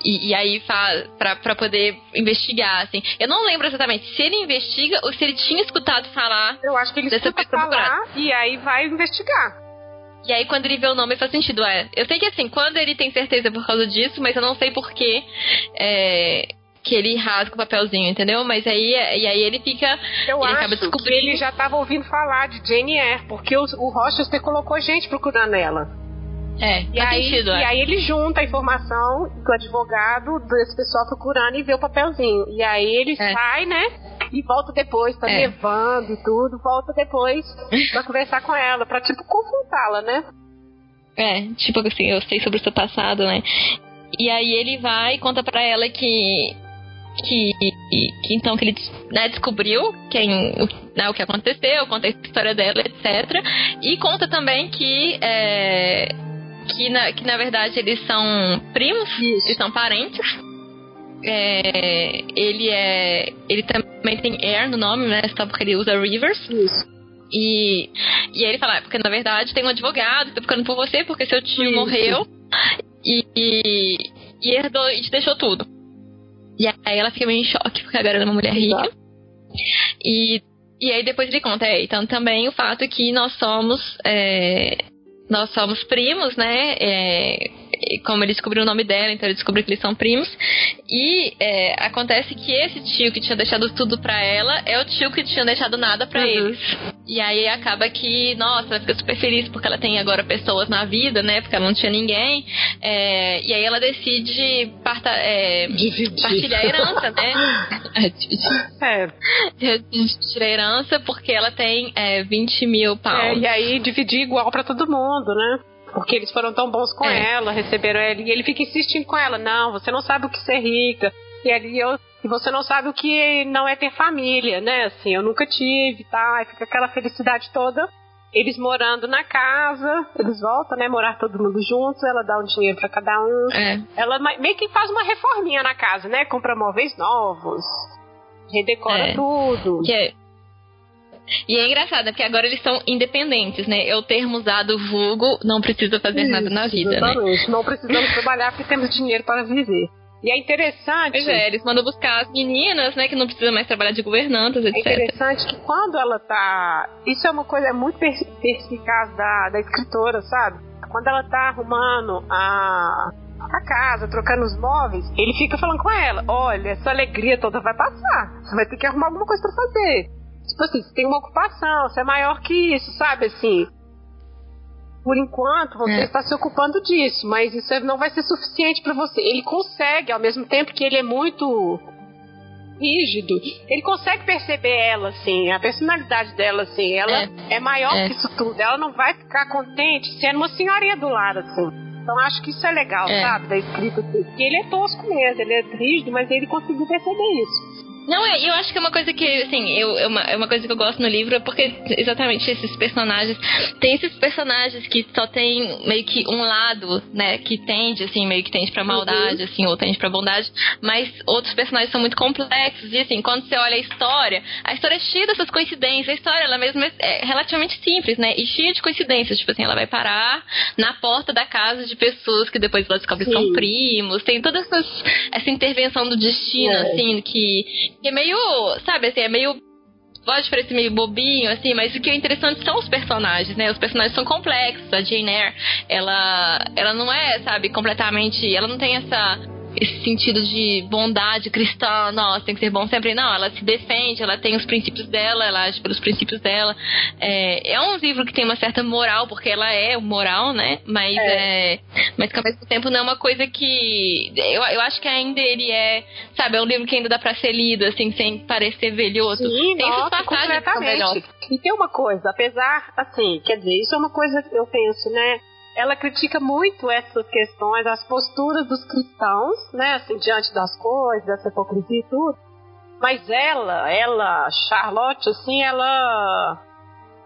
e, e aí faz pra, pra poder investigar, assim. Eu não lembro exatamente se ele investiga ou se ele tinha escutado falar. Eu acho que ele escuta falar e aí vai investigar. E aí, quando ele vê o nome, faz sentido. É, eu sei que assim, quando ele tem certeza por causa disso, mas eu não sei porquê. É, que ele rasga o papelzinho, entendeu? Mas aí, e aí ele fica. Eu ele acho acaba descobrindo. que ele já estava ouvindo falar de Jane Eyre, porque o, o Rochester colocou gente procurando ela. É, e aí, sentido, e é. aí ele junta a informação do advogado desse pessoal procurando e vê o papelzinho. E aí ele É. sai, né? E volta depois, tá É. nevando e tudo, volta depois pra conversar com ela, pra tipo confrontá-la, né? É, tipo assim, eu sei sobre o seu passado, né? E aí ele vai e conta pra ela que. Que, que então que ele né, descobriu quem, o, né, o que aconteceu, conta a história dela, etc. E conta também que é, que, na, que na verdade eles são primos, eles são parentes. É, ele é. Ele também tem Air no nome, né? Só porque ele usa Rivers. Isso. E, e aí ele fala, "Ah, porque na verdade tem um advogado, tô ficando por você, porque seu tio Isso. morreu e, e, e herdou e te deixou tudo. E aí ela fica meio em choque, porque agora ela é uma mulher rica. Exato. E, e aí depois ele conta, é, então também o fato que nós somos. é, nós somos primos, né? É, como ele descobriu o nome dela, então ele descobriu que eles são primos. E é, acontece que esse tio que tinha deixado tudo pra ela é o tio que tinha deixado nada pra Uhum. eles. E aí acaba que, nossa, ela fica super feliz porque ela tem agora pessoas na vida, né? Porque ela não tinha ninguém. É, e aí ela decide parta, é, Dividir. partilhar a herança, né? [LAUGHS] É, dividir É, dividir a herança porque ela tem é, 20 mil é, pounds. e aí dividir igual pra todo mundo, né? Porque eles foram tão bons com É. ela, receberam ela, e ele fica insistindo com ela, não, você não sabe o que ser rica. E ali eu. E você não sabe o que não é ter família, né? Assim, eu nunca tive, tá? Aí fica aquela felicidade toda. Eles morando na casa, eles voltam, né? Morar todo mundo juntos, ela dá um dinheiro pra cada um. É. Ela meio que faz uma reforminha na casa, né? Compra móveis novos, redecora É. tudo. Que é- E é engraçado, né? Porque agora eles são independentes, né? É o termo usado vulgo, não precisa fazer nada na Isso, vida, né? exatamente. Não precisamos trabalhar porque temos dinheiro para viver. E é interessante. Pois é, eles mandam buscar as meninas, né? Que não precisam mais trabalhar de governantas, É etc. interessante que quando ela tá. Isso é uma coisa muito per- perspicaz da, da escritora, sabe? Quando ela tá arrumando a, a casa, trocando os móveis, ele fica falando com ela: olha, essa alegria toda vai passar. Você vai ter que arrumar alguma coisa pra fazer. Tipo assim, você tem uma ocupação, você é maior que isso, sabe? Assim. Por enquanto, você É. está se ocupando disso, mas isso não vai ser suficiente pra você. Ele consegue, ao mesmo tempo que ele é muito rígido, ele consegue perceber ela, assim, a personalidade dela, assim, ela é, maior É. que isso tudo. Ela não vai ficar contente sendo uma senhorinha do lar, assim. Então acho que isso é legal, É. sabe, da escrita. Assim, porque ele é tosco mesmo, ele é rígido, mas ele conseguiu perceber isso. Não, é, eu acho que é uma coisa que, assim, eu, é, uma, é uma coisa que eu gosto no livro, é porque exatamente esses personagens. Tem esses personagens que só tem meio que um lado, né? Que tende, assim, meio que tende pra maldade, assim, ou tende pra bondade. Mas outros personagens são muito complexos. E, assim, quando você olha a história, a história é cheia dessas coincidências. A história, ela mesma é relativamente simples, né? E cheia de coincidências. Tipo assim, ela vai parar na porta da casa de pessoas que depois ela descobre que são primos. Tem toda essas, essa intervenção do destino, É. assim, que é meio, sabe, assim, é meio. Pode parecer meio bobinho, assim, mas o que é interessante são os personagens, né? Os personagens são complexos. A Jane Eyre, ela, ela não é, sabe, completamente. Ela não tem essa esse sentido de bondade cristã, nossa, tem que ser bom sempre. Não, ela se defende, ela tem os princípios dela, ela age pelos princípios dela. É, é um livro que tem uma certa moral, porque ela é moral, né? Mas é. mas que ao mesmo tempo não é uma coisa que. Eu, eu acho que ainda ele é. Sabe, é um livro que ainda dá pra ser lido, assim, sem parecer velhoso. Sim, tem nossa, passagens que são melhores. completamente. E tem uma coisa, apesar, assim, quer dizer, isso é uma coisa que eu penso, né? Ela critica muito essas questões, as posturas dos cristãos, né? Assim, diante das coisas, dessa hipocrisia e tudo. Mas ela, ela, Charlotte, assim, ela.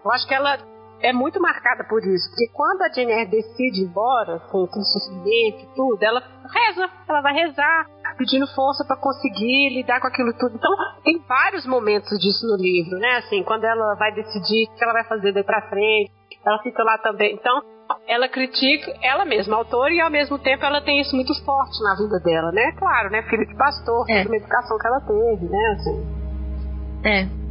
Eu acho que ela é muito marcada por isso. Porque quando a Jane Eyre decide ir embora, assim, com suicídio e tudo, ela reza. Ela vai rezar, pedindo força pra conseguir lidar com aquilo tudo. Então, tem vários momentos disso no livro, né? Assim, quando ela vai decidir o que ela vai fazer daí pra frente, ela fica lá também. Então, ela critica ela mesma, a autora, e ao mesmo tempo ela tem isso muito forte na vida dela, né? Claro, né? Filha de pastor, É. uma educação que ela teve, né? Assim. É.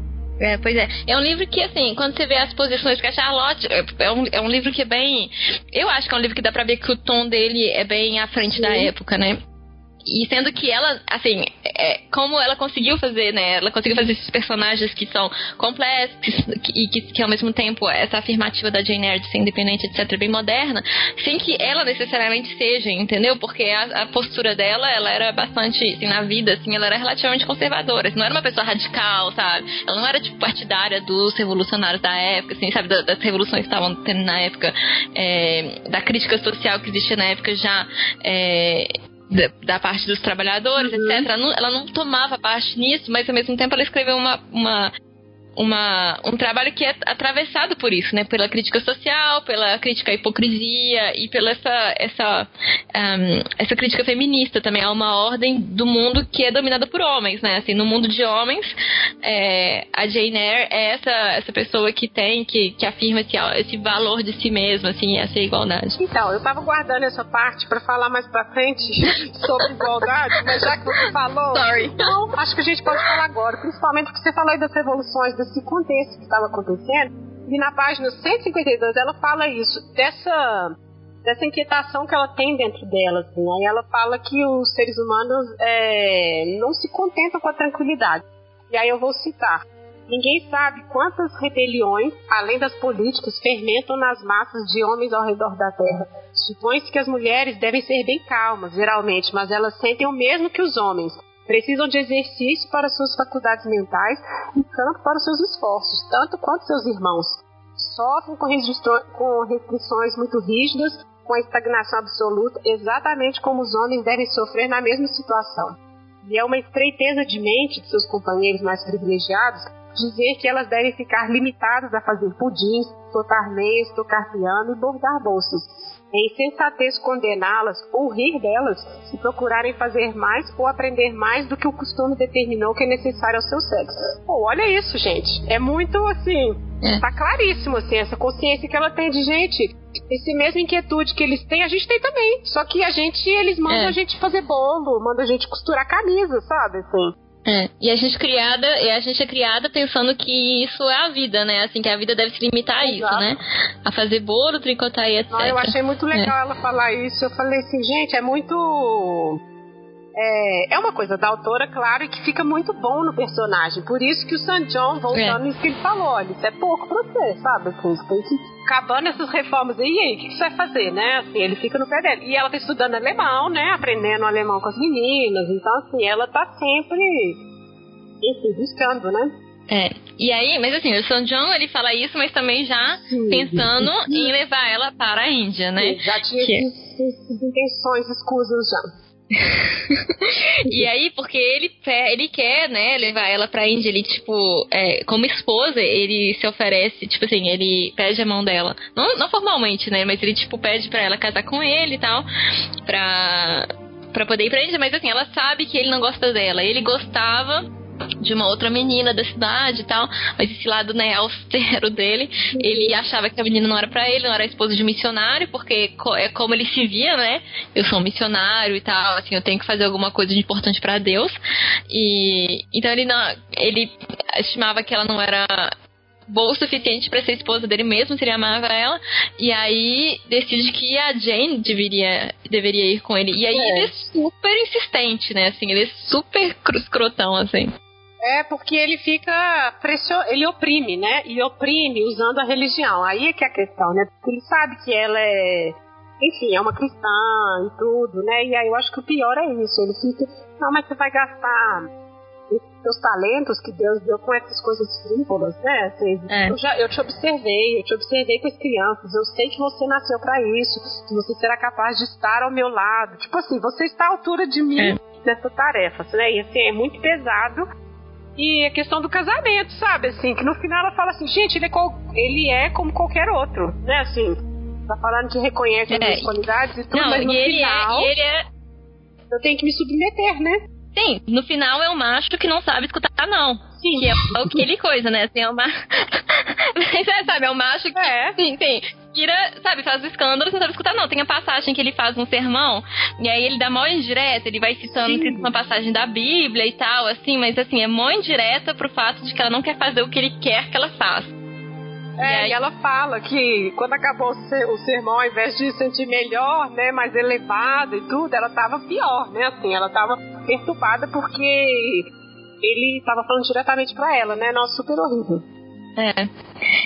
É, pois é. É um livro que, assim, quando você vê as posições que a Charlotte. É um, é um livro que é bem. Eu acho que é um livro que dá pra ver que o tom dele é bem à frente da Sim. época, né? E sendo que ela, assim, é, como ela conseguiu fazer, né? Ela conseguiu fazer esses personagens que são complexos e que, que, ao mesmo tempo essa afirmativa da Jane Eyre de ser independente, etc, bem moderna, sem que ela necessariamente seja, entendeu? Porque a, a postura dela, ela era bastante, assim, na vida, assim, ela era relativamente conservadora. Assim, não era uma pessoa radical, sabe? Ela não era, tipo, partidária dos revolucionários da época, assim, sabe? Das, das revoluções que estavam tendo na época, é, da crítica social que existia na época já. É, da, da, parte dos trabalhadores, uhum. etc. Ela não, ela não, tomava parte nisso, mas ao mesmo tempo ela escreveu uma, uma uma, um trabalho que é atravessado por isso, né? Pela crítica social, pela crítica à hipocrisia e pela essa, essa, um, essa crítica feminista também. Há uma ordem do mundo que é dominada por homens, né? Assim, no mundo de homens, é, a Jane Eyre é essa, essa pessoa que tem, que, que afirma esse, esse valor de si mesma, assim, essa igualdade. Então, eu tava guardando essa parte para falar mais pra frente [LAUGHS] sobre igualdade, mas já que você falou... Sorry. Então, acho que a gente pode falar agora, principalmente porque você falou aí das revoluções desse contexto que estava acontecendo. E na página 152 ela fala isso, dessa, dessa inquietação que ela tem dentro dela. Assim. Aí ela fala que os seres humanos é, não se contentam com a tranquilidade. E aí eu vou citar. Ninguém sabe quantas rebeliões, além das políticas, fermentam nas massas de homens ao redor da Terra. Supõe-se que as mulheres devem ser bem calmas, geralmente, mas elas sentem o mesmo que os homens precisam de exercício para suas faculdades mentais e campo para seus esforços, tanto quanto seus irmãos. Sofrem com, com restrições muito rígidas, com a estagnação absoluta, exatamente como os homens devem sofrer na mesma situação. E é uma estreiteza de mente de seus companheiros mais privilegiados dizer que elas devem ficar limitadas a fazer pudim, tocar meias, tocar piano e bordar bolsas é insensatez condená-las ou rir delas se procurarem fazer mais ou aprender mais do que o costume determinou que é necessário ao seu sexo. Pô, olha isso, gente. É muito assim. É. Tá claríssimo, assim, essa consciência que ela tem de gente. Esse mesmo inquietude que eles têm, a gente tem também. Só que a gente, eles mandam é. a gente fazer bolo, mandam a gente costurar camisa, sabe? Assim. É, e a gente criada, e a gente é criada pensando que isso é a vida, né? Assim, que a vida deve se limitar a isso, né? A fazer bolo, tricotar e etc. Ah, eu achei muito legal é. ela falar isso. Eu falei assim, gente, é muito. É, é uma coisa da autora, claro, e que fica muito bom no personagem. Por isso que o San John, voltando é. que ele falou, olha, isso é pouco pra você, sabe? Assim, tem que acabando essas reformas aí, e aí, o que, que você vai fazer, né? Assim, ele fica no pé dela. E ela tá estudando alemão, né? Aprendendo alemão com as meninas. Então, assim, ela tá sempre, enfim, buscando, né? É, e aí, mas assim, o São John ele fala isso, mas também já Sim. pensando em levar ela para a Índia, né? Sim, já tinha que... essas intenções escusas já. [LAUGHS] e aí, porque ele, ele quer, né, levar ela pra Índia, ele, tipo, é, como esposa, ele se oferece, tipo assim, ele pede a mão dela. Não, não formalmente, né, mas ele, tipo, pede pra ela casar com ele e tal, pra, pra poder ir pra Índia, mas assim, ela sabe que ele não gosta dela. Ele gostava de uma outra menina da cidade e tal, mas esse lado, né, austero dele, ele achava que a menina não era para ele, não era esposa de missionário, porque é como ele se via, né? Eu sou um missionário e tal, assim, eu tenho que fazer alguma coisa de importante para Deus. E então ele não, ele estimava que ela não era boa o suficiente para ser esposa dele mesmo, se ele amava ela. E aí decide que a Jane deveria, deveria ir com ele. E aí é. ele é super insistente, né? Assim, ele é super escrotão, assim. É porque ele fica pression... ele oprime, né? E oprime usando a religião. Aí é que é a questão, né? Porque ele sabe que ela é, enfim, é uma cristã e tudo, né? E aí eu acho que o pior é isso. Ele fica, não, mas você vai gastar seus talentos que Deus deu com essas coisas frívolas, né? Assim, é. eu, já, eu te observei, eu te observei com as crianças, eu sei que você nasceu para isso, que você será capaz de estar ao meu lado. Tipo assim, você está à altura de mim é. nessa tarefa, né? E assim, é muito pesado e a questão do casamento, sabe? Assim, que no final ela fala assim, gente, ele é, ele é como qualquer outro, né? Assim, tá falando que reconhece é. as qualidades e tudo, Não, mas no e final. É, ele é... Eu tenho que me submeter, né? Sim, no final é um macho que não sabe escutar não. Sim. Que é o [LAUGHS] que ele coisa, né? Assim, é uma. [LAUGHS] Você sabe, é um macho que. É. Sim, sim. Tira, sabe, faz escândalos, não sabe escutar, não. Tem a passagem que ele faz um sermão, e aí ele dá mó indireta, ele vai citando uma passagem da Bíblia e tal, assim, mas assim, é mó indireta pro fato de que ela não quer fazer o que ele quer que ela faça. É, e ela fala que quando acabou o sermão, ao invés de sentir melhor, né, mais elevada e tudo, ela tava pior, né, assim, ela tava perturbada porque ele tava falando diretamente para ela, né, nossa, super horrível. É.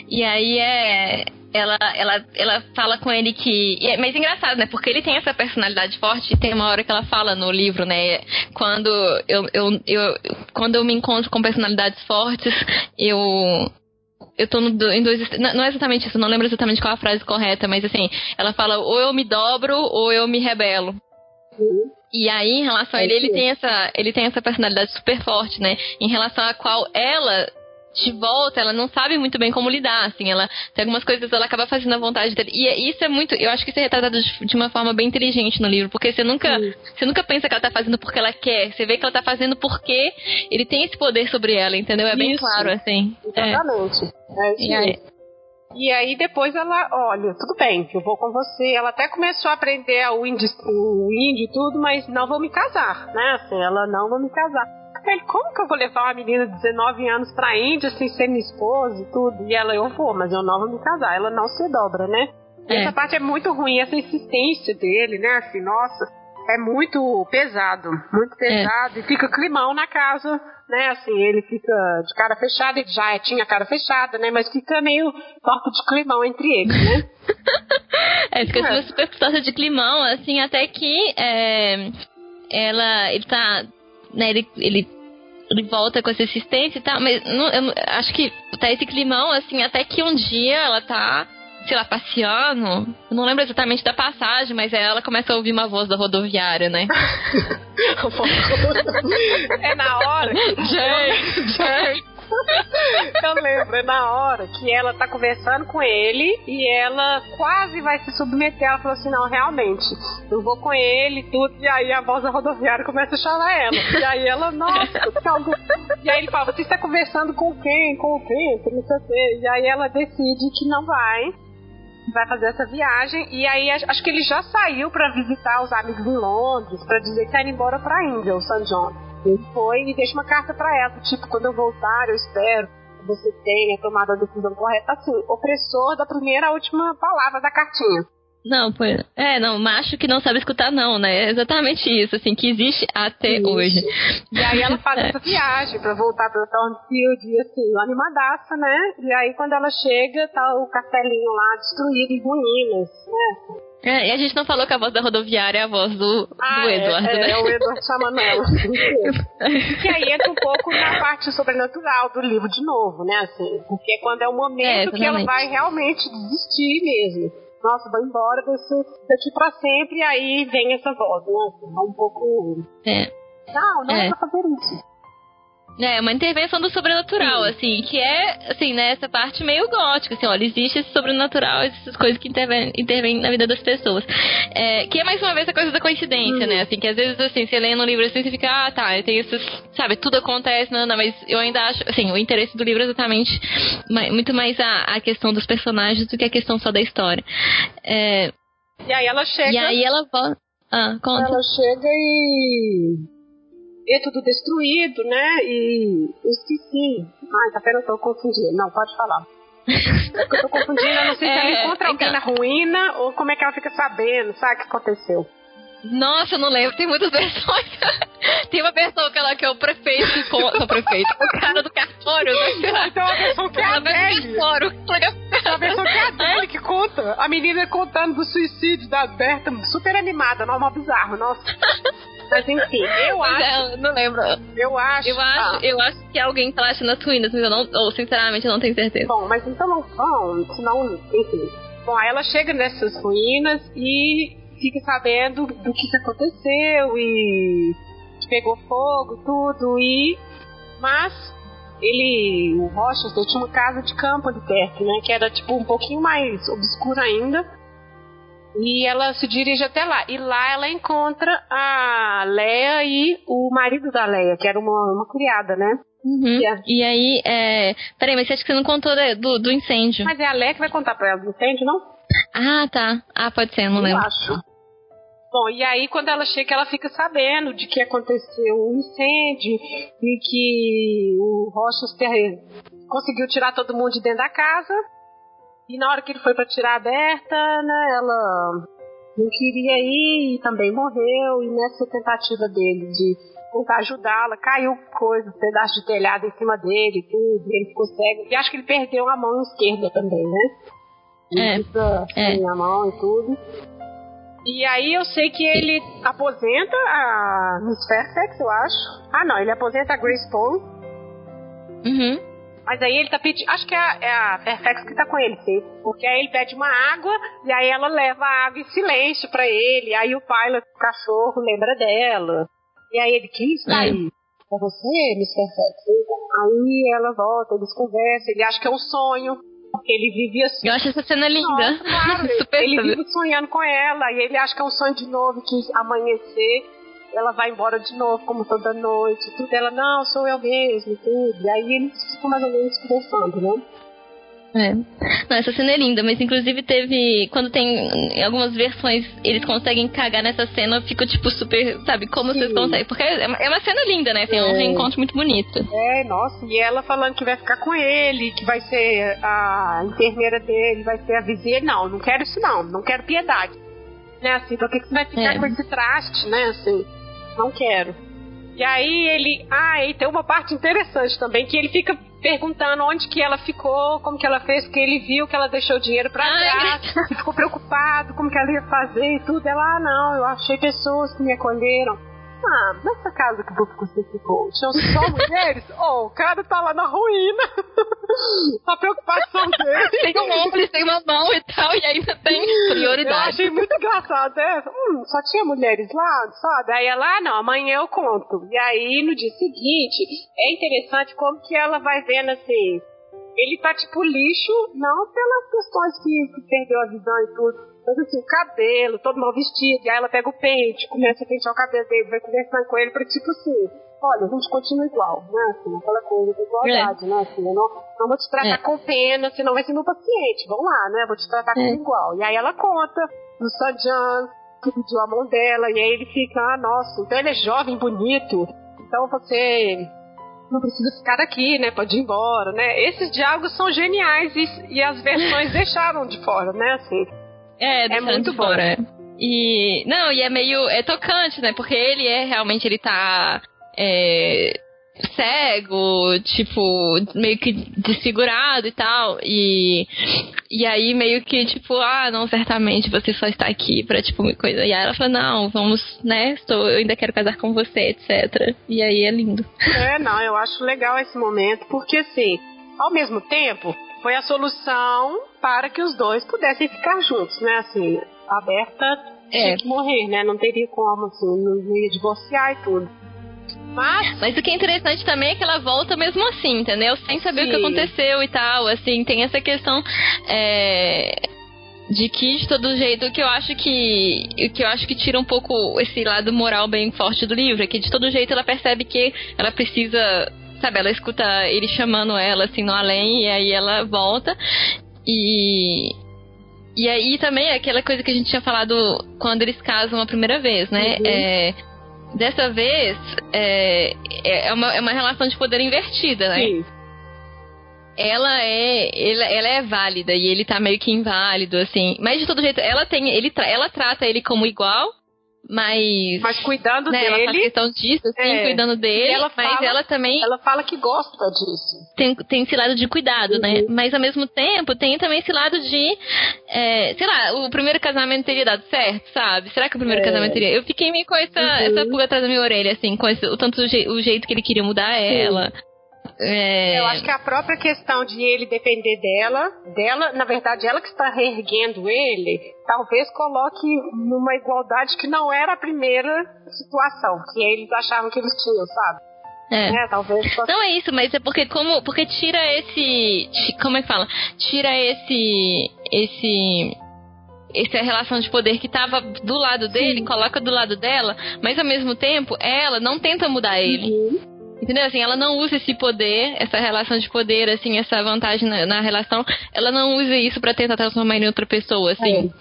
E aí é ela, ela, ela fala com ele que. É, mas é engraçado, né? Porque ele tem essa personalidade forte e tem uma hora que ela fala no livro, né? Quando eu, eu, eu, quando eu me encontro com personalidades fortes, eu. Eu tô no, em dois. Não é exatamente isso, não lembro exatamente qual a frase correta, mas assim, ela fala ou eu me dobro ou eu me rebelo. Uhum. E aí, em relação a ele, ele tem essa, ele tem essa personalidade super forte, né? Em relação a qual ela de volta, ela não sabe muito bem como lidar, assim, ela tem algumas coisas ela acaba fazendo a vontade dele. E é, isso é muito, eu acho que isso é retratado de, de uma forma bem inteligente no livro, porque você nunca, você nunca pensa que ela tá fazendo porque ela quer, você vê que ela tá fazendo porque ele tem esse poder sobre ela, entendeu? É bem isso. claro, assim. É. Exatamente. É. É e aí, e aí depois ela, olha, tudo bem, eu vou com você. Ela até começou a aprender o índio, o índio e tudo, mas não vou me casar, né? Assim, ela não vou me casar ele, como que eu vou levar uma menina de 19 anos pra Índia sem ser minha esposa e tudo? E ela, eu vou, mas eu não vou me casar. Ela não se dobra, né? É. Essa parte é muito ruim, essa insistência dele, né? Assim, nossa, é muito pesado, muito é. pesado. É. E fica climão na casa, né? Assim, ele fica de cara fechada, ele já tinha cara fechada, né? Mas fica meio torto de climão entre eles, né? [LAUGHS] é, fica é. super torta de climão, assim, até que é, ela, ele tá, né, ele, ele ele volta com essa existência e tal, mas não, eu acho que tá esse climão, assim, até que um dia ela tá, sei lá, passeando. Eu não lembro exatamente da passagem, mas ela começa a ouvir uma voz da rodoviária, né? [LAUGHS] é na hora. Jay, [LAUGHS] Jay. Eu lembro, é na hora que ela tá conversando com ele e ela quase vai se submeter. Ela falou assim: não, realmente, eu vou com ele e tudo. E aí a voz da rodoviária começa a chamar ela. E aí ela, nossa, calma. E aí ele fala: você está conversando com quem? Com quem? Não sei o quê. E aí ela decide que não vai vai fazer essa viagem e aí acho que ele já saiu para visitar os amigos em Londres para dizer que tá indo embora para Índia, o San John. Ele foi e deixa uma carta para ela, tipo, quando eu voltar, eu espero que você tenha tomado a decisão correta. Assim, opressor da primeira à última palavra da cartinha. Não, pois. É, não, macho que não sabe escutar, não, né? É exatamente isso, assim, que existe até hoje. E aí ela faz [LAUGHS] é. essa viagem pra voltar pra Thornfield e assim, animadaça, né? E aí quando ela chega, tá o castelinho lá destruído em ruínas, né? É, e a gente não falou que a voz da rodoviária é a voz do, ah, do Edward, é, né? É, o Edward Chamanel. [LAUGHS] que aí entra um pouco na parte sobrenatural do livro de novo, né? Assim, porque é quando é o momento é, que ela vai realmente desistir mesmo. Nossa, vai embora desse, daqui pra sempre, e aí vem essa voz, né? É um pouco. É. Não, não é, é pra fazer isso. É, uma intervenção do sobrenatural, Sim. assim, que é, assim, né, essa parte meio gótica, assim, olha, existe esse sobrenatural, essas coisas que intervêm, intervêm na vida das pessoas. É, que é, mais uma vez, a coisa da coincidência, hum. né, assim, que às vezes, assim, você lê no livro assim, você fica, ah, tá, tem isso, sabe, tudo acontece, não, não, mas eu ainda acho, assim, o interesse do livro é exatamente muito mais a, a questão dos personagens do que a questão só da história. É, e aí ela chega... E aí ela volta... Ah, conta. Ela chega e é tudo destruído, né? E eu esqueci. Ai, tá pena, eu tô confundindo. Não, pode falar. É que eu tô confundindo, eu não sei se ela [LAUGHS] é, encontra alguém então... na ruína ou como é que ela fica sabendo, sabe o que aconteceu. Nossa, eu não lembro, tem muitas [LAUGHS] versões. tem uma versão que, ela, que é o prefeito que conta. O prefeito, o cara do cartório, né? Então a versão que é a Adele. A versão que é a Adele que conta. A menina contando do suicídio da Berta, super animada, normal bizarro, nossa. [LAUGHS] Mas enfim, eu acho. É, não lembro. Eu acho. Eu acho, ah. eu acho que alguém tá achando nas ruínas, mas eu não. Ou sinceramente eu não tenho certeza. Bom, mas então não vão, senão. Enfim. Bom, aí ela chega nessas ruínas e fica sabendo do que aconteceu e pegou fogo, tudo, e. Mas ele, o Rochester, tinha uma casa de campo ali perto, né? Que era tipo um pouquinho mais obscura ainda. E ela se dirige até lá. E lá ela encontra a Leia e o marido da Leia, que era uma, uma criada, né? Uhum. E, a... e, aí, é... peraí, mas você acha que você não contou do, do incêndio? Mas é a Leia que vai contar pra ela do incêndio, não? Ah, tá. Ah, pode ser, não eu lembro. acho. Bom, e aí quando ela chega, ela fica sabendo de que aconteceu um incêndio e que o Rochester conseguiu tirar todo mundo de dentro da casa E na hora que ele foi para tirar a Berta, né, ela não queria ir e também morreu. E nessa tentativa dele de tentar ajudá-la, caiu coisa, um pedaço de telhado em cima dele, tudo, e ele ficou cego. E acho que ele perdeu a mão esquerda também, né? É. Assim, é. a mão e tudo. E aí eu sei que ele aposenta a Miss Fairfax, eu acho. Ah, não, ele aposenta a Grace Poe. Uhum. Mas aí ele tá pedindo. Acho que é a, é a Fairfax que tá com ele, sim. Porque aí ele pede uma água e aí ela leva a água em silêncio pra ele. Aí o pilot, o cachorro, lembra dela. E aí ele, quem está aí? É você, Miss Fairfax? Aí ela volta, eles conversam, ele acha que é um sonho. Porque ele vive assim. Eu acho essa cena linda. Nossa, claro, [LAUGHS] Super ele vive sonhando com ela e ele acha que é um sonho de novo, que amanhecer ela vai embora de novo, como toda noite, tudo. Ela, não, sou eu mesmo, tudo. E aí eles ficam mais ou menos conversando, né? É. Não, essa cena é linda, mas inclusive teve. Quando tem. Em algumas versões eles conseguem cagar nessa cena, eu fico tipo super. Sabe, como Sim. vocês conseguem? Porque é uma, é uma cena linda, né? Assim, é um É. reencontro muito bonito. É, nossa, e ela falando que vai ficar com ele, que vai ser a enfermeira dele, vai ser a vizinha. Não, não quero isso não, não quero piedade. Né, assim, por que que você vai ficar É. com esse traste, né, assim? Não quero. E aí ele. Ah, e tem uma parte interessante também, que ele fica perguntando onde que ela ficou, como que ela fez, porque ele viu que ela deixou dinheiro pra trás, e ficou preocupado como que ela ia fazer e tudo. Ela, ah, não, eu achei pessoas que me acolheram. Ah, nessa casa que você ficou, tinham só mulheres? [LAUGHS] Oh, o cara tá lá na ruína. [LAUGHS] a preocupação [LAUGHS] dele. Tem um ombro, eles têm uma mão e tal, e ainda tem Eu prioridade. achei muito engraçado essa. Hum, só tinha mulheres lá, sabe? Aí ela, ah, não, amanhã eu conto. E aí, no dia seguinte, é interessante como que ela vai vendo assim. Ele tá tipo lixo, não pelas questões que, que perdeu a visão e tudo. Mas assim, o cabelo, todo mal vestido, e aí ela pega o pente, começa a pentear o cabelo dele, vai conversando com ele pra tipo assim, olha, a gente continua igual, né? Assim, aquela coisa da igualdade, né? Assim, eu não, não vou te tratar É. com pena, senão vai ser meu paciente. Vamos lá, né? Vou te tratar como É. igual. E aí ela conta do Sanjan, que pediu a mão dela, e aí ele fica, ah, nossa, então ele é jovem, bonito, então você não precisa ficar aqui, né? Pode ir embora, né? Esses diálogos são geniais e, e as versões [LAUGHS] deixaram de fora, né? Assim, É, deixando muito fora. E. Não, e é meio. É tocante, né? Porque ele é realmente. Ele tá. É, cego, tipo, meio que desfigurado e tal. E. E aí meio que, tipo, ah, não, certamente você só está aqui pra, tipo, uma coisa. E aí ela fala, não, vamos, né? Estou, eu ainda quero casar com você, etc. E aí é lindo. É, não, eu acho legal esse momento, porque assim, ao mesmo tempo, foi a solução para que os dois pudessem ficar juntos, né? Assim, a Berta tinha É. que morrer, né? Não teria como, assim, não ia divorciar e tudo. Mas, Mas o que é interessante também é que ela volta mesmo assim, entendeu? Sem saber o que Sim. aconteceu e tal. Assim, tem essa questão é, de que de todo jeito o que eu acho que o que eu acho que tira um pouco esse lado moral bem forte do livro é que de todo jeito ela percebe que ela precisa sabe ela escuta ele chamando ela assim no além e aí ela volta e e aí também é aquela coisa que a gente tinha falado quando eles casam a primeira vez, né? Uhum. É, dessa vez é, é, uma, é uma relação de poder invertida, né? sim, ela é ela, ela é válida e ele tá meio que inválido assim mas de todo jeito ela tem ele ela trata ele como igual mas mas cuidando né, ela faz dele, questão disso assim É. cuidando dele ela mas fala- ela também ela fala que gosta disso. tem, tem esse lado de cuidado, né? Uhum. Mas ao mesmo tempo tem também esse lado de. é, sei lá, o primeiro casamento teria dado certo, sabe? Será que o primeiro É. casamento teria. Eu fiquei meio com essa, Uhum. essa pulga atrás da minha orelha, assim, com esse, o tanto o, je- o jeito que ele queria mudar ela. É, Eu acho que a própria questão de ele depender dela, dela, na verdade, ela que está reerguendo ele, talvez coloque numa igualdade que não era a primeira situação, que eles achavam que eles tinham, sabe? é. Né? Talvez fosse Não é isso, mas é porque como porque tira esse como é que fala? Tira esse esse essa relação de poder que tava do lado dele, coloca do lado dela, mas ao mesmo tempo ela não tenta mudar ele. Uhum. Entendeu? Assim, ela não usa esse poder, essa relação de poder, assim, essa vantagem na, na relação, ela não usa isso pra tentar transformar em outra pessoa, assim.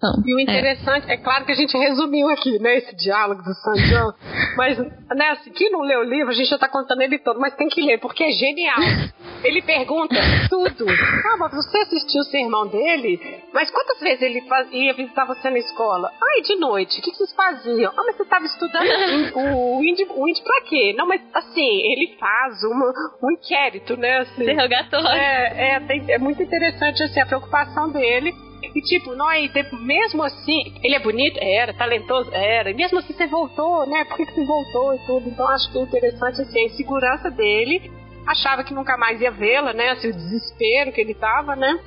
Então, E o é. interessante, é. claro que a gente resumiu aqui, né, esse diálogo do Sanjan, [LAUGHS] Mas, né, assim, quem não lê o livro, a gente já tá contando ele todo, mas tem que ler, porque é genial. [LAUGHS] Ele pergunta tudo. Ah, mas você assistiu o sermão dele? Mas quantas vezes ele faz, ia visitar você na escola? Ah, e de noite? O que, que vocês faziam? Ah, mas você estava estudando [LAUGHS] o índio, o índio pra quê? Não, mas assim, ele faz uma, um inquérito, né? Assim, Interrogatório. É, é, tem, é muito interessante assim, a preocupação dele. E tipo, nós, mesmo assim, ele é bonito? Era, talentoso? Era. E mesmo assim você voltou, né? Por que, você voltou e tudo? Então acho que é interessante assim, a insegurança dele. Achava que nunca mais ia vê-la, né? Assim, o desespero que ele tava, né?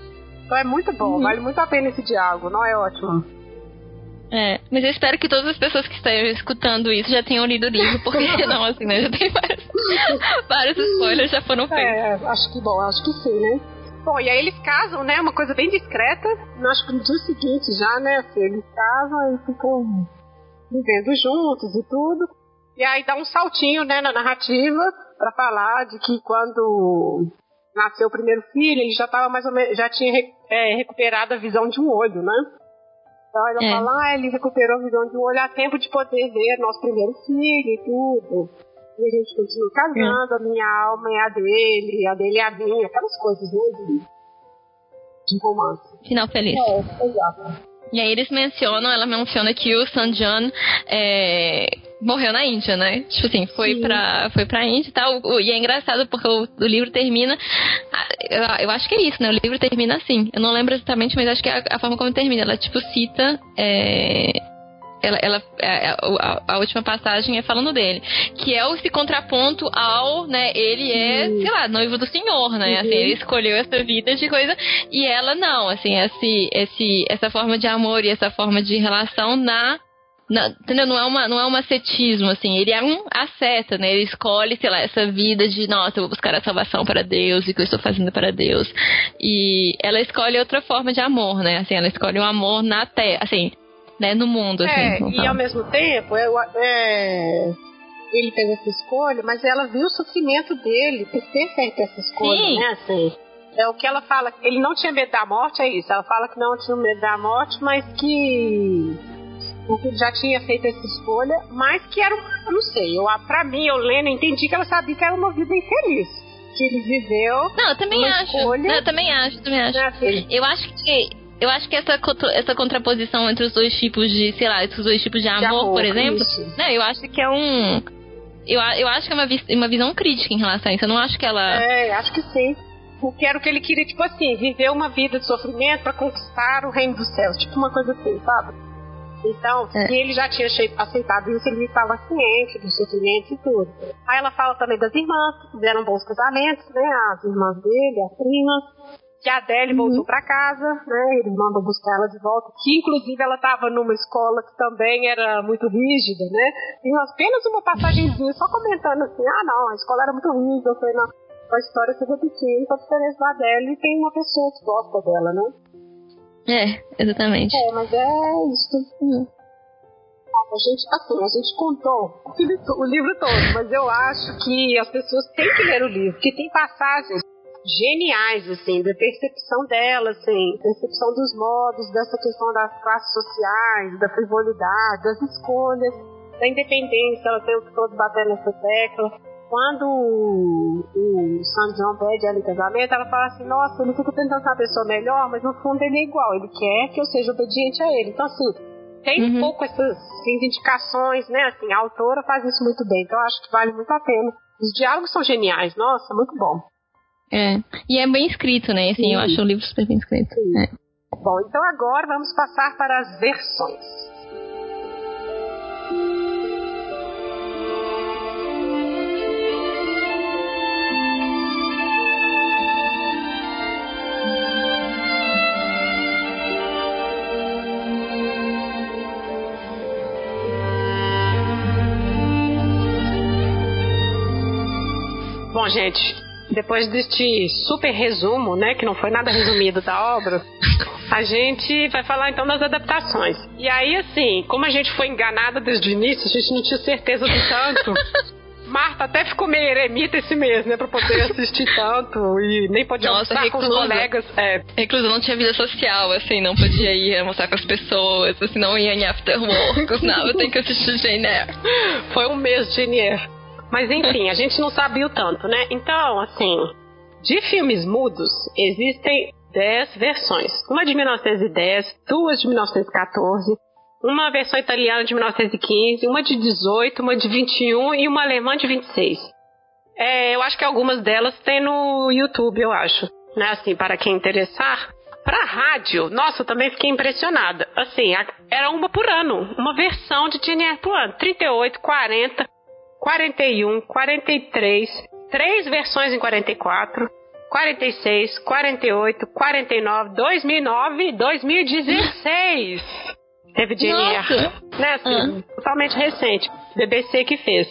Então é muito bom, uhum. vale muito a pena esse diálogo, não é ótimo. É, mas eu espero que todas as pessoas que estão escutando isso já tenham lido o livro, porque [LAUGHS] não, assim, né? Já tem vários, vários spoilers já foram feitos. É, acho que bom, acho que sim, né? Bom, e aí eles casam, né? Uma coisa bem discreta. Acho que no dia seguinte já, né? Assim, eles casam e ficam vivendo juntos e tudo. E aí dá um saltinho, né, na narrativa para falar de que quando nasceu o primeiro filho, ele já estava mais ou menos, já tinha é, recuperado a visão de um olho, né? Então ela é. fala, ah, ele recuperou a visão de um olho a tempo de poder ver nosso primeiro filho e tudo. E a gente continua casando, é. a minha alma é a dele, a dele é a minha, aquelas coisas, né? De, de romance. Final feliz. É, exato. E aí eles mencionam, ela menciona que o Sanjan é, morreu na Índia, né? Tipo assim, foi pra, foi pra Índia e tal. E é engraçado porque o, o livro termina. Eu, eu, acho que é isso, né? O livro termina assim. Eu não lembro exatamente, mas acho que é a, a forma como termina. Ela, tipo, cita. É, ela, ela é, é, a, a, última passagem é falando dele, que é o esse contraponto ao, né, ele é, sei lá, noivo do senhor, né, assim, ele escolheu essa vida de coisa, e ela não, assim, esse, esse, essa forma de amor e essa forma de relação na não, entendeu? Não é, uma, não é um ascetismo, assim. Ele é um asceta, né? Ele escolhe, sei lá, essa vida de, nossa, eu vou buscar a salvação para Deus e o que eu estou fazendo para Deus. E ela escolhe outra forma de amor, né? Assim, ela escolhe um amor na terra, assim, né, no mundo. Assim, é, e ao mesmo tempo, eu, é, ele fez essa escolha, mas ela viu o sofrimento dele por ter feito essa escolha, Sim. né? Assim, é o que ela fala, ele não tinha medo da morte, é isso. Ela fala que não tinha medo da morte, mas que já tinha feito essa escolha, mas que era, eu não sei, eu, pra mim, eu lendo, entendi que ela sabia que era uma vida infeliz. Que ele viveu. Não, eu também acho. Escolha, não, eu também acho, também acho. Né, eu acho que eu acho que essa, essa contraposição entre os dois tipos de, sei lá, esses dois tipos de amor, de amor por exemplo, isso. né, eu acho que é um. Eu, eu acho que é uma, uma visão crítica em relação a isso. Eu não acho que ela. É, acho que sim. Porque era o que ele queria, tipo assim, viver uma vida de sofrimento para conquistar o reino dos céus. Tipo uma coisa assim, sabe? Então, é. se ele já tinha aceitado isso, ele estava ciente do sofrimento e tudo. Aí ela fala também das irmãs, que fizeram bons casamentos, né? As irmãs dele, as primas que a Adele uhum. voltou para casa, né? Eles mandam buscar ela de volta. Que inclusive ela estava numa escola que também era muito rígida, né? E apenas uma passagenzinha só comentando assim: ah, não, a escola era muito rígida. Eu falei, não, a história se repetindo, a diferença da Adele tem uma pessoa que gosta dela, né? É, exatamente. É, mas é isso. Uhum. A gente, assim, a gente contou [LAUGHS] o livro todo, mas eu acho que as pessoas têm que ler o livro, porque tem passagens geniais, assim, da percepção dela, assim, percepção dos modos, dessa questão das classes sociais, da frivolidade, das escolhas, da independência, ela tem o todo batendo nessa tecla. Quando o, o John pede ela em casamento, ela fala assim, nossa, ele fica tentando ser uma pessoa melhor, mas no fundo ele é igual, ele quer que eu seja obediente a ele. Então, assim, tem uhum. um pouco essas indicações, né? Assim, a autora faz isso muito bem, então eu acho que vale muito a pena. Os diálogos são geniais, nossa, muito bom. É. E é bem escrito, né? Assim, Sim. eu acho o livro super bem escrito. É. Bom, então agora vamos passar para as versões. Bom, gente, depois deste super resumo, né, que não foi nada resumido da obra, a gente vai falar então das adaptações. E aí, assim, como a gente foi enganada desde o início, a gente não tinha certeza do tanto. Marta até ficou meio eremita esse mês, né? Pra poder assistir tanto e nem podia Nossa, mostrar com os colegas. É. Reclusa não tinha vida social, assim, não podia ir almoçar com as pessoas, assim, não ia em after work, [LAUGHS] não, eu tenho que assistir Jane Eyre. Foi um mês de Jane Eyre. Mas enfim, a gente não sabia o tanto, né? Então, assim, de filmes mudos, existem 10 versões. Uma de 1910, duas de 1914, uma versão italiana de 1915, uma de 18, uma de 21 e uma alemã de 26. É, eu acho que algumas delas tem no YouTube, eu acho. Né, assim, para quem interessar. Pra rádio, nossa, eu também fiquei impressionada. Assim, era uma por ano. Uma versão de Jane por ano. 38, 40, 41, 43. Três versões em 44. 46, 48, 49, 2009 e 2016. Teve Jane Né, assim, uhum. totalmente recente. BBC que fez.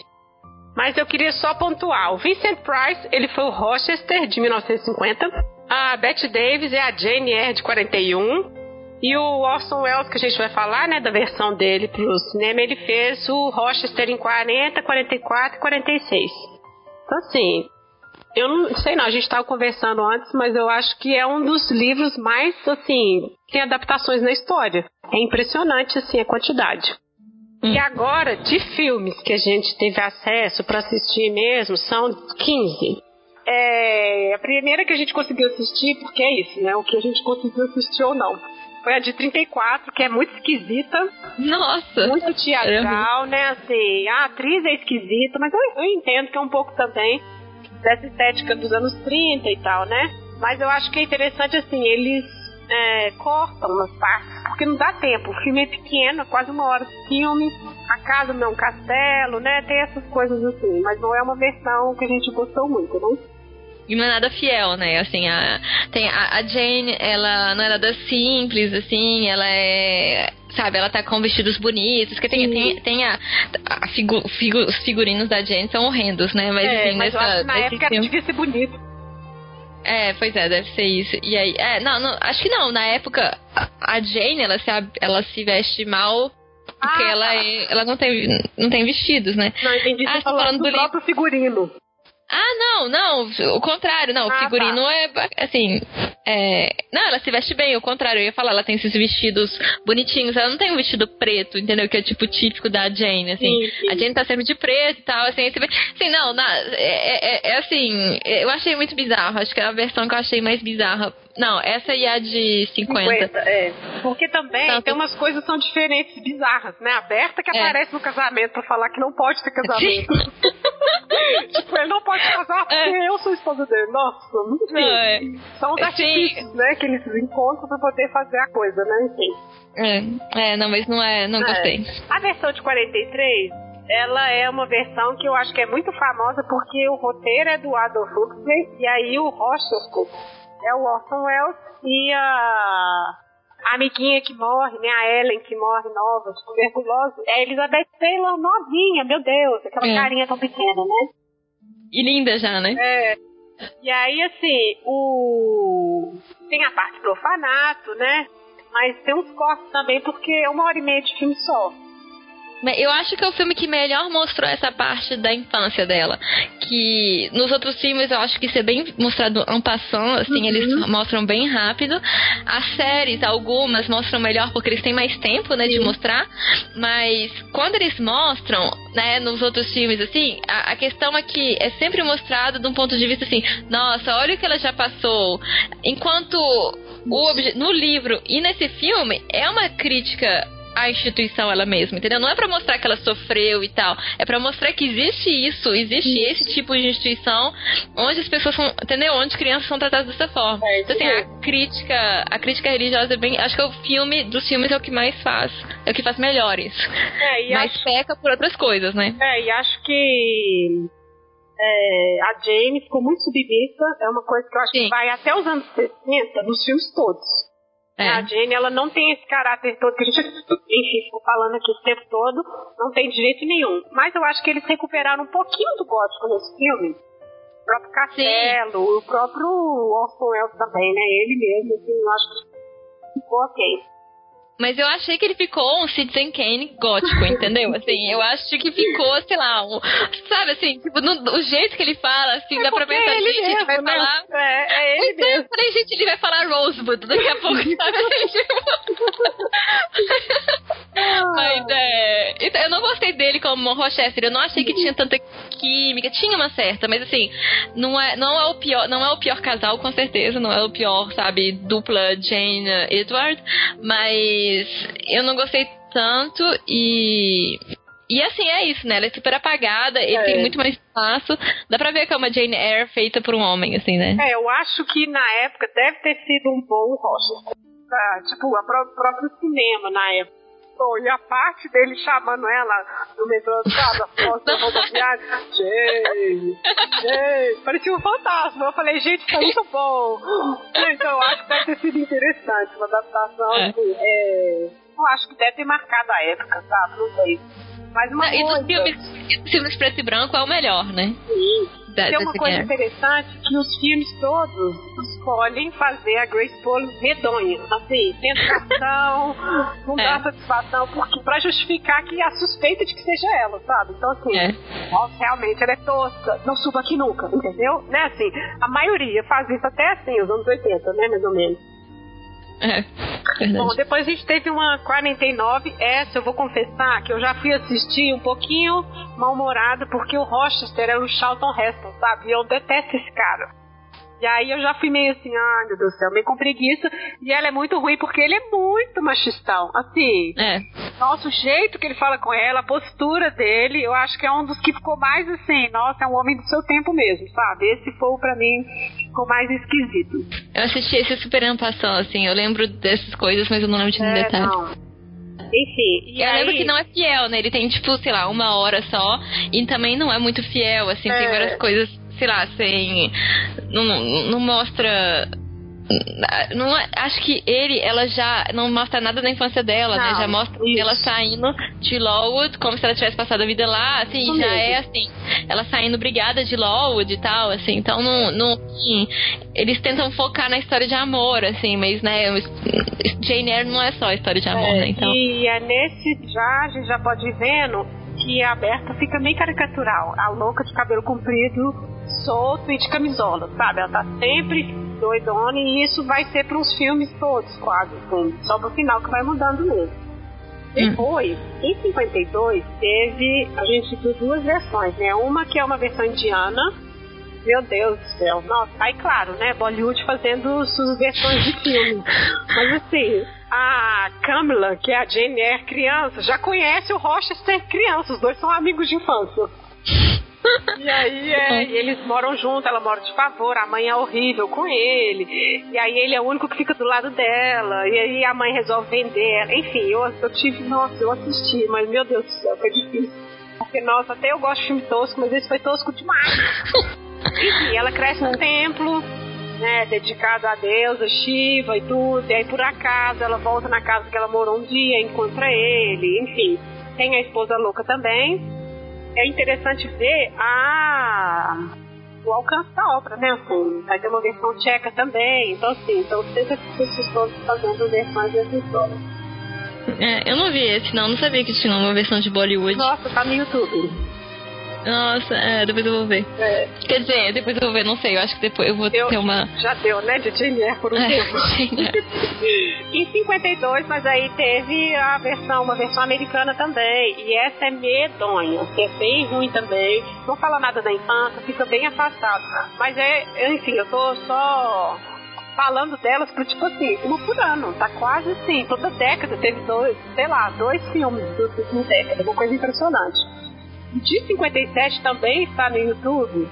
Mas eu queria só pontuar. O Vincent Price, ele foi o Rochester, de 1950. A Bette Davis é a Jane Eyre, de 41. E o Orson Welles, que a gente vai falar, né, da versão dele pro cinema, ele fez o Rochester em 40, 44 e 46. Então, assim, eu não sei não, a gente estava conversando antes, mas eu acho que é um dos livros mais, assim, tem adaptações na história. É impressionante, assim, a quantidade. E agora, de filmes que a gente teve acesso para assistir mesmo, são 15. É, a primeira que a gente conseguiu assistir, porque é isso, né? O que a gente conseguiu assistir ou não. Foi a de 34, que é muito esquisita. Nossa! Muito teatral, né? Assim, a atriz é esquisita, mas eu, eu entendo que é um pouco também dessa estética dos anos 30 e tal, né? Mas eu acho que é interessante, assim, eles é, cortam umas partes, porque não dá tempo. O filme é pequeno, é quase uma hora de filme. A casa não é um castelo, né? Tem essas coisas assim. Mas não é uma versão que a gente gostou muito, né? E não é nada fiel, né? Assim, a, tem a, a Jane, ela não é nada simples, assim, ela é sabe, ela tá com vestidos bonitos, que tem, tem, tem a, a figu, figu, os figurinos da Jane são horrendos, né? Mas, é, assim, mas nessa, na época devia ser bonito. É, pois é, deve ser isso. E aí, é, não, não acho que não. Na época, a Jane, ela se, ela se veste mal porque ah, ela, tá. é, ela não tem, não tem vestidos, né? Não, entendi. Ah, você falando, falando do, do próprio figurino. Ah, não, não, o contrário, não, o ah, figurino tá. é assim. É... Não, ela se veste bem, o contrário, eu ia falar, ela tem esses vestidos bonitinhos, ela não tem um vestido preto, entendeu? Que é tipo típico da Jane, assim. Sim, sim. A Jane tá sempre de preto e tal, assim, assim não, na, é, é, é, assim, eu achei muito bizarro, acho que é a versão que eu achei mais bizarra não, essa é a de 50. 50 é. Porque também Tanto... tem umas coisas que são diferentes, bizarras, né? A Berta que é. aparece no casamento pra falar que não pode ter casamento. [LAUGHS] [LAUGHS] tipo, ele não pode casar porque é. eu sou esposa dele. Nossa, muito bem. É. São os artifícios, né? Que eles encontram pra poder fazer a coisa, né? Enfim. É, é não, mas não é, não é. gostei. A versão de 43 ela é uma versão que eu acho que é muito famosa porque o roteiro é do Adolf Huxley e aí o Rochester é o Orson Welles e a, a amiguinha que morre, né, a Ellen que morre nova, de tuberculose, é a Elizabeth Taylor novinha, meu Deus, aquela é. carinha tão pequena, né? E linda já, né? É. E aí, assim, o... tem a parte do orfanato, né? Mas tem uns cortes também, porque é uma hora e meia de filme só. Eu acho que é o filme que melhor mostrou essa parte da infância dela. Que nos outros filmes eu acho que isso é bem mostrado en passant, assim, uhum. eles mostram bem rápido. As séries, algumas, mostram melhor porque eles têm mais tempo, né, de mostrar. Mas quando eles mostram, né, nos outros filmes, assim, a, a questão é que é sempre mostrado de um ponto de vista assim, nossa, olha o que ela já passou. Enquanto o no livro e nesse filme é uma crítica a instituição ela mesma, entendeu? Não é para mostrar que ela sofreu e tal, é para mostrar que existe isso, existe esse tipo de instituição onde as pessoas são, entendeu? Onde crianças são tratadas dessa forma. É, então assim, a crítica, a crítica religiosa é bem, acho que é o filme dos filmes é o que mais faz, é o que faz melhores. É, Mas acho... peca por outras coisas, né? É, e acho que é, a Jane ficou muito submissa, é uma coisa que eu acho Sim. que vai até os anos 60 nos filmes todos. É. A Jane, ela não tem esse caráter todo que a gente, enfim, ficou falando aqui o tempo todo, não tem de jeito nenhum. Mas eu acho que eles recuperaram um pouquinho do gótico nesse filme. O próprio Castelo, Sim. o próprio Orson Welles também, né? Ele mesmo, assim, eu acho que ficou ok. Mas eu achei que ele ficou um Citizen Kane gótico, entendeu? [LAUGHS] Assim, eu acho que ficou, sei lá, um, sabe assim, tipo, no, o jeito que ele fala, assim, é dá pra pensar, é ele, gente, mesmo, vai né? falar. É, é ele então, mesmo. eu falei, gente, ele vai falar Rosebud daqui a pouco, [LAUGHS] sabe? Mas é. então, Eu não gostei dele como Rochester. Eu não achei que tinha tanta química. Tinha uma certa, mas assim, não é, não é o pior, não é o pior casal, com certeza. Não é o pior, sabe, dupla Jane Edward. Mas eu não gostei tanto e. E assim, é isso, né? Ela é super apagada, ele É. tem muito mais espaço. Dá pra ver que é uma Jane Eyre feita por um homem, assim, né? É, eu acho que na época deve ter sido um bom Rochester. Ah, tipo, o próprio cinema na época. Pô, e a parte dele chamando ela no metrô, sabe, a próxima rodoviária, gente, gente, parecia um fantasma. Eu falei, gente, isso é muito bom. Então, eu acho que deve ter sido interessante, uma adaptação, É. assim, é, eu acho que deve ter marcado a época, sabe, não sei. Mas uma coisa... filmes, e dos filmes preto e branco é o melhor, né? Sim. Da, Tem uma coisa guerra. interessante que os filmes todos escolhem fazer a Grace Polo medonha. Assim, tentação, [LAUGHS] não dá É. satisfação, porque pra justificar que há suspeita de que seja ela, sabe? Então assim, É. nossa, realmente ela é tosca, não suba aqui nunca, entendeu? Né, assim, a maioria faz isso até assim, os anos 80, né, mais ou menos. É, verdade. Bom, depois a gente teve uma 49. Essa eu vou confessar que eu já fui assistir um pouquinho mal-humorada, porque o Rochester era o Charlton Heston, sabe? E eu detesto esse cara. E aí eu já fui meio assim, ai meu Deus do céu, meio com preguiça. E ela é muito ruim porque ele é muito machistão. Assim, É. nossa, o jeito que ele fala com ela, a postura dele, eu acho que é um dos que ficou mais assim, nossa, é um homem do seu tempo mesmo, sabe? Esse foi o pra mim, ficou mais esquisito. Eu assisti esse super ano passado, assim, eu lembro dessas coisas, mas eu não lembro de É, detalhes. não. Enfim, e eu aí... lembro que não é fiel, né? Ele tem, tipo, sei lá, uma hora só. E também não é muito fiel, assim, tem É. várias coisas, sei lá, sem. Não, não mostra. Não, é- acho que ele, ela já não mostra nada da infância dela, né? Não, Já mostra isso. ela saindo de Lawwood, como se ela tivesse passado a vida lá, assim, já é assim, ela saindo brigada de Lawwood e tal, assim, então não, não assim, eles tentam focar na história de amor, assim, mas né, Jane Eyre não é só história de amor, É, né? Então. E é nesse já, a gente já pode ir vendo que a Berta fica meio caricatural. A louca de cabelo comprido, solto e de camisola, sabe? Ela tá sempre doidona e isso vai ser para os filmes todos, quase, assim. Só pro final que vai mudando mesmo. Depois, em 52, teve. A gente viu duas versões, né? Uma que é uma versão indiana. Meu Deus do céu, nossa. Aí, claro, né? Bollywood fazendo suas versões de filme. [LAUGHS] Mas assim, a Camila, que é a Jane Eyre criança, já conhece o Rochester criança. Os dois são amigos de infância. [LAUGHS] E aí é, e eles moram juntos, ela mora de favor, a mãe é horrível com ele. E aí ele é o único que fica do lado dela. E aí a mãe resolve vender. Enfim, eu, eu tive, nossa, eu assisti, mas meu Deus do céu, foi difícil. Porque, nossa, até eu gosto de filme tosco, mas esse foi tosco demais. [LAUGHS] Enfim, ela cresce num templo, né, dedicado a Deus, a Shiva e tudo. E aí, por acaso, ela volta na casa que ela morou um dia, encontra ele, enfim. Tem a esposa louca também. É interessante ver a o alcance da obra, né? Assim, vai ter uma versão tcheca também. Então, assim, então sempre esses todos fazendo versões dessa história. É, eu não vi esse, não. Não sabia que tinha uma versão de Bollywood. Nossa, tá no YouTube. Nossa, é, depois eu vou ver. É, Quer dizer, depois eu vou ver, não sei. Eu acho que depois eu vou Eu- ter uma. já deu, né? De Jane Eyre por um [LAUGHS] É, tempo. [LAUGHS] Em 52, mas aí teve a versão, uma versão americana também. E essa é medonha, que é bem ruim também. Não fala nada da infância, fica bem afastado. Mas é, enfim, eu tô só falando delas por tipo assim, uma por ano. Tá quase assim, toda década teve dois, sei lá, dois filmes do última década, uma coisa impressionante. De 57 também está no YouTube.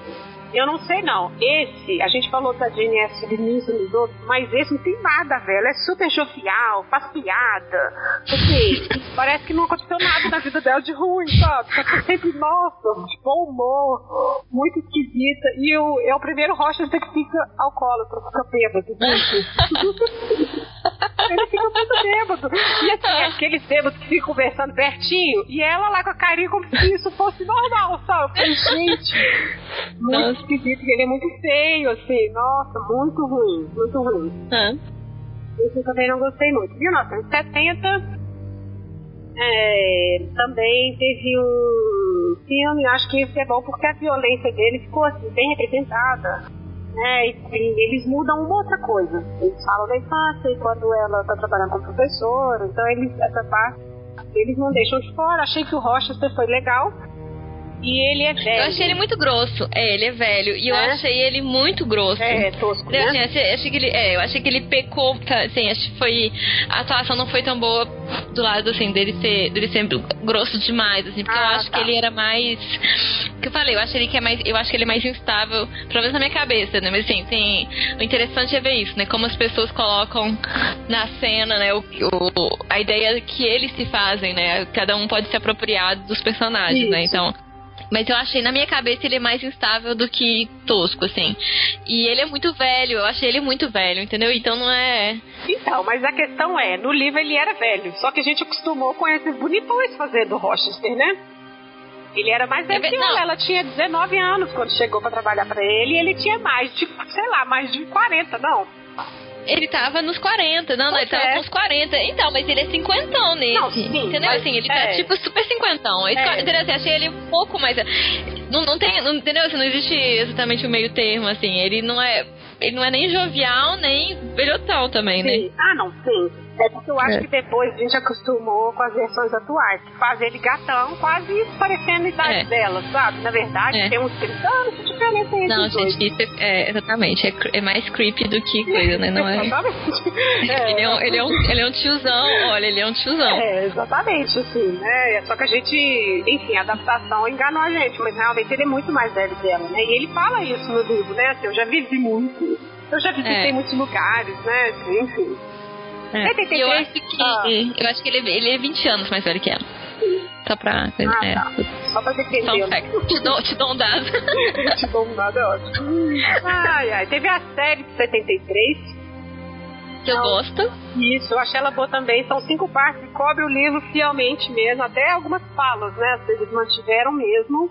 Eu não sei não. Esse, a gente falou da Jane Eyre submissa nos outros, mas esse não tem nada, velho. É super jovial, faz piada. Assim, [LAUGHS] parece que não aconteceu nada na vida dela de ruim, sabe? Só que sempre, nossa, de bom humor, muito esquisita. E o, é o primeiro Rochester que fica alcoólatra, fica bêbado. [LAUGHS] Ele fica muito bêbado. E assim, aqueles bêbados que ficam conversando pertinho, e ela lá com a carinha como se isso fosse normal, sabe? Eu falei, gente, muito Nossa. Esquisito, ele é muito feio, assim, nossa, muito ruim, muito ruim. Ah. Esse eu também não gostei muito. 1970 é, também teve um filme, acho que esse é bom porque a violência dele ficou assim, bem representada. Né, e, e eles mudam uma outra coisa. Eles falam da infância e quando ela está trabalhando como professora, então eles, essa parte eles não deixam de fora. Achei que o Rochester foi legal. E ele é velho. Eu achei ele muito grosso. É, ele é velho. E eu é? achei ele muito grosso. É, tosco, né? Assim, achei, achei, que ele, é, eu achei que ele pecou, tá, assim, acho que foi... A atuação não foi tão boa do lado, assim, dele ser, dele ser grosso demais, assim, porque ah, eu acho tá. que ele era mais... que eu falei, eu acho, ele que é mais, eu acho que ele é mais instável, pelo menos na minha cabeça, né? Mas, assim, o interessante é ver isso, né? Como as pessoas colocam na cena, né? O, o, a ideia que eles se fazem, né? Cada um pode se apropriar dos personagens, né? isso. né? Então mas eu achei, na minha cabeça, ele é mais instável do que tosco, assim. E ele é muito velho, eu achei ele muito velho, entendeu? Então não é. Então, mas a questão é, no livro ele era velho. Só que a gente acostumou com esses bonitões fazendo Rochester, né? Ele era mais velho é, que ela. Ela tinha 19 anos quando chegou para trabalhar para ele. E ele tinha mais de, sei lá, mais de 40, não. Ele tava nos 40, não, não, ele tava é. com uns 40. Então, mas ele é cinquentão nesse. Não, sim, entendeu? Assim, ele tá, é. tipo super cinquentão. É. Entendeu? Assim, achei ele um pouco mais. Não, não tem. Não, entendeu? Assim, não existe exatamente o um meio termo, assim. Ele não é. Ele não é nem jovial, nem velhotão também, sim. né? Ah, não, sim. É porque eu acho é. que depois a gente acostumou com as versões atuais, que faz ele gatão, quase parecendo a idade é. dela, sabe? Na verdade, é. tem uns 30 anos de diferença entre Não, gente, dois. isso é, exatamente, é, é, mais creepy do que [LAUGHS] coisa, né? Não é? exatamente. [LAUGHS] ele, é um, ele, é um, ele é um tiozão, olha, ele é um tiozão. É, exatamente, assim, né? Só que a gente, enfim, a adaptação enganou a gente, mas realmente ele é muito mais velho dela, né? E ele fala isso no livro, né? Assim, eu já vivi muito, eu já visitei é. muitos lugares, né? Enfim. É. 83. Eu acho que, ah. eu acho que ele, ele é 20 anos mais velho que ela. Só pra. Ah, é. tá. Só pra defender. Só um fact. Te dou, te dou um dado. [LAUGHS] te dou um dado, é ótimo. Ai, ai. Teve a série de 73. Que eu então, gosto. Isso, eu achei ela boa também. São cinco partes e cobre o livro fielmente mesmo. Até algumas falas, né? Eles mantiveram mesmo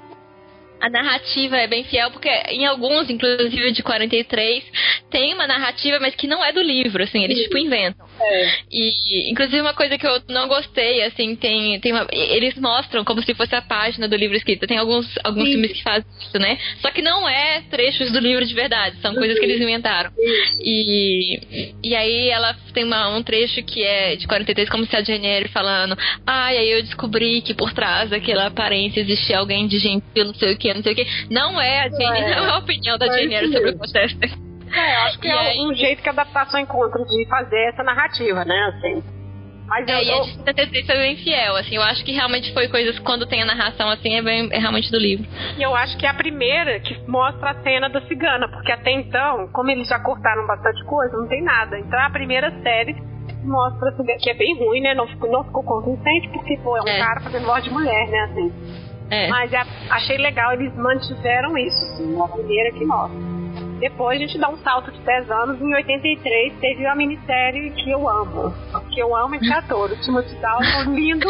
a narrativa é bem fiel, porque em alguns, inclusive de 43, tem uma narrativa, mas que não é do livro, assim, eles tipo inventam. É. E, inclusive, uma coisa que eu não gostei, assim, tem, tem uma, eles mostram como se fosse a página do livro escrita. Tem alguns, alguns filmes que fazem isso, né? Só que não é trechos do livro de verdade, são coisas que eles inventaram. E, e aí ela tem uma, um trecho que é de 43, como se a Jennifer falando, ai, ah, aí eu descobri que por trás daquela aparência existia alguém de gentil, não sei o que, não sei o que. Não é a não é, [LAUGHS] não é a opinião da Jenny sobre o Contester. É, acho que e é aí... um jeito que a adaptação encontra de fazer essa narrativa, né? Assim. Mas é, eu, e a de 73 foi bem fiel, assim, eu acho que realmente foi coisas, quando tem a narração, assim, é, bem, é realmente do livro. E eu acho que é a primeira que mostra a cena da cigana, porque até então, como eles já cortaram bastante coisa, não tem nada. Então é a primeira série mostra que é bem ruim, né? Não ficou, não ficou convincente, porque, pô, é um é. cara fazendo voz de mulher, né, assim. É. Mas achei legal, eles mantiveram isso, assim, a primeira que mostra. Depois a gente dá um salto de 10 anos. Em 83 teve uma minissérie que eu amo. Que eu amo esse ator. O Timothy Dalton, lindo.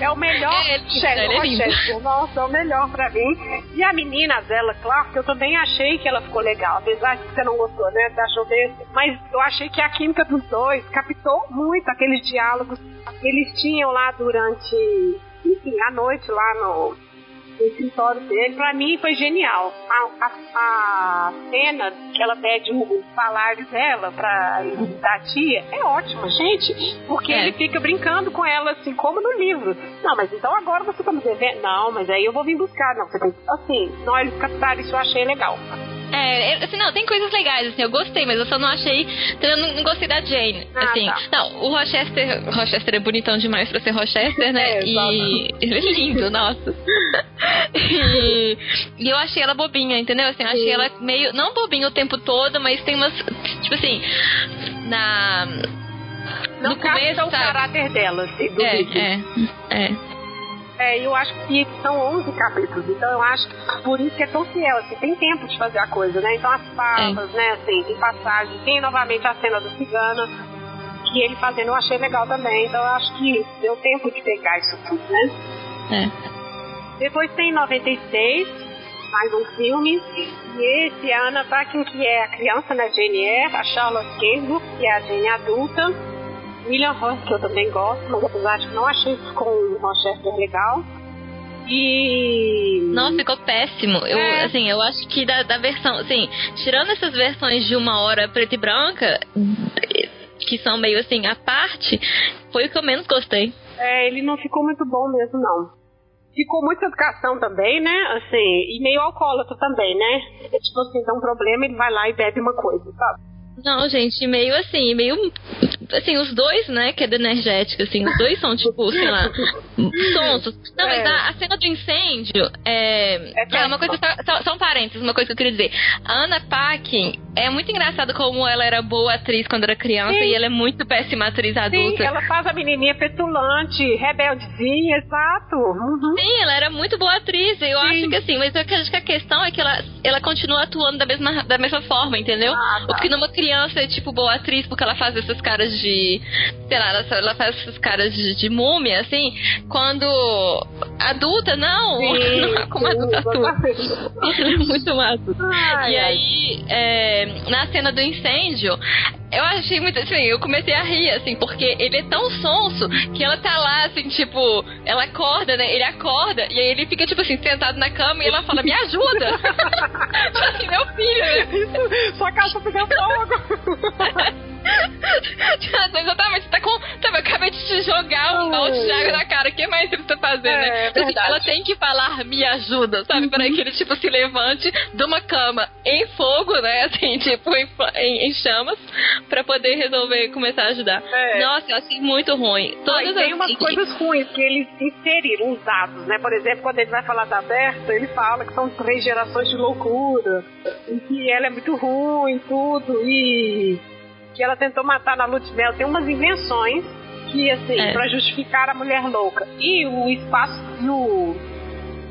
É o melhor é, ele, é Nossa, é o melhor pra mim. E a menina dela, Clark, eu também achei que ela ficou legal. Apesar de que você não gostou, né? Você achou desse. Mas eu achei que a química dos dois captou muito aqueles diálogos que eles tinham lá durante enfim, à noite lá no, no escritório dele, pra mim foi genial. A, a, a cena que ela pede o salário dela pra visitar a tia é ótima, gente. Porque é. ele fica brincando com ela, assim, como no livro. Não, mas então agora você tá me devendo. Não, mas aí eu vou vir buscar. Não, você tem Assim, nós captaram isso, eu achei legal. É, assim, não, tem coisas legais, assim, eu gostei, mas eu só não achei. Eu não, não gostei da Jane. Ah, assim, tá. não, o Rochester. Rochester é bonitão demais pra ser Rochester, né? [LAUGHS] É, e [LAUGHS] ele é lindo, nossa. e, e, eu achei ela bobinha, entendeu? Assim, eu achei Sim. ela meio. Não bobinha o tempo todo, mas tem umas. Tipo assim. Na. Não no começo, o caráter dela, assim, do é, é, é. É, eu acho que são 11 capítulos, então eu acho que por isso que é tão fiel, assim, tem tempo de fazer a coisa, né? Então as falas, é. né, assim, tem passagem, tem novamente a cena do cigano, que ele fazendo eu achei legal também, então eu acho que deu tempo de pegar isso tudo, né? É. Depois tem 96, mais um filme. E esse é a Anna Paquin, que é a criança na Jane Eyre, a Charlotte Gainsbourg, que é a Jane adulta, William Ross, que eu também gosto, mas apesar de que não achei com o Rochester legal. E. Não, ficou péssimo. Eu, é. assim, eu acho que da, da versão, assim, tirando essas versões de uma hora preta e branca, que são meio assim, a parte, foi o que eu menos gostei. É, ele não ficou muito bom mesmo, não ficou muita educação também, né? Assim, e meio alcoólatra também, né? É, tipo assim, dá um problema, ele vai lá e bebe uma coisa, sabe? Não, gente, meio assim, meio. Assim, os dois, né, que é do energético, assim, os dois são, tipo, sei lá, sonsos. Não, mas é. a, a, cena do incêndio é. É, é uma coisa. Só, só um parênteses, uma coisa que eu queria dizer. A Ana Paquin é muito engraçado como ela era boa atriz quando era criança Sim. e ela é muito péssima atriz adulta. Sim, ela faz a menininha petulante, rebeldezinha, exato. Uhum. Sim, ela era muito boa atriz. Eu Sim. acho que assim, mas eu acho que a questão é que ela, ela continua atuando da mesma, da mesma forma, entendeu? Ah, tá. O que numa criança é tipo boa atriz porque ela faz essas caras de. Sei lá, ela, ela faz essas caras de, de múmia, assim. Quando adulta, não. Sim, [LAUGHS] não é como adulta ela [LAUGHS] é muito massa. e aí. É, na cena do incêndio, eu achei muito assim, eu comecei a rir, assim, porque ele é tão sonso que ela tá lá, assim, tipo, ela acorda, né? Ele acorda e aí ele fica, tipo assim, sentado na cama e ela fala, me ajuda! [LAUGHS] tipo assim, meu filho! Isso, sua casa pegando fogo! [LAUGHS] Exatamente, você tá com. Sabe, eu acabei de te jogar um balde de água na cara. O que mais você tá fazendo, é, né? Assim, ela tem que falar, me ajuda, sabe? Uhum. Para que ele, tipo, se levante de uma cama em fogo, né? [LAUGHS] Assim, tipo, em, em, em chamas, pra poder resolver começar a ajudar. É. Nossa, eu achei muito ruim. Todas tem as... umas coisas ruins que eles inseriram, usados, né? Por exemplo, quando ele vai falar da Berta, ele fala que são três gerações de loucura. E que ela é muito ruim, tudo. E que ela tentou matar na Lute Mel. Tem umas invenções que, assim, é. para justificar a mulher louca. E o espaço e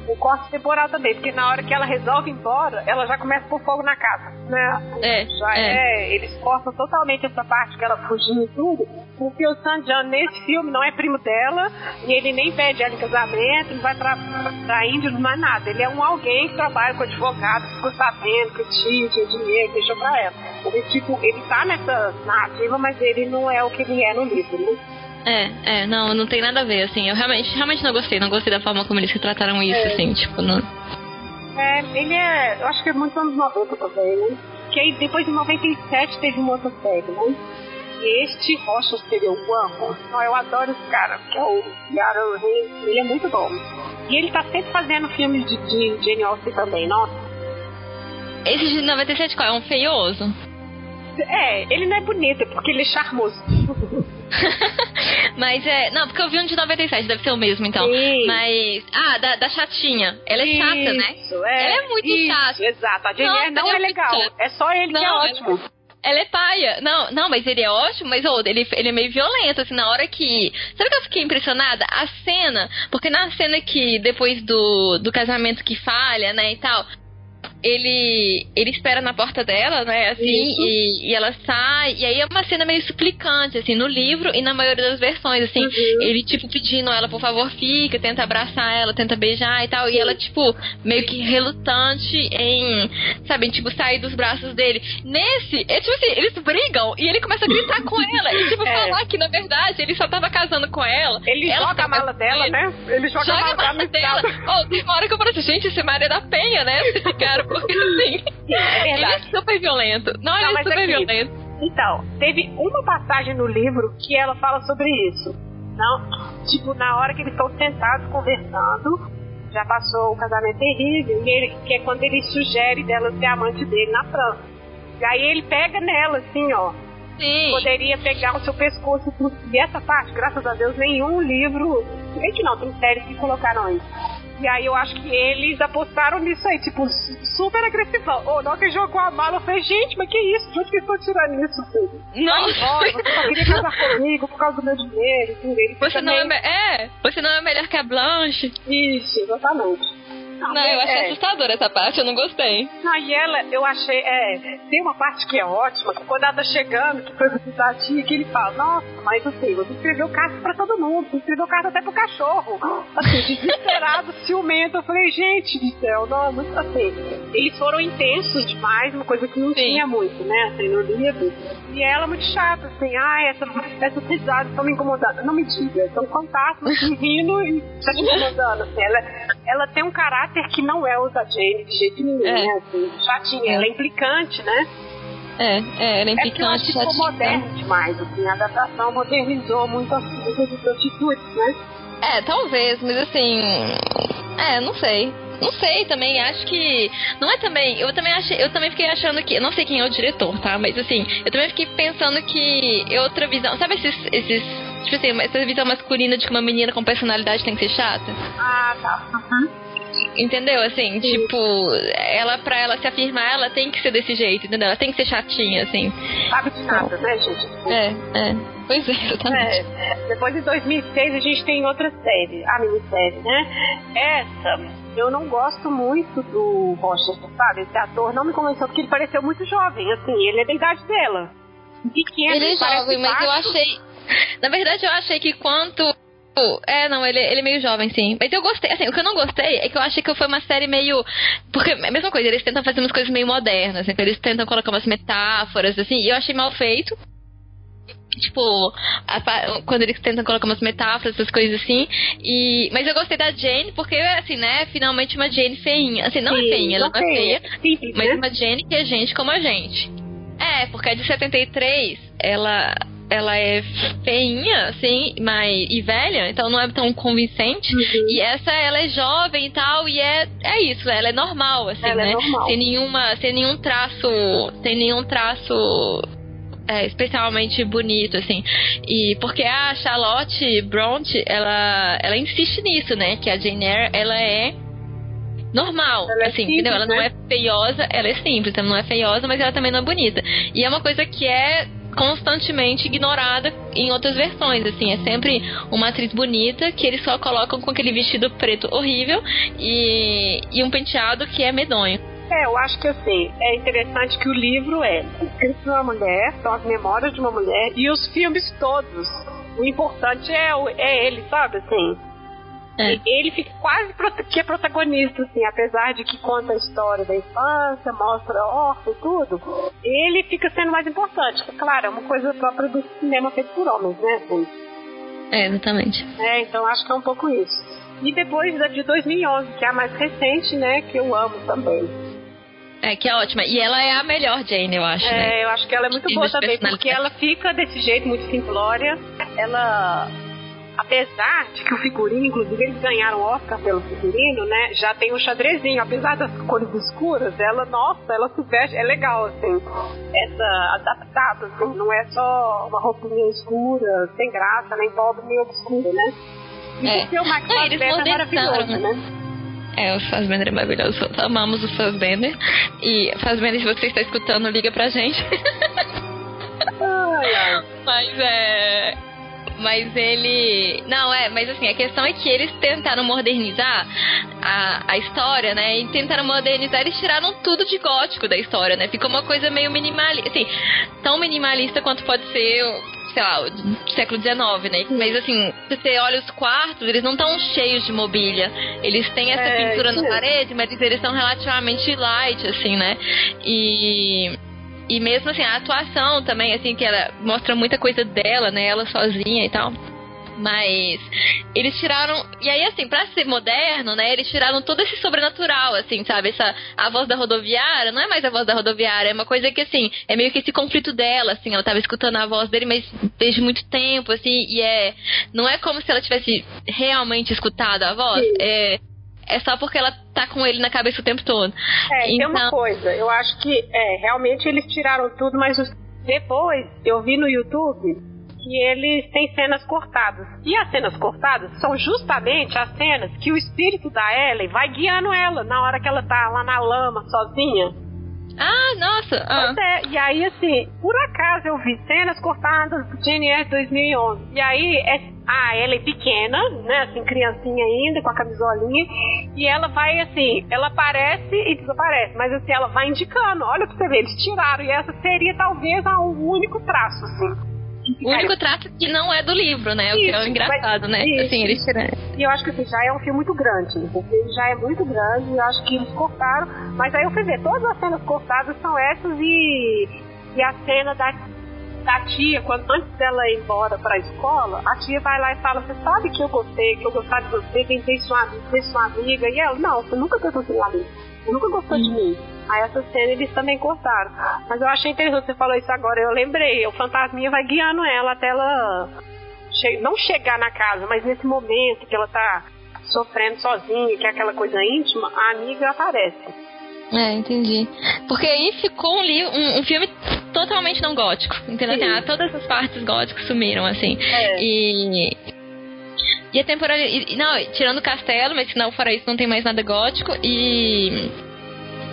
o, corte temporal também, porque na hora que ela resolve ir embora, ela já começa a pôr fogo na casa, né? É, já é. é. Eles cortam totalmente essa parte que ela fugiu e tudo, porque o Sanjan nesse filme não é primo dela, e ele nem pede ela em casamento, não vai pra, pra Índia, não é nada. Ele é um alguém que trabalha com advogado, que ficou sabendo que o tio tinha dinheiro, que deixou pra ela. Ele, tipo, ele tá nessa narrativa, mas ele não é o que ele é no livro, né? É, é, não, não tem nada a ver, assim. Eu realmente, realmente não gostei, não gostei da forma como eles retrataram isso, é. assim, tipo, não. É, ele é. Eu acho que é muito anos 90 também, né? Que aí depois de 97 teve uma outra série, né? E este Rocha eu amo. Não, eu adoro esse cara, que é o Yara Rey. Ele é muito bom. E ele tá sempre fazendo filmes de, de Jane Austen também, nossa. Esse de 97 qual? É um feioso? É, ele não é bonito, é porque ele é charmoso. [LAUGHS] [LAUGHS] Mas é. Não, porque eu vi um de 97, deve ser o mesmo então. Sim. Mas. Ah, da, da chatinha. Ela é isso, chata, né? É, ela é muito isso, chata. Exato. A Jennifer não é, é legal. É só ele não, que é ótimo. Ela... Ela é paia. Não, não, mas ele é ótimo, mas oh, ele, ele é meio violento, assim, na hora que. Sabe que eu fiquei impressionada? A cena, porque na cena que depois do, do casamento que falha, né, e tal, ele ele espera na porta dela, né, assim, e, e, ela sai, e aí é uma cena meio suplicante, assim, no livro e na maioria das versões, assim, uhum. ele, tipo, pedindo ela, por favor, fica, tenta abraçar ela, tenta beijar e tal, e ela, tipo, meio que relutante em, sabe, tipo, sair dos braços dele. Nesse, é tipo assim, eles brigam e ele começa a gritar com ela, e, tipo, [LAUGHS] é. falar que, na verdade, ele só tava casando com ela. Ele ela joga a mala dela, né? Ele joga, joga a mala, dela. Oh, tem uma hora que eu falei assim, gente, esse Maria da Penha, né, esse cara, porque assim. É ele é super violento. Não, ele é super aqui, violento. Então, teve uma passagem no livro que ela fala sobre isso. Não, tipo, na hora que eles estão sentados conversando, já passou o casamento terrível, e ele, que é quando ele sugere dela ser amante dele na França. E aí ele pega nela, assim, ó. Sim. Poderia pegar o seu pescoço e essa parte, graças a Deus, nenhum livro. Nem que não, tem séries que colocaram isso e aí eu acho que eles apostaram nisso aí, tipo, super agressivão. Não que jogou a mala, eu falei, gente, mas que isso? De onde que estão tirando isso, filho? Não. Embora, você só queria casar [LAUGHS] comigo por causa do meu dinheiro tudo. Ele você não é, é, você não é melhor que a Blanche. Isso, exatamente. Não, eu achei é. assustadora essa parte, eu não gostei. Não, e ela, eu achei, é, tem uma parte que é ótima, que quando ela tá chegando, que foi visitar a que ele fala, nossa, mas assim, você escreveu carta pra todo mundo, você escreveu carta até pro cachorro. Assim, desesperado, [LAUGHS] ciumento. Eu falei, gente do céu, não, muito assim. Eles foram intensos demais, uma coisa que não Sim. tinha muito, né, assim, no livro. E ela muito chata, assim, ai, essa, essas risadas estão me incomodando. Não me diga, são fantasmas assim, rindo e tá te incomodando, assim. Ela, ela tem um caráter que não é o da Jane de jeito nenhum, é. né, assim, chatinha. É. Ela é implicante, né? É, é, era implicante. É ficou moderno demais, assim, a adaptação modernizou muito as, muitas atitudes, né? É, talvez, mas assim. É, não sei. Não sei também, acho que. Não é também. Eu também achei. Eu também fiquei achando que. Eu não sei quem é o diretor, tá? Mas assim, eu também fiquei pensando que é outra visão. Sabe esses. esses tipo assim, essa visão masculina de que uma menina com personalidade tem que ser chata? Ah, tá. Uhum. Entendeu? Assim, Sim. tipo, ela, pra ela se afirmar, ela tem que ser desse jeito, entendeu? Ela tem que ser chatinha, assim. Sabe de nada, né, gente? É, é. Pois é, exatamente. É. Depois de 2006, a gente tem outra série, a minissérie, né? Essa, eu não gosto muito do Roger, sabe? Esse ator não me convenceu porque ele pareceu muito jovem, assim, ele é da idade dela. Pequeno, ele é jovem, mas baixo. eu achei. Na verdade, eu achei que quanto é, não, ele, ele é meio jovem, sim. Mas eu gostei, assim, o que eu não gostei é que eu achei que foi uma série meio. Porque é a mesma coisa, eles tentam fazer umas coisas meio modernas, então eles tentam colocar umas metáforas, assim, e eu achei mal feito. Tipo, a, quando eles tentam colocar umas metáforas, essas coisas assim. E, mas eu gostei da Jane, porque, assim, né, finalmente uma Jane feinha. Assim, não é Sim, é feinha, ela não é feia, Simples, mas né? uma Jane que é gente como a gente. É, porque a de 73, ela ela é feinha, assim, mas, e velha, então não é tão convincente. Uhum. E essa, ela é jovem e tal, e é, é isso, ela é normal, assim, ela é né? É normal. Sem nenhuma, sem nenhum traço, sem nenhum traço é, especialmente bonito, assim. E porque a Charlotte Bronte, ela, ela insiste nisso, né? Que a Jane Eyre, ela é normal, ela é assim, simples, entendeu? Ela né? não é feiosa, ela é simples, ela não é feiosa, mas ela também não é bonita. E é uma coisa que é constantemente ignorada em outras versões, assim, é sempre uma atriz bonita que eles só colocam com aquele vestido preto horrível e, e um penteado que é medonho. É, eu acho que assim, é interessante que o livro é escrito por uma mulher, são as memórias de uma mulher, e os filmes todos. O importante é, é ele, sabe, assim. É. Ele fica quase que é protagonista, assim, apesar de que conta a história da infância, mostra órfão e tudo, ele fica sendo mais importante. Claro, é uma coisa própria do cinema feito por homens, né? Assim. É, exatamente. É, então acho que é um pouco isso. E depois da de 2011, que é a mais recente, né, que eu amo também. É, que é ótima. E ela é a melhor Jane, eu acho. É, né? eu acho que ela é muito boa também, porque ela fica desse jeito, muito simplória. Ela apesar de que o figurino, inclusive eles ganharam o Oscar pelo figurino, né? Já tem um xadrezinho, apesar das cores escuras, ela, nossa, ela se veste, é legal, assim, essa adaptada, assim, não é só uma roupinha escura, sem graça, nem pobre, nem obscura, né? E é. o Max [LAUGHS] é, é maravilhoso, né? né? É, o Fassbender é maravilhoso. Amamos o Fassbender. E Fassbender, se você está escutando, liga pra gente. ai, ai. [LAUGHS] Mas é mas ele. Não, é, mas assim, a questão é que eles tentaram modernizar a, a história, né? E tentaram modernizar, eles tiraram tudo de gótico da história, né? Ficou uma coisa meio minimalista. Assim, tão minimalista quanto pode ser sei lá, século XIX, né? Mas assim, se você olha os quartos, eles não estão cheios de mobília. Eles têm essa é, pintura na parede, mas eles são relativamente light, assim, né? E e mesmo assim, a atuação também, assim, que ela mostra muita coisa dela, né? Ela sozinha e tal. Mas eles tiraram. E aí, assim, pra ser moderno, né? Eles tiraram todo esse sobrenatural, assim, sabe? Essa, a voz da rodoviária não é mais a voz da rodoviária, é uma coisa que, assim, é meio que esse conflito dela, assim. Ela tava escutando a voz dele, mas desde muito tempo, assim, e é. Não é como se ela tivesse realmente escutado a voz. Sim. É é só porque ela tá com ele na cabeça o tempo todo. É, então... tem uma então coisa, eu acho que é, realmente eles tiraram tudo, mas depois eu vi no YouTube que eles têm cenas cortadas. E as cenas cortadas são justamente as cenas que o espírito da Ellen vai guiando ela na hora que ela tá lá na lama sozinha. Ah, nossa! Ah. É, e aí, assim, por acaso eu vi cenas cortadas do GNR 2011. E aí, é, ah, ela é pequena, né, assim, criancinha ainda, com a camisolinha, e ela vai, assim, ela aparece e desaparece, mas assim, ela vai indicando, olha pra você ver, eles tiraram, e essa seria talvez o único traço, assim. O único traço que não é do livro, né? Isso, o que é engraçado, né? Isso. Assim, eles E eu acho que assim, já é um filme muito grande. Ele já é muito grande, e eu acho que eles cortaram. Mas aí eu fui ver, todas as cenas cortadas são essas e. E a cena da, da tia, quando antes dela ir embora pra escola, a tia vai lá e fala: Você sabe que eu gostei, que eu gostava de você, tentei sua, ser sua amiga. E ela: Não, você nunca tentou ser minha amiga. Você nunca gostou de mim. Aí essa cena eles também cortaram. Mas eu achei interessante, você falou isso agora, eu lembrei. O fantasminha vai guiando ela até ela che não chegar na casa, mas nesse momento que ela tá sofrendo sozinha, que é aquela coisa íntima, a amiga aparece. É, entendi. Porque aí ficou um, um, um filme totalmente não gótico. Entendeu? Assim, ah, todas as partes góticas sumiram, assim. É. E. E a temporalidade. Não, tirando o castelo, mas não, fora isso, não tem mais nada gótico. E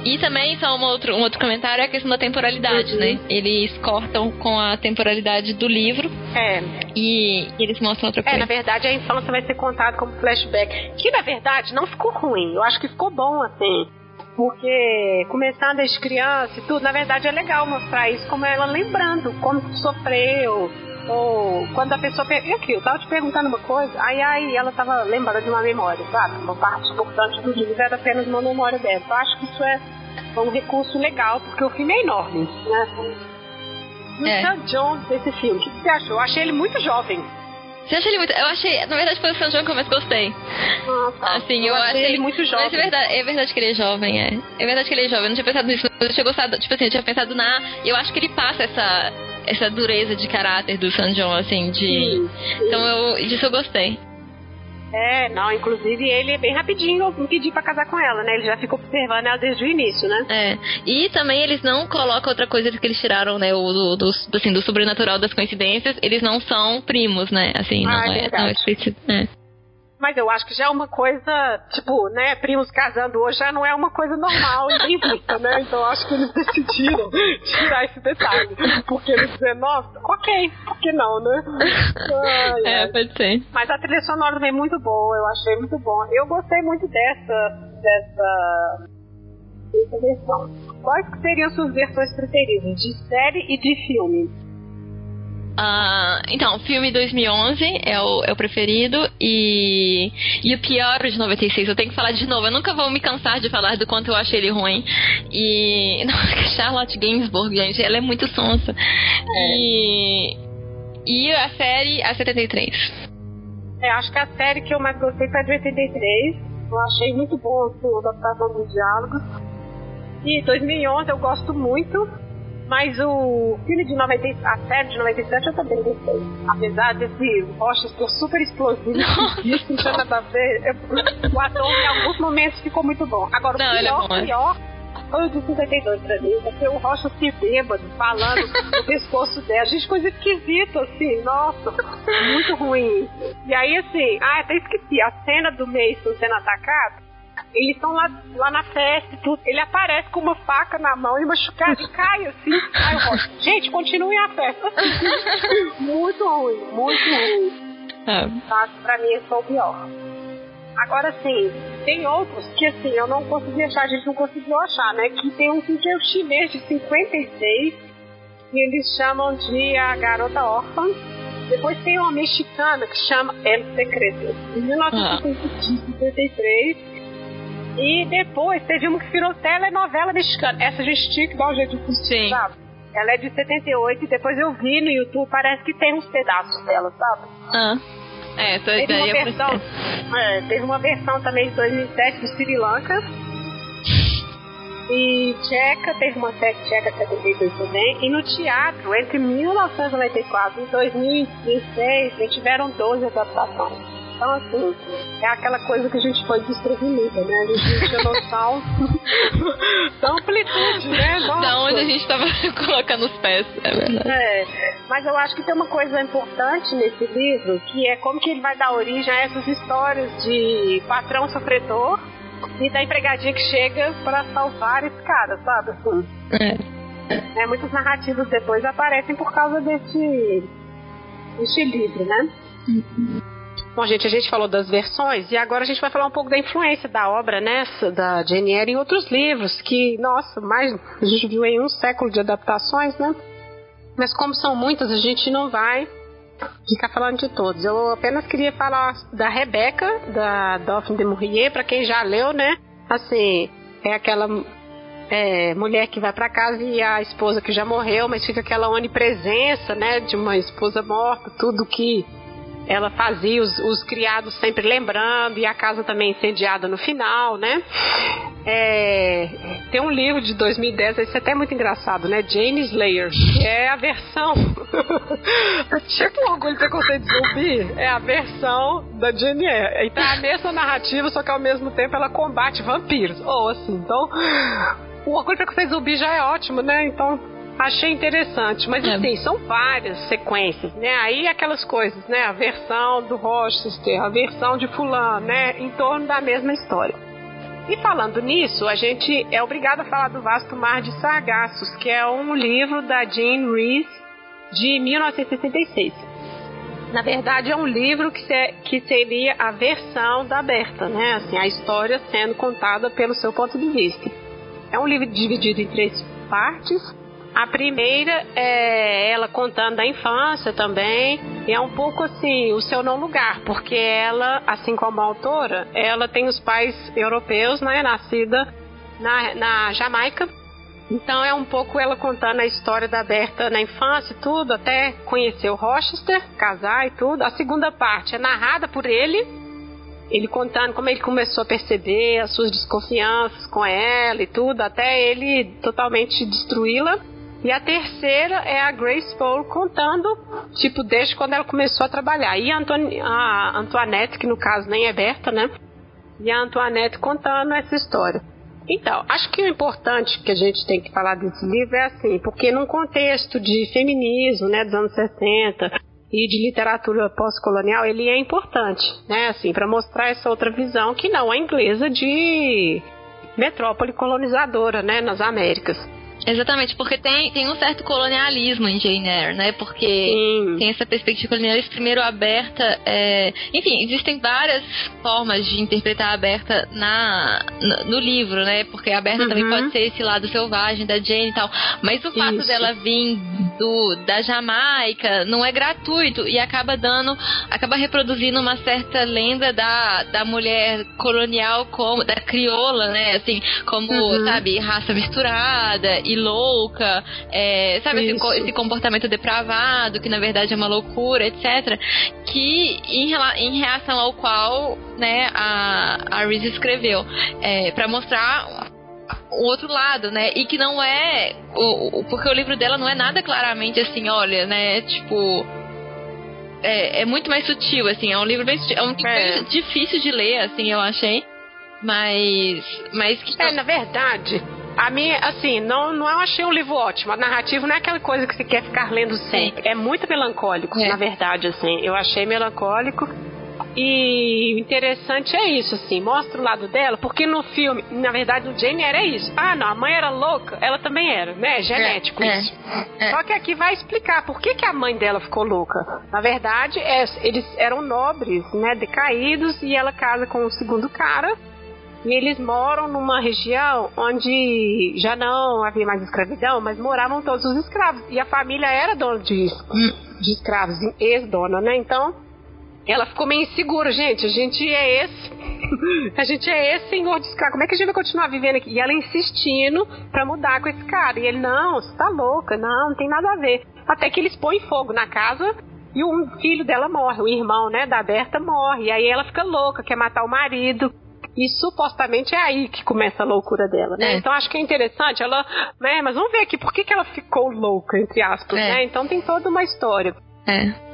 e também, só um outro, um outro comentário, é a questão da temporalidade, uhum. né? Eles cortam com a temporalidade do livro. É. E, e eles mostram outra coisa. É, na verdade, a infância vai ser contada como flashback. Que, na verdade, não ficou ruim. Eu acho que ficou bom, assim. Porque começando desde criança e tudo, na verdade é legal mostrar isso como ela lembrando como sofreu, ou quando a pessoa. E aqui, eu tava te perguntando uma coisa, aí, aí ela tava lembrando de uma memória, sabe? Uma parte importante do livro era apenas uma memória dela. Eu acho que isso é um recurso legal, porque o filme é enorme, né? É. o Jones desse filme, o que você achou? Eu achei ele muito jovem. Você acha ele muito. Eu achei. Na verdade, foi o Sam Jones que eu mais gostei. Ah, tá. Assim, eu, eu achei, ele muito jovem. Mas é verdade, é verdade que ele é jovem, é. É verdade que ele é jovem. Eu não tinha pensado nisso, mas eu tinha gostado. Tipo assim, eu tinha pensado na. Eu acho que ele passa essa essa dureza de caráter do San John, assim, de. Sim, sim. Então eu, disso eu gostei. É, não, inclusive ele é bem rapidinho me pedir pra casar com ela, né? Ele já fica observando ela desde o início, né? É. E também eles não colocam outra coisa que eles tiraram, né? O do, do, assim, do sobrenatural das coincidências, eles não são primos, né? Assim, não, ah, é, é, não é. É. Mas eu acho que já é uma coisa, tipo, né, primos casando hoje já não é uma coisa normal e vista, né? Então acho que eles decidiram tirar esse detalhe. Porque eles dizem, nossa, ok, por que não, né? Ai, é, pode ser. Mas a trilha sonora também é muito boa, eu achei muito bom. Eu gostei muito dessa. dessa. dessa versão. Quais seriam suas versões preferidas? De série e de filme? Uh, então, filme 2011 é o, é o preferido e, e o pior de 96. Eu tenho que falar de novo. Eu nunca vou me cansar de falar do quanto eu achei ele ruim. E. [LAUGHS] Nossa, Charlotte Gainsbourg, gente, ela é muito sonsa. E. E a série, a 73. É, acho que a série que eu mais gostei foi a de 83. Eu achei muito bom assim, a adaptação dos diálogos. E 2011 eu gosto muito. Mas o filme de 97, a série de 97 eu também gostei. Apesar desse Rochester super explosivo, [LAUGHS] isso não tinha nada a ver. o ator em alguns momentos ficou muito bom. Agora, não, o é pior, é pior foi o de 52 pra mim, porque o Rocha se bêbado, falando [LAUGHS] no pescoço dela. Gente, coisa esquisita, assim, nossa, muito ruim. E aí, assim, ah, até esqueci, a cena do Mason sendo atacado, eles estão lá, lá na festa e tudo. Ele aparece com uma faca na mão e machucado e cai assim. Aí eu [LAUGHS] gente, continue a festa. [LAUGHS] muito ruim, muito ruim. É. Tá, pra mim esse foi o pior. Agora sim, tem outros que assim, eu não consegui achar, a gente não conseguiu achar, né? Que tem um que é o chinês de 56 e eles chamam de A Garota Órfã. Depois tem uma mexicana que chama El Secreto. Em 1953, e depois teve uma que virou telenovela mexicana. Essa gente tinha que dar um jeito de Sim. sabe? Ela é de 78 e depois eu vi no YouTube, parece que tem uns pedaços dela, sabe? Ah. É, essa teve uma versão, é, Teve uma versão também de 2007 do Sri Lanka. E Tcheca, teve uma série Tcheca 72 também. E no teatro, entre 1994 e 2016, tiveram 12 adaptações. Então, assim, é aquela coisa que a gente foi desprevenida, né? A gente não tinha noção da amplitude, né? Nossa. Da onde a gente estava [LAUGHS] colocando os pés, é verdade. É, mas eu acho que tem uma coisa importante nesse livro, que é como que ele vai dar origem a essas histórias de patrão sofredor e da empregadinha que chega para salvar esse cara, sabe? Assim. É. é. Muitas narrativas depois aparecem por causa desse, desse livro, né? Uhum. Bom, gente, a gente falou das versões e agora a gente vai falar um pouco da influência da obra, né, da Jane Eyre em outros livros que, nossa, mais a gente viu aí um século de adaptações, né? Mas como são muitas, a gente não vai ficar falando de todos. Eu apenas queria falar da Rebeca, da Daphne de Maurier, para quem já leu, né? Assim, é aquela é, mulher que vai para casa e a esposa que já morreu, mas fica aquela onipresença, né, de uma esposa morta, tudo que ela fazia os, os, criados sempre lembrando e a casa também incendiada no final, né? É, tem um livro de 2010, esse é até muito engraçado, né? Jane Slayer, é a versão. [LAUGHS] tipo Orgulho e Preconceito Zumbi, é a versão da Jane Eyre. Então é a mesma narrativa, só que ao mesmo tempo ela combate vampiros. Ou assim, então. O Orgulho e Preconceito Zumbi já é ótimo, né? Então Achei interessante, mas é. assim, são várias sequências, né? Aí aquelas coisas, né? A versão do Rochester, a versão de fulano, né? Em torno da mesma história. E falando nisso, a gente é obrigado a falar do Vasto Mar de Sargassos, que é um livro da Jean Rees de 1966. Na verdade, é um livro que, se, que seria a versão da Berta, né? Assim, a história sendo contada pelo seu ponto de vista. É um livro dividido em três partes a primeira é ela contando da infância também. E é um pouco assim, o seu não lugar, porque ela, assim como a autora, ela tem os pais europeus, né? Nascida na, na Jamaica. Então é um pouco ela contando a história da Berta na infância tudo, até conhecer o Rochester, casar e tudo. A segunda parte é narrada por ele, ele contando como ele começou a perceber as suas desconfianças com ela e tudo, até ele totalmente destruí-la. E a terceira é a Grace Paul contando, tipo, desde quando ela começou a trabalhar. E a, Antoni a Antoinette, que no caso nem é Berta, né? E a Antoinette contando essa história. Então, acho que o importante que a gente tem que falar desse livro é assim, porque num contexto de feminismo, né, dos anos 60 e de literatura pós-colonial, ele é importante, né, assim, para mostrar essa outra visão que não é inglesa de metrópole colonizadora, né, nas Américas. Exatamente, porque tem, tem um certo colonialismo em Jane Eyre, né? Porque Sim. tem essa perspectiva colonialista, primeiro aberta. É... Enfim, existem várias formas de interpretar aberta na, no livro, né? Porque a aberta uhum. também pode ser esse lado selvagem da Jane e tal. Mas o fato Isso. dela vir do, da Jamaica não é gratuito e acaba dando, acaba reproduzindo uma certa lenda da, da mulher colonial como da crioula, né? Assim, como, uhum. sabe, raça misturada e louca, é, sabe, esse, esse, comportamento depravado, que na verdade é uma loucura, etc. Que em, em reação ao qual, né, a, a Reese escreveu, é, para mostrar o outro lado, né? E que não é. O, o, porque o livro dela não é nada claramente assim, olha, né? Tipo. É, é muito mais sutil, assim. É um livro bem sutil. É um livro é. difícil de ler, assim, eu achei. Mas. Mas que. É, na verdade. A mim, assim, não, não achei um livro ótimo. A narrativa não é aquela coisa que você quer ficar lendo sempre. É, é muito melancólico, é. na verdade, assim. Eu achei melancólico. E interessante é isso, assim, mostra o lado dela, porque no filme, na verdade, o Jane era isso. Ah, não, a mãe era louca, ela também era, né? É genético é, isso. É, é. Só que aqui vai explicar por que, que a mãe dela ficou louca. Na verdade, é, eles eram nobres, né? Decaídos, e ela casa com o segundo cara. E eles moram numa região onde já não havia mais escravidão, mas moravam todos os escravos. E a família era dona de, de escravos, ex-dona, né? Então, ela ficou meio insegura, gente. A gente é esse. [LAUGHS] a gente é esse senhor de escravo. Como é que a gente vai continuar vivendo aqui? E ela insistindo pra mudar com esse cara. E ele, não, você tá louca, não, não tem nada a ver. Até que eles põem fogo na casa e um filho dela morre, o irmão, né, da Berta morre. E aí ela fica louca, quer matar o marido. E supostamente é aí que começa a loucura dela, né? É. Então acho que é interessante. Ela, né, mas vamos ver aqui por que, que ela ficou louca, entre aspas, é. né? Então tem toda uma história. É.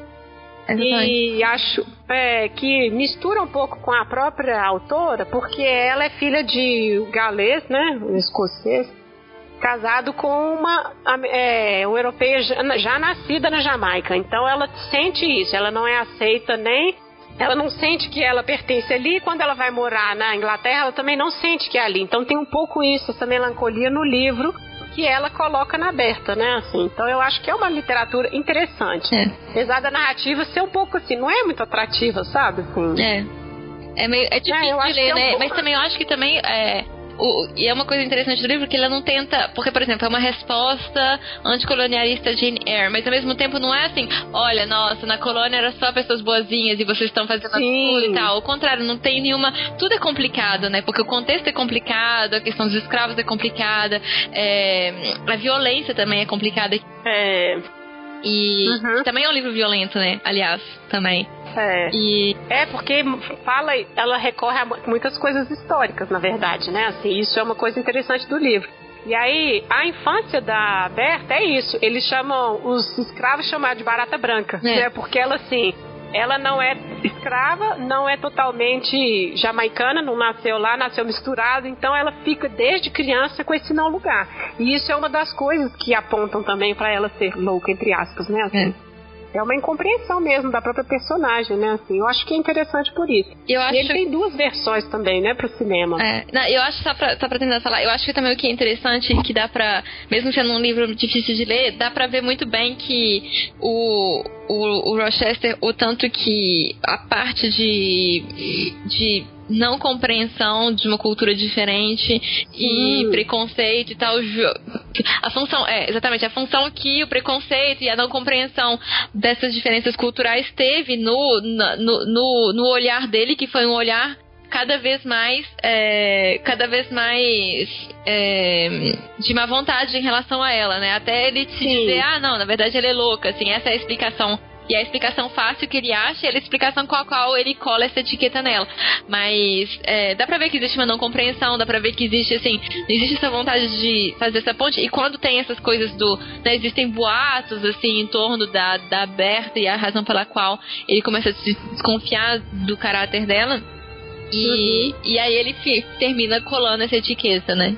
Exatamente. E acho é, que mistura um pouco com a própria autora, porque ela é filha de galês, né? Um escocês, casado com uma, é, uma europeia já, já nascida na Jamaica. Então ela sente isso, ela não é aceita nem ela não sente que ela pertence ali, e quando ela vai morar na Inglaterra, ela também não sente que é ali. Então tem um pouco isso, essa melancolia no livro que ela coloca na aberta, né? Assim, então eu acho que é uma literatura interessante. É. Apesar da narrativa ser um pouco assim, não é muito atrativa, sabe? Assim. É. É meio é difícil é, de ler, é um né? Pouco... Mas também eu acho que também é o, e é uma coisa interessante do livro que ele não tenta. Porque, por exemplo, é uma resposta anticolonialista de Jane Eyre, mas ao mesmo tempo não é assim: olha, nossa, na colônia era só pessoas boazinhas e vocês estão fazendo tudo e tal. Ao contrário, não tem nenhuma. Tudo é complicado, né? Porque o contexto é complicado, a questão dos escravos é complicada, é, a violência também é complicada. É. E uhum. também é um livro violento, né? Aliás, também. É. E... é, porque fala, ela recorre a muitas coisas históricas, na verdade, né? Assim, isso é uma coisa interessante do livro. E aí, a infância da Berta é isso. Eles chamam, os escravos chamam de barata branca. É. Né? Porque ela, assim, ela não é escrava, não é totalmente jamaicana, não nasceu lá, nasceu misturado, então ela fica desde criança com esse não lugar. E isso é uma das coisas que apontam também para ela ser louca, entre aspas, né? Assim. É é uma incompreensão mesmo da própria personagem, né? Assim, eu acho que é interessante por isso. Eu acho... E ele tem duas versões também, né, pro cinema. É, não, eu acho, só pra, só pra tentar falar, eu acho que também o que é interessante, que dá pra, mesmo sendo um livro difícil de ler, dá pra ver muito bem que o, o, o Rochester, o tanto que a parte de, de não compreensão de uma cultura diferente e preconceito e tal. A função, é, exatamente, a função que o preconceito e a não compreensão dessas diferenças culturais teve no, no, no, no olhar dele, que foi um olhar cada vez mais é, cada vez mais é, de má vontade em relação a ela, né? Até ele se dizer, ah, não, na verdade ele é louca, assim, essa é a explicação e a explicação fácil que ele acha é a explicação com a qual ele cola essa etiqueta nela. Mas é, dá pra ver que existe uma não compreensão, dá pra ver que existe, assim, existe essa vontade de fazer essa ponte. E quando tem essas coisas do. Né, existem boatos, assim, em torno da, da Berta e a razão pela qual ele começa a se desconfiar do caráter dela. E, uhum. e aí ele termina colando essa etiqueta, né?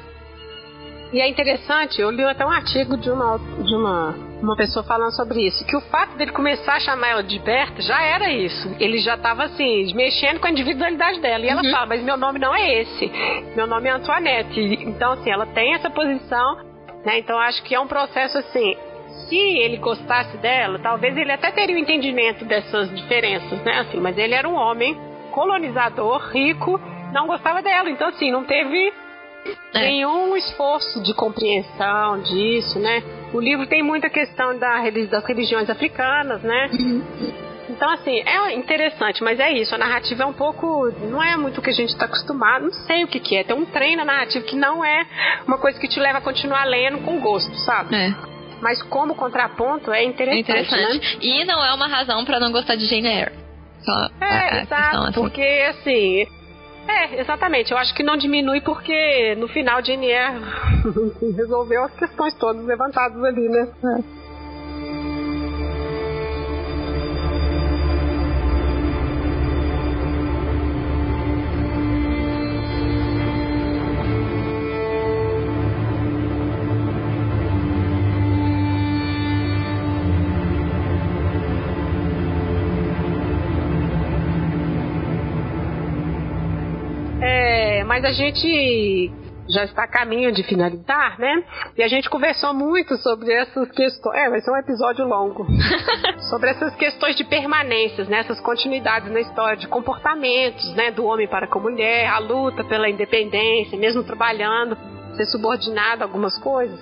E é interessante, eu li até um artigo de uma, de uma, uma pessoa falando sobre isso, que o fato dele começar a chamar ela de Berta já era isso. Ele já estava assim, mexendo com a individualidade dela. E ela uhum. fala, mas meu nome não é esse. Meu nome é Antoinette. Então, assim, ela tem essa posição, né? Então acho que é um processo assim. Se ele gostasse dela, talvez ele até teria o um entendimento dessas diferenças, né? Assim, mas ele era um homem colonizador, rico, não gostava dela. Então, assim, não teve é. nenhum esforço de compreensão disso, né? O livro tem muita questão da, das religiões africanas, né? Uhum. Então, assim, é interessante, mas é isso. A narrativa é um pouco. Não é muito o que a gente está acostumado. Não sei o que, que é. Tem um trem na narrativa que não é uma coisa que te leva a continuar lendo com gosto, sabe? É. Mas como contraponto é interessante. É interessante. Né? E não é uma razão para não gostar de Jane Eyre. Só é, a, a exato. Questão, assim. Porque, assim, é, exatamente. Eu acho que não diminui porque no final de [LAUGHS] Eyre resolveu as questões todas levantadas ali, né? É. mas a gente já está a caminho de finalizar, né? E a gente conversou muito sobre essas questões. É, vai ser um episódio longo. [LAUGHS] sobre essas questões de permanências, né? Essas continuidades na história, de comportamentos, né? Do homem para com a mulher, a luta pela independência, mesmo trabalhando, ser subordinado a algumas coisas.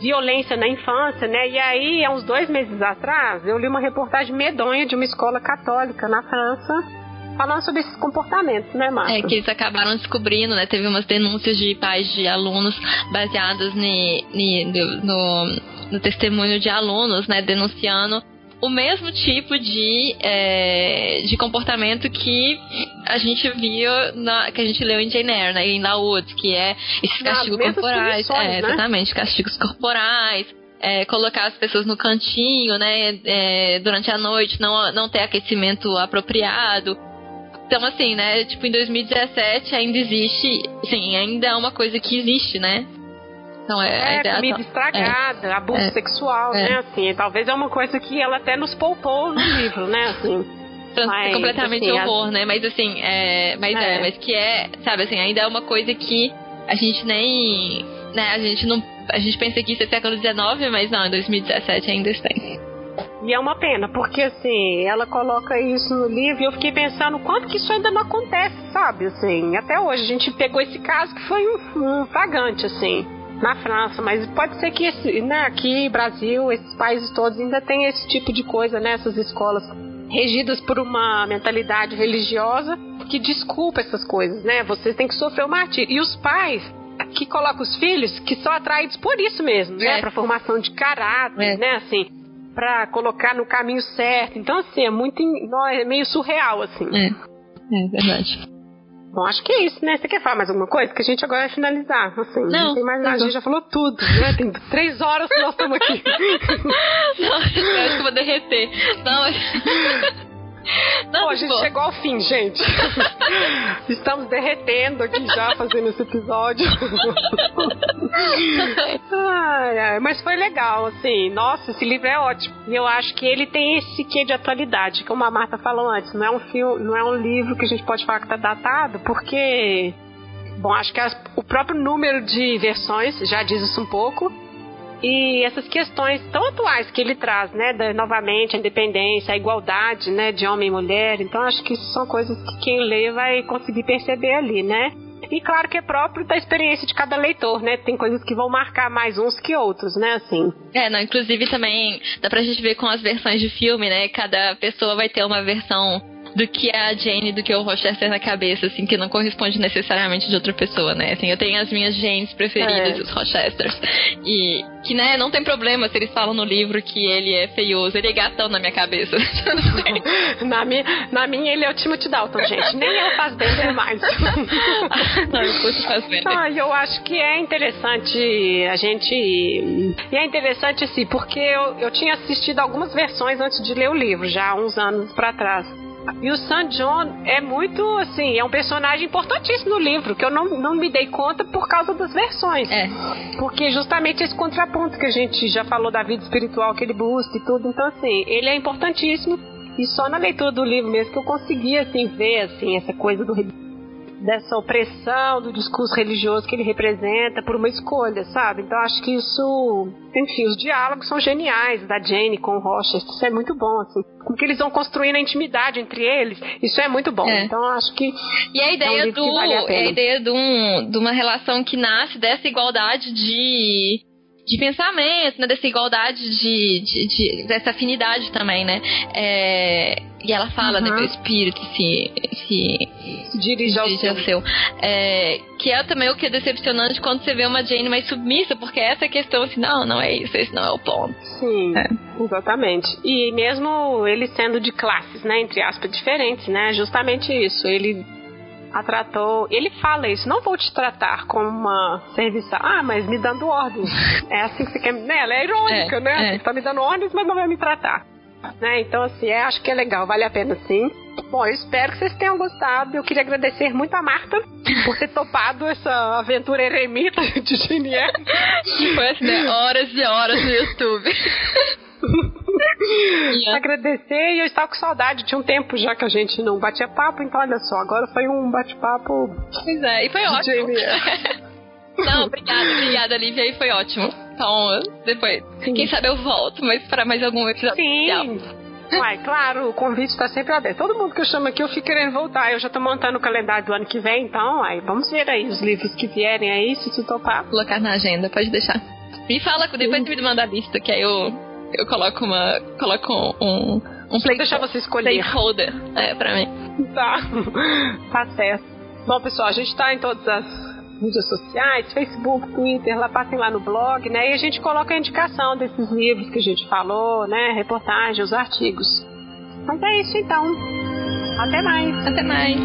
Violência na infância, né? E aí, há uns dois meses atrás, eu li uma reportagem medonha de uma escola católica na França falando sobre esses comportamentos, né, Marcos? É, que eles acabaram descobrindo, né? Teve umas denúncias de pais de alunos baseadas no, no testemunho de alunos, né? Denunciando o mesmo tipo de, é, de comportamento que a gente viu, na, que a gente leu em Jane Eyre, né, em Laud, que é esses castigos corporais. É, né? exatamente, castigos corporais. É, colocar as pessoas no cantinho, né, é, durante a noite, não, não ter aquecimento apropriado, então, assim, né? Tipo, em 2017 ainda existe. Sim, ainda é uma coisa que existe, né? Então, é, é comida estragada, é, abuso é, sexual, é. né? Assim, talvez é uma coisa que ela até nos poupou no [LAUGHS] livro, né? Assim. mas, completamente assim, horror, as... né? Mas assim, é, mas é. é, mas que é, sabe, assim, ainda é uma coisa que a gente nem, né, a gente não, a gente pensa que isso é século XIX, mas não, em 2017 ainda está. E é uma pena, porque assim, ela coloca isso no livro e eu fiquei pensando quanto que isso ainda não acontece, sabe? Assim, até hoje a gente pegou esse caso que foi um, um fragante, assim, na França, mas pode ser que esse, né, aqui, Brasil, esses países todos ainda tem esse tipo de coisa, né? Essas escolas regidas por uma mentalidade religiosa que desculpa essas coisas, né? Vocês têm que sofrer o martírio. E os pais que colocam os filhos que são atraídos por isso mesmo, né? é. né? Para formação de caráter, é. né? Assim, para colocar no caminho certo. Então, assim, é muito. É meio surreal, assim. É, é verdade. Bom, acho que é isso, né? Você quer falar mais alguma coisa? Que a gente agora vai finalizar. Assim, não, não tem mais nada, a gente já falou tudo, né? Tem três horas que nós estamos aqui. [LAUGHS] não, eu acho que eu vou derreter. Não. [LAUGHS] [LAUGHS] Não, Pô, a gente chegou ao fim, gente. [LAUGHS] Estamos derretendo aqui já fazendo esse episódio. [LAUGHS] ai, ai, mas foi legal, assim. Nossa, esse livro é ótimo. E eu acho que ele tem esse quê de atualidade, como a Marta falou antes. Não é um filme, não é um livro que a gente pode falar que está datado, porque Bom, acho que as, o próprio número de versões já diz isso um pouco. E essas questões tão atuais que ele traz, né, da, novamente a independência, a igualdade, né, de homem e mulher. Então acho que isso são coisas que quem lê vai conseguir perceber ali, né? E claro que é próprio da experiência de cada leitor, né? Tem coisas que vão marcar mais uns que outros, né? Assim. É, não, inclusive também dá pra gente ver com as versões de filme, né? Cada pessoa vai ter uma versão do que a Jane, do que o Rochester na cabeça, assim, que não corresponde necessariamente de outra pessoa, né? Assim, eu tenho as minhas Janes preferidas, é. os Rochesters. E que, né, não tem problema se eles falam no livro que ele é feioso, ele é gatão na minha cabeça. [LAUGHS] na, minha, na minha, ele é o Timothy Dalton, gente. Nem eu faz bem mais. [LAUGHS] não, eu curto faz bem. Ah, eu acho que é interessante a gente. E é interessante, assim, porque eu, eu tinha assistido algumas versões antes de ler o livro, já há uns anos para trás. E o San John é muito, assim, é um personagem importantíssimo no livro, que eu não, não me dei conta por causa das versões. É. Porque justamente esse contraponto que a gente já falou da vida espiritual que ele busca e tudo. Então, assim, ele é importantíssimo. E só na leitura do livro mesmo que eu consegui, assim, ver, assim, essa coisa do dessa opressão do discurso religioso que ele representa por uma escolha, sabe? Então acho que isso, enfim, os diálogos são geniais da Jane com o Rochester, isso é muito bom, assim. Como que eles vão construindo a intimidade entre eles, isso é muito bom. É. Então acho que e a ideia é um do vale a, a ideia de, um, de uma relação que nasce dessa igualdade de de pensamento, né? Dessa igualdade de, de, de dessa afinidade também, né? É, e ela fala, né, uhum. né, que o espírito se, se dirige ao seu. seu. É, que é também o que é decepcionante quando você vê uma Jane mais submissa, porque essa questão assim, não, não é isso, esse não é o ponto. Sim, é. exatamente. E mesmo ele sendo de classes, né, entre aspas, diferentes, né, justamente isso. Ele a tratou. Ele fala isso, não vou te tratar como uma serviçal. Ah, mas me dando ordens. [LAUGHS] é assim que você quer. Né? Ela é irônica, é, né? É. Você tá me dando ordens, mas não vai me tratar. Né? Então, assim, é, acho que é legal, vale a pena sim. Bom, eu espero que vocês tenham gostado. Eu queria agradecer muito a Marta por ter topado essa aventura eremita de Genier. [LAUGHS] Foi assim, né? Horas e horas no YouTube. [LAUGHS] [LAUGHS] Agradecer e eu estava com saudade. Tinha um tempo já que a gente não batia papo, então olha só, agora foi um bate-papo. Pois é, e foi ótimo. [LAUGHS] não, obrigada, obrigada, Lívia, e foi ótimo. Então, depois, Sim. quem sabe eu volto, mas para mais algum episódio. Sim. Uai, claro, o convite está sempre aberto. Todo mundo que eu chamo aqui, eu fico querendo voltar. Eu já estou montando o calendário do ano que vem, então, aí, vamos ver aí os livros que vierem aí, se tu topar. Colocar na agenda, pode deixar. Me fala, depois Sim. me manda a lista, que aí eu eu coloco uma. Coloco um. Um play, deixar você escolher. Placeholder, é, pra mim. Tá. [LAUGHS] Tá certo. Bom, pessoal, a gente tá em todas as mídias sociais, Facebook, Twitter, lá passem lá no blog, né? E a gente coloca a indicação desses livros que a gente falou, né? Reportagens, os artigos. Mas é isso então. Até mais. Até mais.